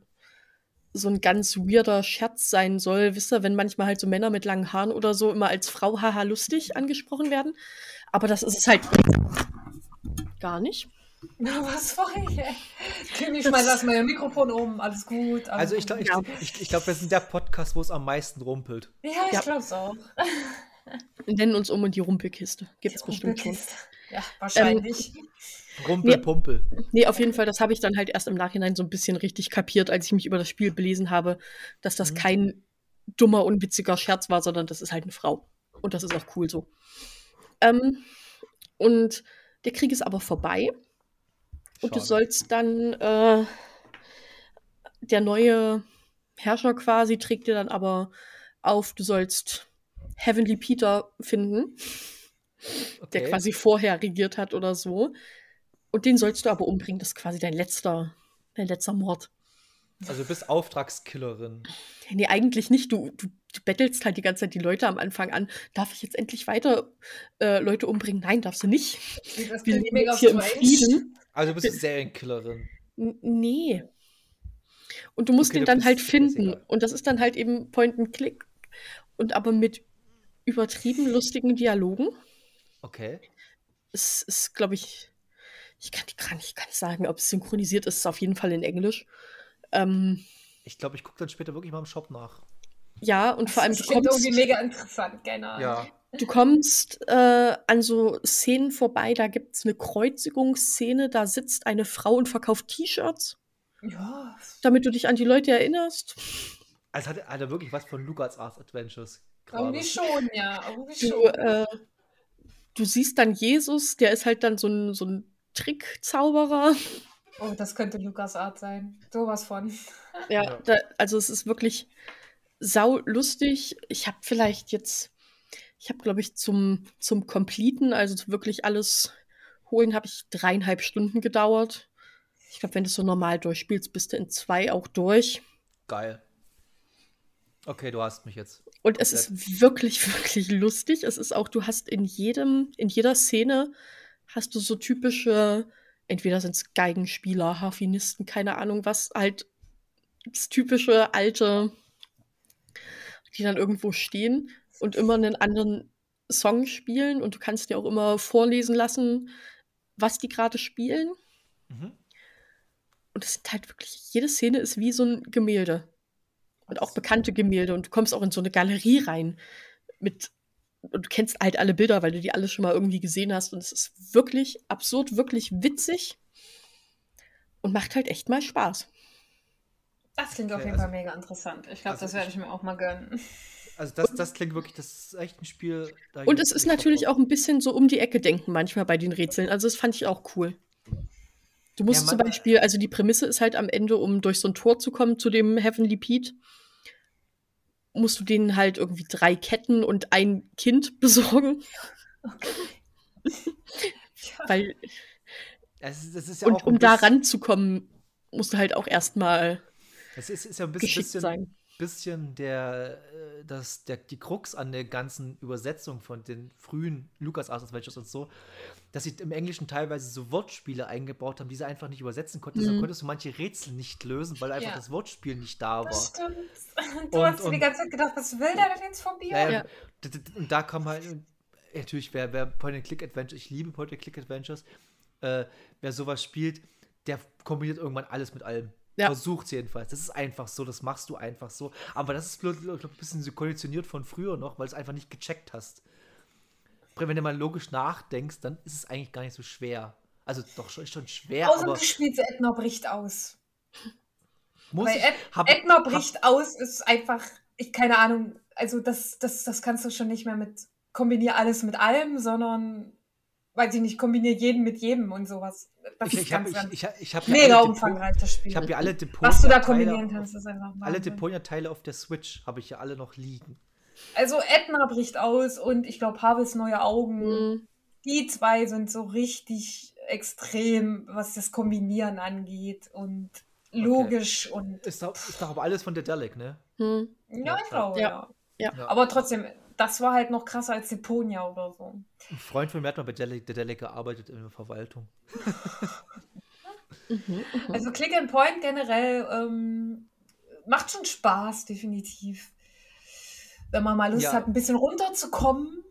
so ein ganz weirder Scherz sein soll, wisst ihr, wenn manchmal halt so Männer mit langen Haaren oder so immer als Frau haha lustig angesprochen werden. Aber das ist es halt gar nicht. Na, was war ich, ich schmeiß erstmal ihr Mikrofon um. Alles gut. Alles Also ich glaube, ich, Ja. ich, ich glaub, wir sind der Podcast, wo es am meisten rumpelt. Ja, ich Ja. glaub's auch. Wir nennen uns um und die Rumpelkiste. Gibt's Die bestimmt schon. Ja, wahrscheinlich. Rumpel, Nee. Pumpel. Nee, auf jeden Fall, das habe ich dann halt erst im Nachhinein so ein bisschen richtig kapiert, als ich mich über das Spiel belesen habe, dass das Mhm. kein dummer, unwitziger Scherz war, sondern das ist halt eine Frau. Und das ist auch cool so. Ähm, und der Krieg ist aber vorbei. Und du Schade. sollst dann, äh, der neue Herrscher quasi trägt dir dann aber auf, du sollst Heavenly Peter finden, der Okay. quasi vorher regiert hat oder so. Und den sollst du aber umbringen. Das ist quasi dein letzter, dein letzter Mord. Also du bist Auftragskillerin. Nee, eigentlich nicht. Du, du, du bettelst halt die ganze Zeit die Leute am Anfang an. Darf ich jetzt endlich weiter äh, Leute umbringen? Nein, darfst du nicht. Das Wir leben jetzt hier im. Frieden. Also du bist Serienkillerin. Nee. Und du musst Okay, ihn dann halt finden. Und das ist dann halt eben Point and Click. Und aber mit übertrieben lustigen Dialogen. Okay. Es ist, glaube ich, ich kann, ich kann nicht ganz sagen, ob es synchronisiert ist. Auf jeden Fall in Englisch. Ähm, Ich glaube, ich gucke dann später wirklich mal im Shop nach. ja, und vor allem, Das du klingt kommst, irgendwie mega interessant, genau. Ja. du kommst äh, an so Szenen vorbei, da gibt es eine Kreuzigungsszene, da sitzt eine Frau und verkauft T-Shirts, Ja. damit du dich an die Leute erinnerst. Also hat, hat er wirklich was von Lucas Arts Adventures. Gerade. Irgendwie schon, ja. Irgendwie Du, schon. äh, du siehst dann Jesus, der ist halt dann so ein, so ein Trickzauberer. Oh, das könnte Lukas Art sein. Sowas von. Ja, Ja. Da, also es ist wirklich sau lustig. Ich habe vielleicht jetzt, ich habe glaube ich zum, zum Completen, also wirklich alles holen, habe ich dreieinhalb Stunden gedauert. Ich glaube, wenn du es so normal durchspielst, bist du in zwei auch durch. Geil. Okay, du hast mich jetzt. Und es ist wirklich, wirklich lustig. Es ist auch, du hast in jedem, in jeder Szene hast du so typische, entweder sind es Geigenspieler, Harfinisten, keine Ahnung was, halt das typische alte, die dann irgendwo stehen und immer einen anderen Song spielen und du kannst dir auch immer vorlesen lassen, was die gerade spielen. Mhm. Und es sind halt wirklich, jede Szene ist wie so ein Gemälde. Und auch bekannte Gemälde. Und du kommst auch in so eine Galerie rein mit. Und du kennst halt alle Bilder, weil du die alle schon mal irgendwie gesehen hast. Und es ist wirklich absurd, wirklich witzig. Und macht halt echt mal Spaß. Das klingt auf Okay, jeden also- Fall mega interessant. Ich glaube, also das werde ich- mir auch mal gönnen. Also das, das klingt wirklich, das ist echt ein Spiel. da Und es ist natürlich auch ein bisschen so um die Ecke denken manchmal bei den Rätseln. Also das fand ich auch cool. Du musst Ja, zum Beispiel, also die Prämisse ist halt am Ende, um durch so ein Tor zu kommen zu dem Heavenly Pete, musst du denen halt irgendwie drei Ketten und ein Kind besorgen, weil Es ist, das ist ja und um da ranzukommen, musst du halt auch erstmal Es ist, ist ja ein bisschen, geschickt bisschen, sein. Bisschen der, äh, das, der, die Krux an der ganzen Übersetzung von den frühen LucasArts Adventures und so, dass sie im Englischen teilweise so Wortspiele eingebaut haben, die sie einfach nicht übersetzen konnten. Deshalb Mhm. konntest du manche Rätsel nicht lösen, weil einfach Ja. das Wortspiel nicht da war. Das stimmt. Du Und- hast dir die und- ganze Zeit gedacht, was will der denn jetzt von mir? Ja, ja. Und da kommen halt, äh, natürlich, wer, wer Point-and-Click-Adventures, ich liebe Point-and-Click-Adventures, äh, wer sowas spielt, der kombiniert irgendwann alles mit allem. Ja. Versucht jedenfalls. Das ist einfach so, das machst du einfach so. Aber das ist glaub, glaub, ein bisschen so konditioniert von früher noch, weil du es einfach nicht gecheckt hast. Wenn du mal logisch nachdenkst, dann ist es eigentlich gar nicht so schwer. Also doch schon, schon schwer, Außer aber du spielst Edna bricht aus. muss Weil ich, Ed, hab- Edna hab- bricht aus ist einfach, ich keine Ahnung, also das, das, das kannst du schon nicht mehr mit kombinier alles mit allem, sondern weiß ich nicht, kombinier jeden mit jedem und sowas. Das Ich, ist ich habe ganz, ich, ganz ich, ich hab ja mega alle Depot- umfangreich, das Spiel. Ich habe ja alle Deponia Was du da Teile kombinieren auf- kannst, ist einfach Alle Wahnsinn. Deponia-Teile auf der Switch habe ich ja alle noch liegen. Also Edna bricht aus und ich glaube Harveys neue Augen. Mhm. Die zwei sind so richtig extrem, was das Kombinieren angeht und logisch und Ist doch, ist doch aber alles von der Delic, ne? Hm. ja, ich glaube, Ja. ja. Ja. Aber trotzdem, das war halt noch krasser als Deponia oder so. Ein Freund von mir hat mal bei Delic gearbeitet in der Verwaltung. Mhm. Mhm. Also Click and Point generell ähm, macht schon Spaß, definitiv. Wenn man mal Lust Ja. hat, ein bisschen runterzukommen,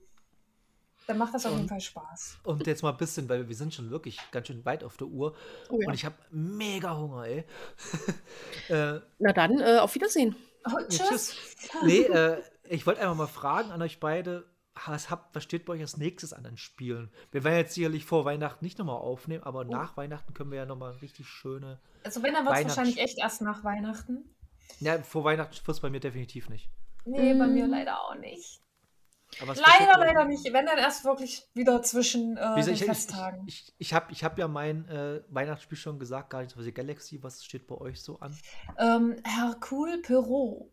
dann macht das auf Und- jeden Fall Spaß. Und jetzt mal ein bisschen, weil wir sind schon wirklich ganz schön weit auf der Uhr. Oh ja. Und ich habe mega Hunger, ey. äh, Na dann, äh, auf Wiedersehen. Oh, ja, tschüss. Nee, äh, ich wollte einfach mal fragen an euch beide, was, habt, was steht bei euch als nächstes an den Spielen? Wir werden jetzt sicherlich vor Weihnachten nicht nochmal aufnehmen, aber nach Weihnachten können wir ja nochmal richtig schöne. Also wenn, dann wird es wahrscheinlich echt erst nach Weihnachten. Ja, vor Weihnachten wird es bei mir definitiv nicht. Nee, bei mir Mm. leider auch nicht. Leider, leider nicht. Wenn dann erst wirklich wieder zwischen äh, Wie den ich, ich, Festtagen. ich, ich, ich habe ich hab ja mein äh, Weihnachtsspiel schon gesagt, Guardians of the Galaxy. Was steht bei euch so an? Ähm, Hercule Perrault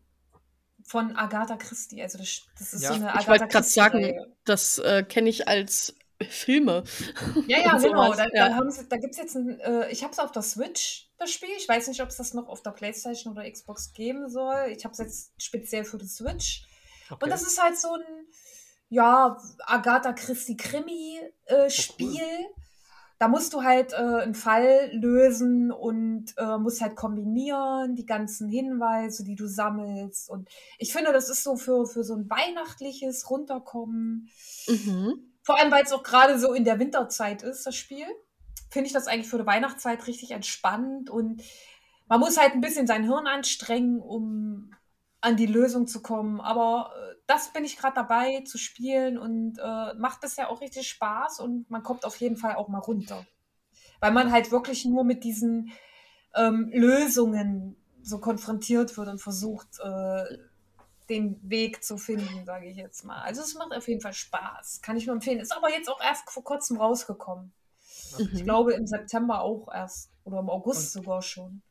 von Agatha Christie. Also das, das ist Ja. so eine Ich Agatha wollte gerade sagen, das äh, kenne ich als Filme. Ja, ja, genau. Da, ja. da, da gibt es jetzt ein, äh, ich habe es auf der Switch, das Spiel. Ich weiß nicht, ob es das noch auf der Playstation oder Xbox geben soll. Ich habe es jetzt speziell für die Switch. Okay. Und das ist halt so ein, ja, Agatha Christie Oh, Krimi-Spiel. Da musst du halt äh, einen Fall lösen und äh, musst halt kombinieren, die ganzen Hinweise, die du sammelst. Und ich finde, das ist so für, für so ein weihnachtliches Runterkommen. Mhm. Vor allem, weil es auch gerade so in der Winterzeit ist, das Spiel. Finde ich das eigentlich für die Weihnachtszeit richtig entspannt und man muss halt ein bisschen sein Hirn anstrengen, um an die Lösung zu kommen. Aber äh, das bin ich gerade dabei zu spielen und äh, macht bisher auch richtig Spaß und man kommt auf jeden Fall auch mal runter. Weil man halt wirklich nur mit diesen ähm, Lösungen so konfrontiert wird und versucht, äh, den Weg zu finden, sage ich jetzt mal. Also es macht auf jeden Fall Spaß. Kann ich nur empfehlen. Ist aber jetzt auch erst vor kurzem rausgekommen. Ich Mhm. glaube im September auch erst. Oder im August Und- sogar schon.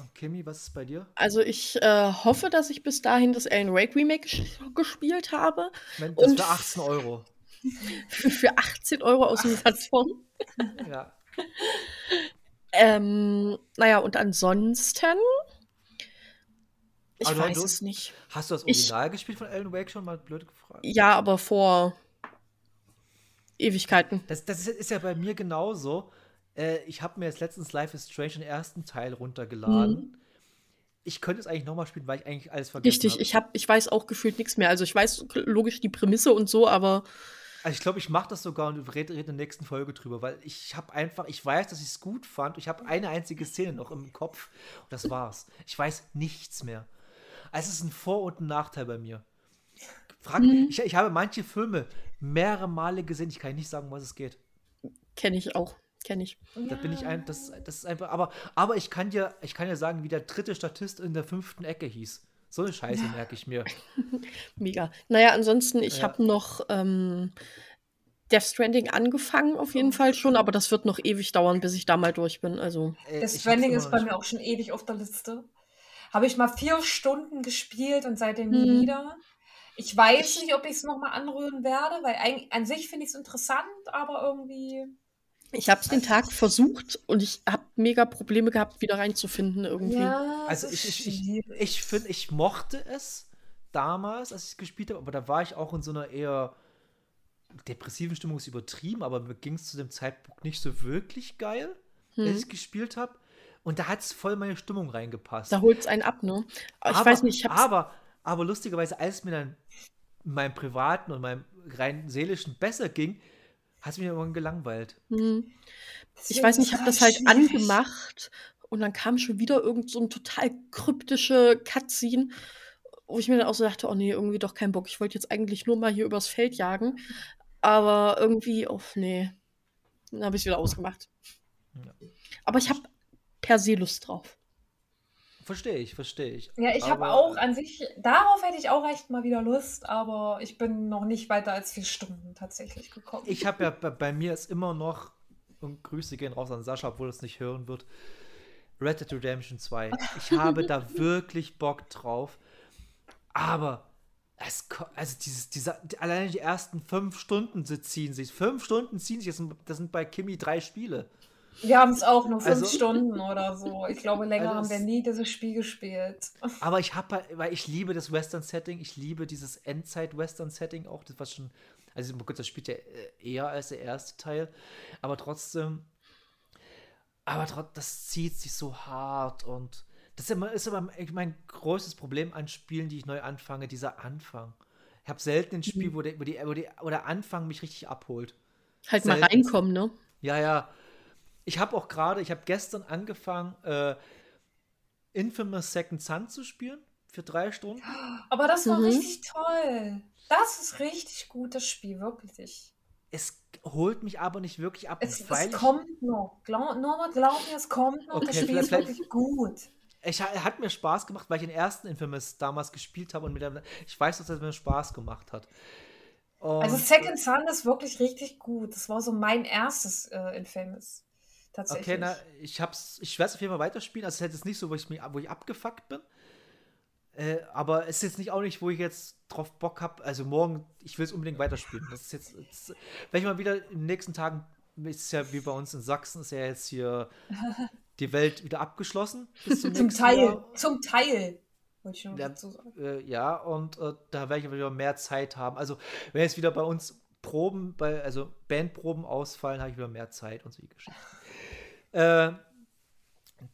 Und Kimi, was ist bei dir? Also ich äh, hoffe, dass ich bis dahin das Alan Wake Remake ges- gespielt habe. Moment, Das Und- für 18 Euro. Für 18 Euro aus dem Saturn. Ja. Ähm, naja, und ansonsten. Ich du- weiß du- es nicht. Hast du das Ich- Original gespielt von Alan Wake schon mal blöd gefragt? Ja, aber vor Ewigkeiten. Das, das ist, ist ja bei mir genauso. Äh, ich habe mir jetzt letztens Life is Strange den ersten Teil runtergeladen. Mhm. Ich könnte es eigentlich nochmal spielen, weil ich eigentlich alles vergessen Richtig, habe. ich, hab, ich weiß auch gefühlt nichts mehr. Also ich weiß logisch die Prämisse und so, aber Also ich glaube, ich mache das sogar und rede red in der nächsten Folge drüber, weil ich habe einfach, ich weiß, dass ich es gut fand. Ich habe eine einzige Szene noch im Kopf und das war's. Ich weiß nichts mehr. Also es ist ein Vor- und ein Nachteil bei mir. Frag, Mhm. ich, ich habe manche Filme mehrere Male gesehen. Ich kann nicht sagen, um was es geht. kenne ich auch. Kenne ich. Da bin ich ein, das, das ist einfach, aber, aber ich kann dir, ich kann dir sagen, wie der dritte Statist in der fünften Ecke hieß. So eine Scheiße merke ich mir. Mega. Naja, ansonsten, ich Ja. habe noch ähm, Death Stranding angefangen, auf jeden Fall schon, aber das wird noch ewig dauern, bis ich da mal durch bin. Also, Äh, hab's Stranding ist bei mir auch schon ewig auf der Liste. Habe ich mal vier Stunden gespielt und seitdem nie Mhm. wieder. Ich weiß Ich- nicht, ob ich es nochmal anrühren werde, weil eigentlich, an sich finde ich es interessant, aber irgendwie. Ich habe es den Tag versucht und ich habe mega Probleme gehabt, wieder reinzufinden irgendwie. Ja, Also ich, ich, ich, ich finde, ich mochte es damals, als ich es gespielt habe, aber da war ich auch in so einer eher depressiven Stimmung, ist übertrieben, aber mir ging es zu dem Zeitpunkt nicht so wirklich geil, als Hm. ich gespielt habe. Und da hat es voll meine Stimmung reingepasst. Da holt es einen ab, ne? Aber ich aber, weiß nicht, ich aber, aber lustigerweise, als es mir dann in meinem privaten und meinem rein seelischen besser ging, hat es mich irgendwann gelangweilt. Hm. Ich weiß nicht, ich habe es das halt schwierig. angemacht und dann kam schon wieder irgend so ein total kryptische Cutscene, wo ich mir dann auch so dachte, oh nee, irgendwie doch kein Bock. Ich wollte jetzt eigentlich nur mal hier übers Feld jagen, aber irgendwie, oh nee, dann habe ich wieder ausgemacht. Ja. Aber ich habe per se Lust drauf. Verstehe ich, verstehe ich. Ja, ich habe auch an sich, darauf hätte ich auch echt mal wieder Lust, aber ich bin noch nicht weiter als vier Stunden tatsächlich gekommen. Ich habe ja, bei, bei mir ist immer noch, und Grüße gehen raus an Sascha, obwohl er es nicht hören wird, Red Dead Redemption 2. Ich habe da wirklich Bock drauf. Aber es, also dieses, dieser, alleine die ersten fünf Stunden sie ziehen sich. Fünf Stunden ziehen sich, das sind, das sind bei Kimi drei Spiele. Wir haben es auch nur fünf Also- Stunden oder so. Ich glaube, länger Also haben wir nie dieses Spiel gespielt. Aber ich habe halt, weil ich liebe das Western-Setting, ich liebe dieses Endzeit-Western-Setting auch, das was schon, also gut, das spielt ja äh, eher als der erste Teil, aber trotzdem, aber trotzdem, das zieht sich so hart und das ist immer, ist immer mein größtes Problem an Spielen, die ich neu anfange, dieser Anfang. Ich habe selten ein Spiel, wo der, wo, die, wo, die, wo der Anfang mich richtig abholt. Halt mal Selten. reinkommen, ne? Ja, ja. Ich habe auch gerade, ich habe gestern angefangen, äh, Infamous Second Son zu spielen für drei Stunden. Aber das war Mhm. richtig toll. Das ist richtig gut, das Spiel, wirklich. Es holt mich aber nicht wirklich ab, Es, weil es kommt noch. Glaub, nur mal glaub mir, es kommt noch. Okay, das Spiel ist wirklich gut. ich, ich hat mir Spaß gemacht, weil ich den ersten Infamous damals gespielt habe und mit der, ich weiß, dass es mir Spaß gemacht hat. Und, Also Second Son ist wirklich richtig gut. Das war so mein erstes äh, Infamous. Tatsächlich. Okay, na, ich hab's, ich werde es auf jeden Fall weiterspielen. Also es ist jetzt nicht so, wo ich, mich, wo ich abgefuckt bin. Äh, aber es ist jetzt nicht auch nicht, wo ich jetzt drauf Bock habe. Also morgen, ich will es unbedingt weiterspielen. Das ist jetzt, jetzt, wenn ich mal wieder in den nächsten Tagen, ist ja wie bei uns in Sachsen, ist ja jetzt hier die Welt wieder abgeschlossen. Zum, Teil. Jahr. Zum Teil. Wollte ich noch Ja, dazu sagen. Äh, ja, und äh, da werde ich aber wieder mehr Zeit haben. Also, wenn jetzt wieder bei uns Proben, bei, also Bandproben ausfallen, habe ich wieder mehr Zeit und so die Geschichten. Äh,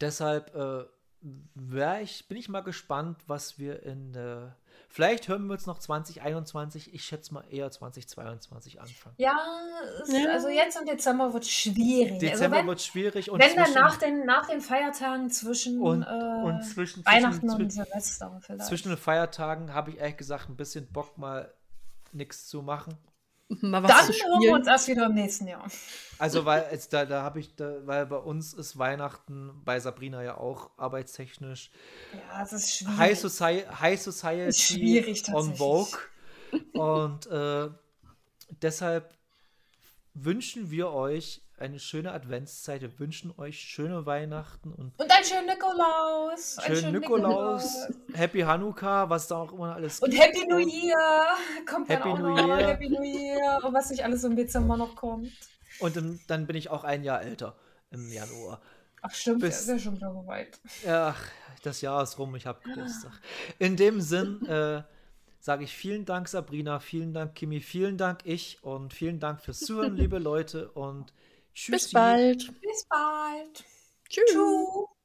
deshalb äh, ich, bin ich mal gespannt, was wir in. Äh, vielleicht hören wir uns noch 2021, ich schätze mal eher 2022 anfangen. Ja, es, Ja. also jetzt im Dezember wird es schwierig. Dezember also wenn, wird schwierig und wenn dann zwischen- nach den, nach den Feiertagen zwischen und, äh, und zwischen, Weihnachten zwischen, und Silvester vielleicht. zwischen den Feiertagen habe ich ehrlich gesagt ein bisschen Bock, mal nichts zu machen. Mal was dann zu hören wir spielen. uns erst wieder im nächsten Jahr. Also, weil jetzt da, da habe ich, da, weil bei uns ist Weihnachten, bei Sabrina ja auch arbeitstechnisch. Ja, es ist schwierig. High, Soci High Society Ist schwierig on. Vogue. Und äh, deshalb wünschen wir euch eine schöne Adventszeit. Wir wünschen euch schöne Weihnachten und Und einen schönen Nikolaus. Einen schönen Nikolaus, Happy Hanukkah, was da auch immer alles Und gibt. Happy New Year. Kommt Happy dann auch New noch. Year. Happy New Year. Und was nicht alles im Dezember noch kommt. Und dann, dann bin ich auch ein Jahr älter im Januar. Ach, stimmt, Bis- ist ja schon wieder soweit. Ach, das Jahr ist rum, ich habe Geburtstag. In dem Sinn äh, sage ich vielen Dank, Sabrina, vielen Dank, Kimi, vielen Dank, ich und vielen Dank fürs Zuhören, liebe Leute und tschüss. Bis bald. Bis bald. Tschüss. Tschüss.